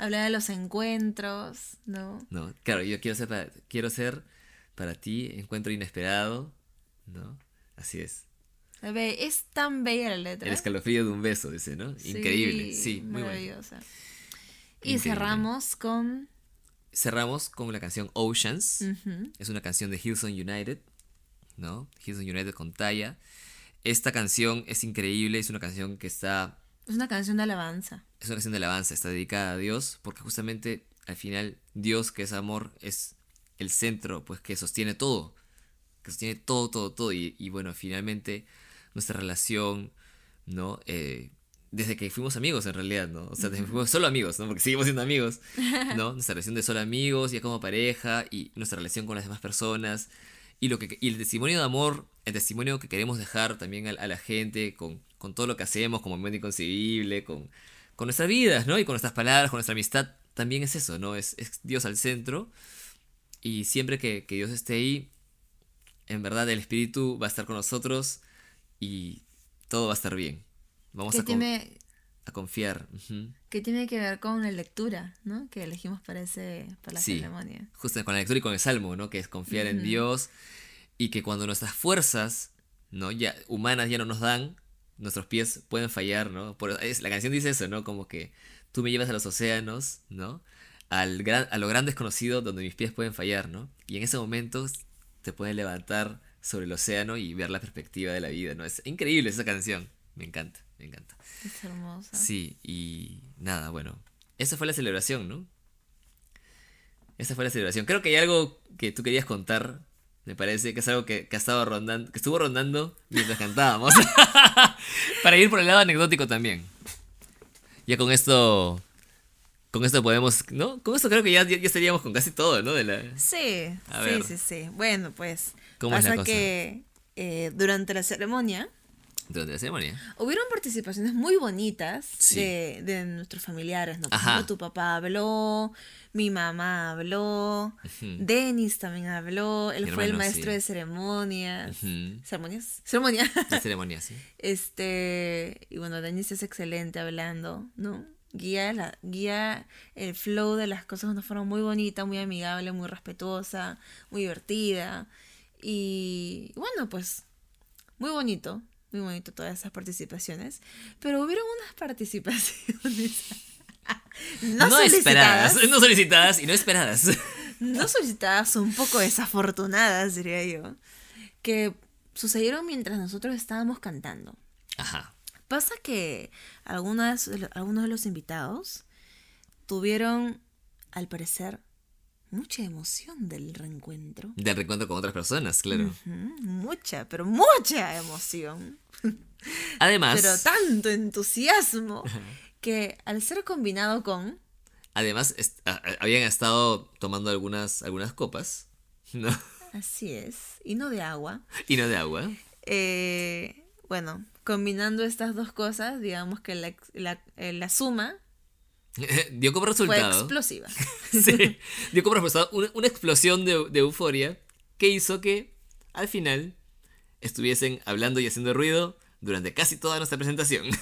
S2: Habla de los encuentros, ¿no?
S1: ¿no? Claro, yo quiero ser para, quiero ser para ti encuentro inesperado, ¿no? Así es.
S2: Es tan bella la letra.
S1: El escalofrío de un beso, dice, ¿no? Increíble, sí, muy bueno.
S2: maravillosa. Y
S1: Increíble.
S2: cerramos con.
S1: Cerramos con la canción Oceans. Es una canción de Hillsong United, ¿no? Hillsong United con Taya. Esta canción es increíble, es una canción que está
S2: Es una canción de alabanza.
S1: es una canción de alabanza, está dedicada a Dios, porque justamente al final Dios, que es amor, es el centro, pues que sostiene todo, que sostiene todo, todo, todo, y, y bueno, finalmente nuestra relación, ¿no? Eh, desde que fuimos amigos en realidad, ¿no? O sea, desde que fuimos solo amigos, ¿no? Porque seguimos siendo amigos, ¿no? Nuestra relación de solo amigos, ya como pareja, y nuestra relación con las demás personas, y, lo que, y el testimonio de amor, el testimonio que queremos dejar también a, a la gente, con, con todo lo que hacemos, como movimiento inconcebible, con, con nuestras vidas, ¿no? Y con nuestras palabras, con nuestra amistad, también es eso, ¿no? Es, es Dios al centro, y siempre que, que Dios esté ahí, en verdad el Espíritu va a estar con nosotros, y todo va a estar bien. Vamos
S2: Que
S1: a,
S2: tiene,
S1: a confiar. ujú.
S2: que tiene que ver con la lectura, ¿no? Que elegimos para, ese, para la
S1: Sí.
S2: ceremonia.
S1: justo con la lectura y con el salmo, ¿no? Que es confiar en. Dios y que cuando nuestras fuerzas, ¿no? Ya humanas ya no nos dan, nuestros pies pueden fallar, ¿no? Por, es, la canción dice eso, ¿no? Como que tú me llevas a los océanos, ¿no? Al gran, a lo gran desconocido donde mis pies pueden fallar, ¿no? Y en ese momento te puedes levantar sobre el océano y ver la perspectiva de la vida, ¿no? Es increíble esa canción. Me encanta, me encanta.
S2: Es hermosa.
S1: Sí, y nada, bueno. Esa fue la celebración, ¿no? Esa fue la celebración. Creo que hay algo que tú querías contar. Me parece que es algo que, que ha estado rondando, que estuvo rondando mientras cantábamos. Para ir por el lado anecdótico también. Ya con esto. Con esto podemos. ¿No? Con esto creo que ya, ya, estaríamos con casi todo, ¿no? De la...
S2: Sí, sí, sí, sí. Bueno, pues
S1: ¿Cómo es
S2: pasa
S1: la cosa?
S2: que eh, durante la ceremonia
S1: Durante la ceremonia.
S2: hubieron participaciones muy bonitas
S1: Sí.
S2: de, de nuestros familiares, ¿no? Tu papá habló, mi mamá habló,
S1: Ujú.
S2: Denis también habló, él
S1: Mi
S2: fue el maestro
S1: sí.
S2: de ceremonias. ¿Ceremonias? Ceremonia.
S1: La ceremonia, sí.
S2: Este, y bueno, Denis es excelente hablando, ¿no? Guía, la, guía el flow de las cosas de una forma muy bonita, muy amigable, muy respetuosa, muy divertida. Y bueno, pues muy bonito, muy bonito todas esas participaciones. Pero hubieron unas participaciones no,
S1: no
S2: solicitadas,
S1: esperadas. No solicitadas y no esperadas.
S2: no solicitadas, un poco desafortunadas, diría yo, que sucedieron mientras nosotros estábamos cantando.
S1: Ajá.
S2: Pasa que algunas, algunos de los invitados tuvieron, al parecer, mucha emoción del reencuentro.
S1: Del reencuentro con otras personas, claro.
S2: Mucha, pero mucha emoción.
S1: Además.
S2: Pero tanto entusiasmo que al ser combinado con...
S1: Además, est- habían estado tomando algunas, algunas copas, ¿no?
S2: Así es. Y no de agua.
S1: Y no de agua.
S2: Eh, bueno, combinando estas dos cosas, digamos que la, la, eh, la suma
S1: Dio como
S2: fue
S1: resultado.
S2: explosiva.
S1: Sí, dio como resultado una, una explosión de, de euforia que hizo que al final estuviesen hablando y haciendo ruido durante casi toda nuestra presentación.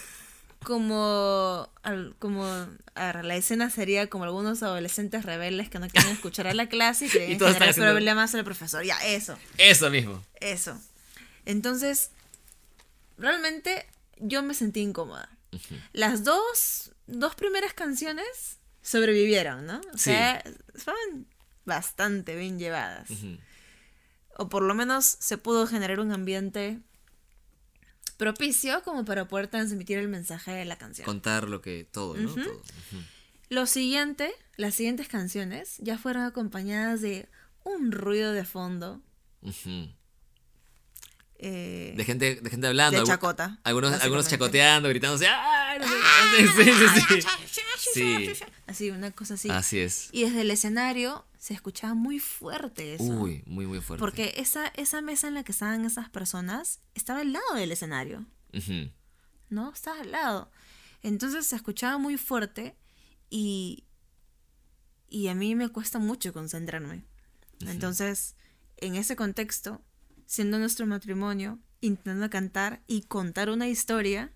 S2: Como, como a ver, la escena sería como algunos adolescentes rebeldes que no quieren escuchar a la clase y quieren generar
S1: haciendo-
S2: problemas al profesor. Ya, eso,
S1: Eso mismo.
S2: eso. Entonces, realmente yo me sentí incómoda. Las dos, dos primeras canciones sobrevivieron, ¿no? O
S1: Sí.
S2: sea, fueron bastante bien llevadas. O por lo menos se pudo generar un ambiente propicio como para poder transmitir el mensaje de la canción.
S1: Contar lo que. todo, ¿no? Todo. Ujú.
S2: Lo siguiente, las siguientes canciones ya fueron acompañadas de un ruido de fondo. Eh,
S1: De gente, de gente hablando.
S2: De chacota,
S1: Algunos, algunos chacoteando, gritándose. ¡Ay! Sí, sí, sí. Sí.
S2: Así, una cosa así.
S1: Así es.
S2: Y desde el escenario se escuchaba muy fuerte eso.
S1: Uy, muy, muy fuerte.
S2: Porque esa, esa mesa en la que estaban esas personas estaba al lado del escenario. ¿no? Estaba al lado. Entonces se escuchaba muy fuerte y, y a mí me cuesta mucho concentrarme. Entonces, en ese contexto, siendo nuestro matrimonio, intentando cantar y contar una historia,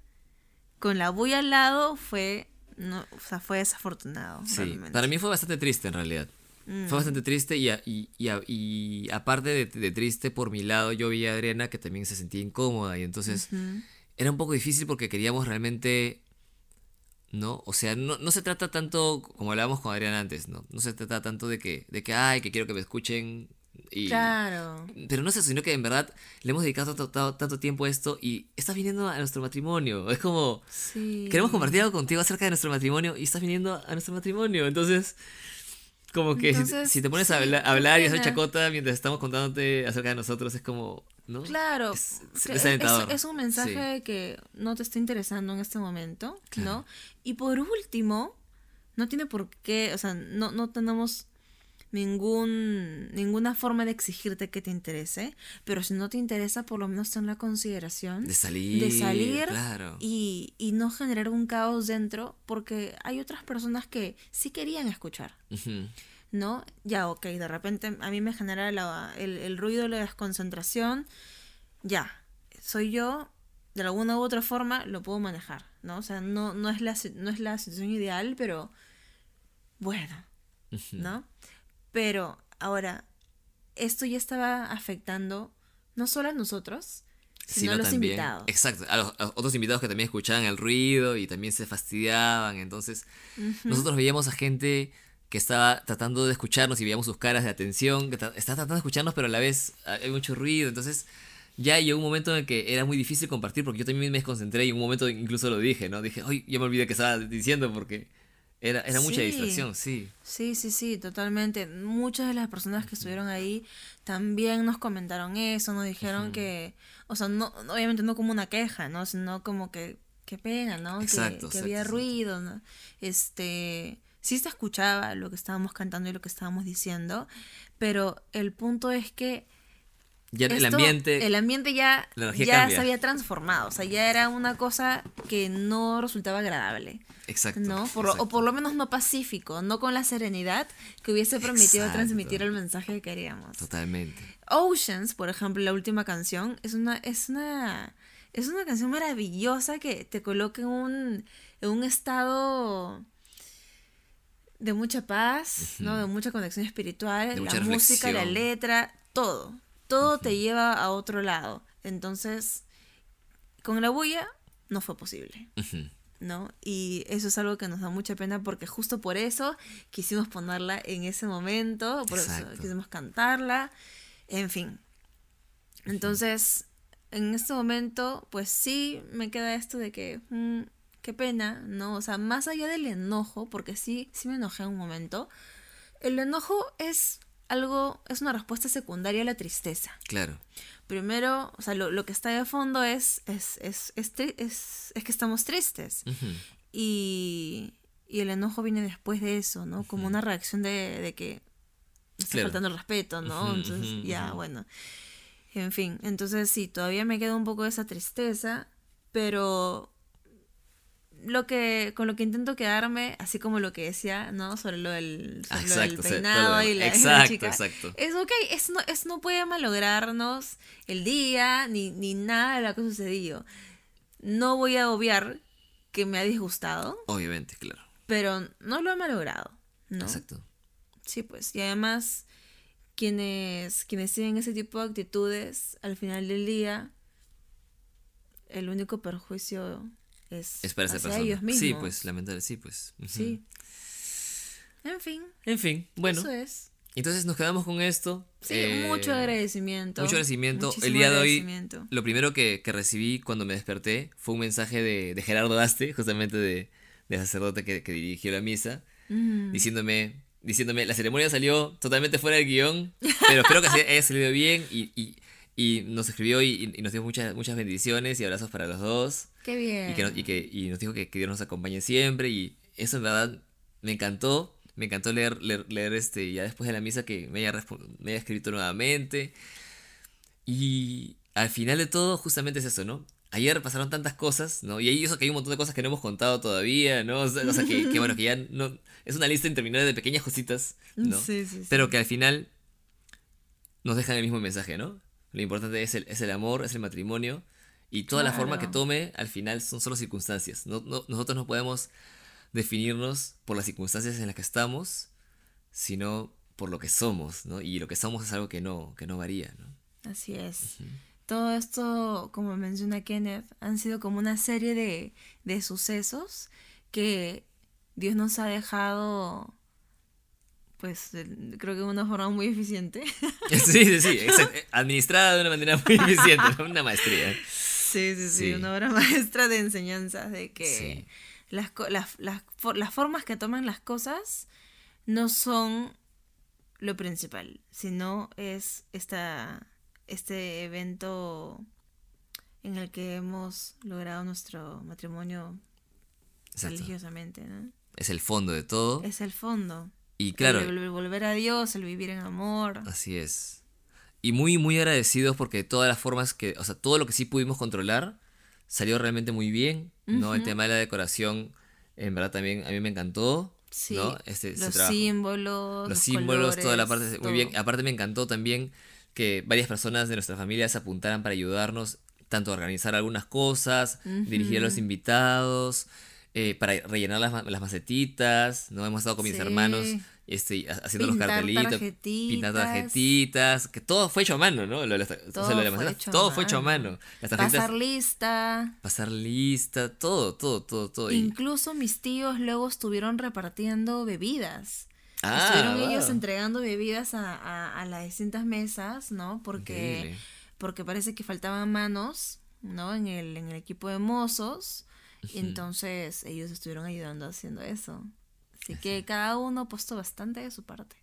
S2: con la bulla al lado fue, no, o sea, fue desafortunado.
S1: Sí,
S2: realmente.
S1: para mí fue bastante triste en realidad.
S2: Mm.
S1: Fue bastante triste y, a- y, y, a- y aparte de, de triste por mi lado, yo vi a Adriana que también se sentía incómoda y entonces era un poco difícil porque queríamos realmente, ¿no? O sea, no, no se trata tanto, como hablábamos con Adriana antes, ¿no? No se trata tanto de que, de que ay, que quiero que me escuchen y...
S2: Claro.
S1: Pero no es eso, sino que en verdad le hemos dedicado tanto, tanto- tiempo a esto y estás viniendo a nuestro matrimonio. Es como,
S2: Sí.
S1: queremos compartir algo contigo acerca de nuestro matrimonio y estás viniendo a nuestro matrimonio. Entonces, como que si-
S2: Entonces,
S1: si, te pones a hablar y hacer
S2: pena.
S1: chacota mientras estamos contándote acerca de nosotros, es como, ¿no?
S2: Claro,
S1: Es- es
S2: que
S1: desalentador.
S2: es, es un mensaje
S1: Sí.
S2: de que no te está interesando en este momento,
S1: Claro.
S2: ¿no? Y por último, no tiene por qué, o sea, no, no tenemos ningún, ninguna forma de exigirte que te interese, pero si no te interesa, por lo menos ten la consideración
S1: De salir.
S2: de salir
S1: Claro.
S2: y, y no generar un caos dentro, porque hay otras personas que sí querían escuchar. ¿no? Ya, ok, de repente a mí me genera la- el, el ruido, la desconcentración, ya, soy yo, de alguna u otra forma lo puedo manejar, ¿no? O sea, no, no, es, la, no es la situación ideal, pero bueno. ¿no? Pero ahora, esto ya estaba afectando no solo a nosotros, sino, a los
S1: también-
S2: invitados.
S1: Exacto, a los, a los otros invitados que también escuchaban el ruido y también se fastidiaban. Entonces, nosotros veíamos a gente que estaba tratando de escucharnos y veíamos sus caras de atención, que estaba tratando de escucharnos, pero a la vez ah, hay mucho ruido. Entonces, ya llegó un momento en el que era muy difícil compartir porque yo también me desconcentré y en un momento incluso lo dije, ¿no? Dije, ay, ya me olvidé que estaba diciendo porque era, era mucha distracción, sí.
S2: Sí, sí, sí, totalmente. Muchas de las personas que estuvieron ahí también nos comentaron eso, nos dijeron que, o sea, no, obviamente no como una queja, ¿no? Sino como que, qué pena, ¿no? Que-
S1: Exacto,
S2: que,
S1: exacto,
S2: había
S1: exacto.
S2: ruido, ¿no? Este, sí se escuchaba lo que estábamos cantando y lo que estábamos diciendo, pero el punto es que
S1: Ya el ambiente...
S2: el ambiente ya, ya se había transformado, o sea, ya era una cosa que no resultaba agradable.
S1: Exacto.
S2: ¿no? Por lo- o por lo menos no pacífico, no con la serenidad que hubiese permitido
S1: Exacto.
S2: transmitir el mensaje que queríamos.
S1: Totalmente.
S2: Oceans, por ejemplo, la última canción, es una, es una, es una canción maravillosa que te coloca en un, en un estado de mucha paz, ¿no? De mucha conexión espiritual,
S1: De
S2: la música, la letra, todo. Todo te lleva a otro lado. Entonces, con la bulla no fue posible. ¿no? Y eso es algo que nos da mucha pena porque justo por eso quisimos ponerla en ese momento, por
S1: Exacto.
S2: eso quisimos cantarla, en fin. Entonces, en este momento, pues sí me queda esto de que, mm, qué pena, ¿no? O sea, más allá del enojo, porque sí, sí me enojé un momento, el enojo es algo, es una respuesta secundaria a la tristeza.
S1: Claro.
S2: Primero, o sea, lo, lo que está de fondo es, es, es, es, es, es que estamos tristes. Y, y el enojo viene después de eso, ¿no? Como una reacción de, de que está
S1: Claro.
S2: faltando el respeto, ¿no? Entonces, ya, bueno. En fin, entonces sí, todavía me queda un poco esa tristeza, pero lo que con lo que intento quedarme, así como lo que decía, ¿no? Sobre lo del, lo peinado y la,
S1: exacto,
S2: chica.
S1: exacto.
S2: Es ok, es no, es no puede malograrnos el día ni, ni nada de lo que ha sucedido. No voy a obviar que me ha disgustado,
S1: Obviamente, claro.
S2: pero no lo ha malogrado, ¿no?
S1: Exacto.
S2: Sí, pues. Y además, quienes, quienes tienen ese tipo de actitudes, al final del día, el único perjuicio es,
S1: Es para esa
S2: hacia
S1: persona.
S2: ellos mismos.
S1: Sí, pues, lamentable, sí, pues.
S2: Sí. En fin,
S1: En fin, bueno.
S2: eso es.
S1: Entonces nos quedamos con esto.
S2: Sí,
S1: Eh,
S2: mucho agradecimiento.
S1: Mucho agradecimiento.
S2: Muchísimo
S1: el día de hoy, lo primero que, que recibí cuando me desperté fue un mensaje de, de Gerardo Aste, justamente de, de sacerdote que, que dirigió la misa,
S2: Mm,
S1: diciéndome, diciéndome, la ceremonia salió totalmente fuera del guion, pero espero que haya salido bien y, y- y nos escribió y, y nos dio muchas, muchas bendiciones y abrazos para los dos.
S2: Qué bien.
S1: Y, que, nos- y, que, y nos dijo que, que Dios nos acompañe siempre. Y eso en verdad me encantó. Me encantó leer, leer, leer este, ya después de la misa que me haya, me haya escrito nuevamente. Y al final de todo, justamente es eso, ¿no? Ayer pasaron tantas cosas, ¿no? Y ahí eso que hay un montón de cosas que no hemos contado todavía, ¿no? O sea, o sea, que, que bueno, que ya no... Es una lista interminable de pequeñas cositas, ¿no?
S2: Sí, sí, sí.
S1: Pero que al final nos dejan el mismo mensaje, ¿no? Lo importante es el, es el amor, es el matrimonio. Y toda la forma que tome, al final son solo circunstancias. No, no- nosotros no podemos definirnos por las circunstancias en las que estamos, sino por lo que somos, ¿no? Y lo que somos es algo que no, que no varía, ¿no?
S2: Así es. Todo esto, como menciona Kenneth, han sido como una serie de, de sucesos que Dios nos ha dejado, pues, creo que de una forma muy eficiente.
S1: Sí, sí, sí. exacto. Administrada de una manera muy eficiente, ¿no? Una maestría.
S2: Sí, sí, sí,
S1: Sí.
S2: una obra maestra de enseñanzas de que
S1: Sí.
S2: las, las, las, las formas que toman las cosas no son lo principal, sino es esta, este evento en el que hemos logrado nuestro matrimonio
S1: Exacto.
S2: religiosamente, ¿no?
S1: Es el fondo de todo.
S2: Es el fondo.
S1: Y claro,
S2: El, vol- volver a Dios, el vivir en amor.
S1: Así es. Y muy, muy agradecidos porque todas las formas que, o sea, todo lo que sí pudimos controlar salió realmente muy bien, ¿no? El tema de la decoración, en verdad también a mí me encantó,
S2: Sí,
S1: ¿no? Este, ese
S2: los símbolos.
S1: los símbolos, toda la parte, muy
S2: todo.
S1: bien. Aparte me encantó también que varias personas de nuestra familia se apuntaran para ayudarnos, tanto a organizar algunas cosas, dirigir a los invitados, eh, para rellenar las, las macetitas, ¿no? Hemos estado con mis
S2: Sí.
S1: hermanos este, ha- haciendo los cartelitos,
S2: tarjetitas.
S1: tarjetitas, que todo fue hecho a mano, ¿no? Lo o sea,
S2: Todo
S1: lo de las
S2: fue hecho a
S1: todo fue hecho a
S2: mano.
S1: Las
S2: Pasar lista.
S1: pasar lista, todo, todo, todo, todo.
S2: Incluso mis tíos luego estuvieron repartiendo bebidas.
S1: Ah,
S2: estuvieron
S1: wow.
S2: ellos entregando bebidas a, a- a las distintas mesas, ¿no? Porque,
S1: Increíble.
S2: porque parece que faltaban manos, ¿no? En el, en el equipo de mozos. Y entonces ellos estuvieron ayudando haciendo eso. Así que cada uno ha puesto bastante de su parte.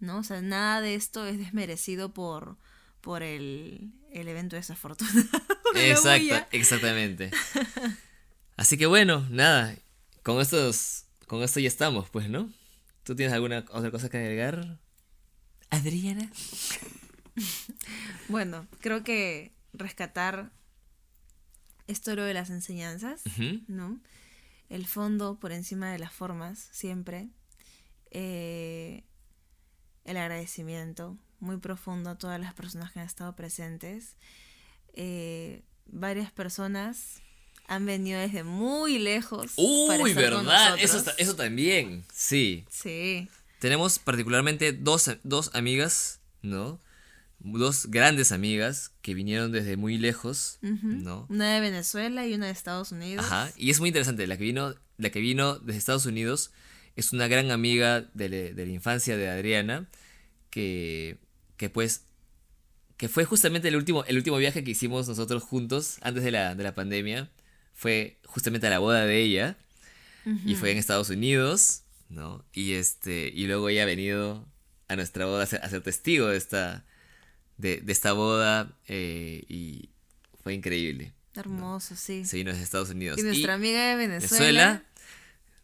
S2: ¿No? O sea, nada de esto es desmerecido por, por el, el evento desafortunado. bulla.
S1: exactamente. Así que bueno, nada, con estos, con esto ya estamos, pues, ¿no? ¿Tú tienes alguna otra cosa que agregar? Adriana.
S2: Bueno, creo que rescatar esto lo de las enseñanzas. ¿no? El fondo por encima de las formas, siempre. Eh, el agradecimiento muy profundo a todas las personas que han estado presentes. Eh, varias personas han venido desde muy lejos. para
S1: Uy,
S2: con
S1: verdad, eso, eso también, sí.
S2: Sí,
S1: Tenemos particularmente dos, dos amigas, ¿no? Dos grandes amigas que vinieron desde muy lejos, ¿no?
S2: una de Venezuela y una de Estados Unidos.
S1: Ajá, y es muy interesante, la que vino, la que vino desde Estados Unidos es una gran amiga de, la- de la infancia de Adriana, que, que pues, que fue justamente el último, el último viaje que hicimos nosotros juntos antes de la, de la pandemia, fue justamente a la boda de ella, y fue en Estados Unidos, ¿no? Y este, y luego ella ha venido a nuestra boda a ser, a ser testigo de esta, de, de esta boda, eh, y fue increíble.
S2: Hermoso, sí.
S1: Se vino desde Estados Unidos.
S2: Y nuestra amiga de Venezuela.
S1: Venezuela,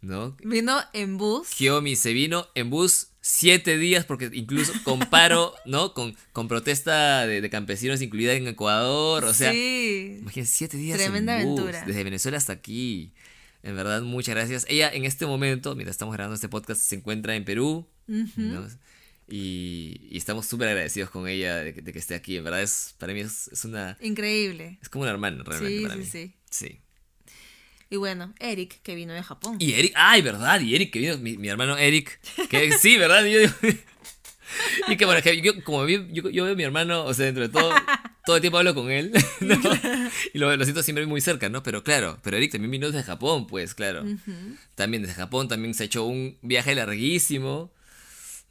S1: ¿no?
S2: Vino en bus.
S1: Kiyomi se vino en bus siete días porque incluso comparo, ¿no? Con, con protesta de, de campesinos incluida en Ecuador, o sea,
S2: sí.
S1: imagínense siete días
S2: Tremenda
S1: en bus,
S2: aventura.
S1: desde Venezuela hasta aquí. En verdad, muchas gracias. Ella en este momento, mientras estamos grabando este podcast, se encuentra en Perú. ¿no? Y, y estamos súper agradecidos con ella de que, de que esté aquí. En verdad, es, para mí es, es una...
S2: Increíble.
S1: Es como una hermana, realmente,
S2: Sí,
S1: para
S2: sí,
S1: mí.
S2: sí.
S1: Sí.
S2: Y bueno, Eric, que vino de Japón.
S1: Y Eric, ay, verdad, y Eric, que vino, mi, mi hermano Eric, que sí, verdad, y yo digo- y que bueno, que yo, como yo, yo veo a mi hermano, o sea, dentro de todo, todo el tiempo hablo con él, ¿no? Y lo, lo siento siempre muy cerca, ¿no? Pero claro, pero Eric también vino desde Japón, pues, claro. También desde Japón, también se ha hecho un viaje larguísimo,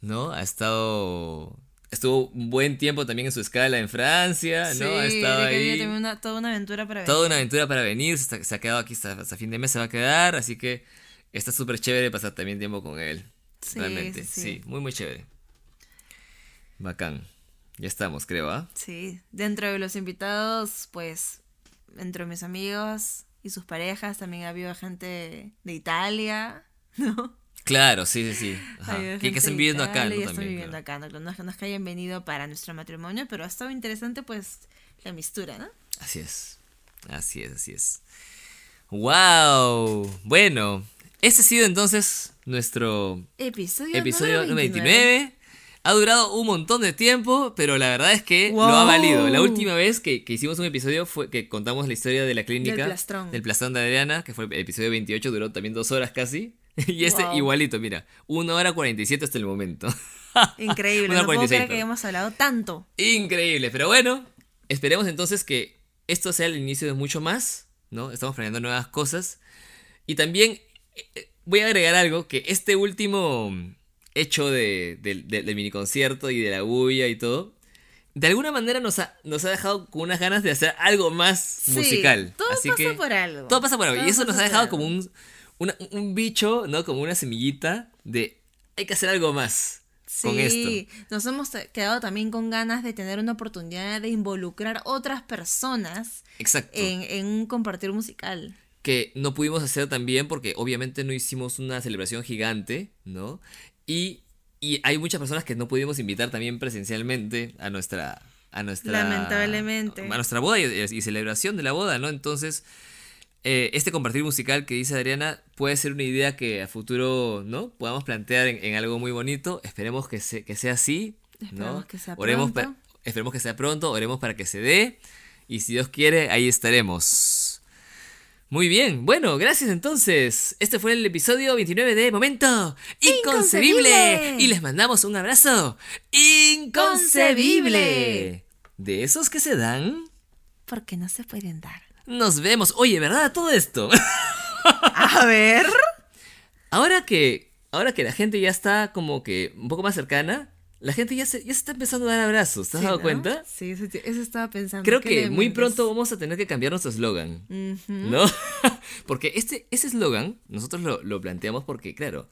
S1: ¿no? Ha estado, estuvo un buen tiempo también en su escala en Francia, ¿no? ha estado ahí.
S2: una- toda una aventura para
S1: Toda
S2: venir.
S1: una aventura para venir, se, ha quedado aquí hasta, hasta fin de mes, se va a quedar, así que está súper chévere pasar también tiempo con él.
S2: Sí,
S1: realmente,
S2: sí,
S1: sí,
S2: sí.
S1: muy muy chévere. Bacán. Ya estamos, creo, ¿ah?
S2: Sí, dentro de los invitados, pues, entre mis amigos y sus parejas, también ha habido gente de Italia, ¿no?
S1: Claro, sí, sí, sí. Ajá. Que, que están viviendo acá, ¿no? También,
S2: viviendo
S1: claro.
S2: acá, ¿no? No no es que hayan venido para nuestro matrimonio, pero ha estado interesante, pues, la mistura, ¿no?
S1: Así es. Así es, así es. ¡Wow! Bueno, este ha sido entonces nuestro
S2: Episodio,
S1: episodio
S2: número
S1: 29. Ha durado un montón de tiempo, pero la verdad es que lo ha
S2: Wow.
S1: valido. La última vez que, que hicimos un episodio fue que contamos la historia de la clínica.
S2: Del plastrón.
S1: del plastrón de Adriana, que fue el episodio 28, duró también dos horas casi. Y este
S2: Wow.
S1: igualito, mira, 1 hora 47 hasta el momento.
S2: Increíble,
S1: Una
S2: no puedo
S1: 46,
S2: creer que hayamos hablado tanto.
S1: Increíble, pero bueno, esperemos entonces que esto sea el inicio de mucho más, ¿no? Estamos planeando nuevas cosas. Y también eh, eh, voy a agregar algo, que este último hecho de, del- del mini concierto y de la bulla y todo, de alguna manera nos ha, nos ha dejado con unas ganas de hacer algo más
S2: Sí,
S1: musical.
S2: todo
S1: Así
S2: pasa
S1: que
S2: por algo.
S1: todo pasa por algo.
S2: Todo
S1: Y eso nos ha dejado como un, una- un bicho, ¿no? Como una semillita de hay que hacer algo más con esto.
S2: Sí, nos hemos quedado también con ganas de tener una oportunidad de involucrar otras personas
S1: Exacto.
S2: en, en un compartir musical.
S1: que no pudimos hacer también porque obviamente no hicimos una celebración gigante, ¿no? Y, y hay muchas personas que no pudimos invitar también presencialmente a nuestra... A nuestra
S2: Lamentablemente.
S1: A nuestra boda y, y celebración de la boda, ¿no? Entonces, eh, este compartir musical que dice Adriana puede ser una idea que a futuro, ¿no? Podamos plantear en, en algo muy bonito. Esperemos que, se- que sea así, ¿no?
S2: Esperemos que sea
S1: Oremos
S2: pronto.
S1: esperemos que sea pronto, oremos para que se dé. Y si Dios quiere, ahí estaremos. Muy bien, bueno, gracias entonces. Este fue el episodio 29 de Momento Inconcebible.
S2: Inconcebible.
S1: Y les mandamos un abrazo inconcebible. De esos que se dan.
S2: Porque no se pueden dar.
S1: Nos vemos. Oye, ¿verdad? Todo esto.
S2: A ver.
S1: Ahora que, ahora que la gente ya está como que un poco más cercana, la gente ya se, ya se está empezando a dar abrazos. ¿Te has
S2: Sí,
S1: dado
S2: ¿no?
S1: cuenta?
S2: Sí, eso, eso estaba pensando.
S1: Creo
S2: ¿qué
S1: que muy pronto vamos a tener que cambiar nuestro eslogan. ¿No? porque este, ese eslogan nosotros lo, lo planteamos porque, claro,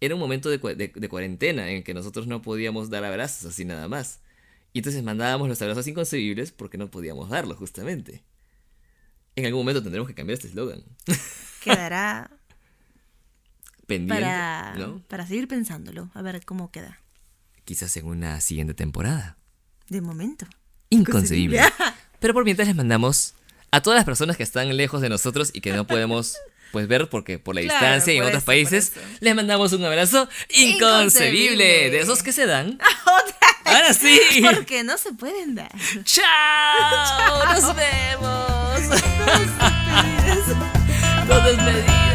S1: era un momento de, de- de cuarentena en que nosotros no podíamos dar abrazos así nada más. Y entonces mandábamos los abrazos inconcebibles porque no podíamos darlos, justamente. En algún momento tendremos que cambiar este eslogan.
S2: Quedará
S1: Pendiente,
S2: para,
S1: ¿no?
S2: para seguir pensándolo. A ver cómo queda.
S1: Quizás en una siguiente temporada.
S2: De momento.
S1: Inconcebible. Pero por mientras les mandamos a todas las personas que están lejos de nosotros y que no podemos pues ver porque por la distancia y en otros países, les mandamos un abrazo inconcebible, de esos que se dan. Ahora sí.
S2: Porque no se pueden dar.
S1: Chao. Chao. Nos vemos. Nos despedimos. Nos despedimos.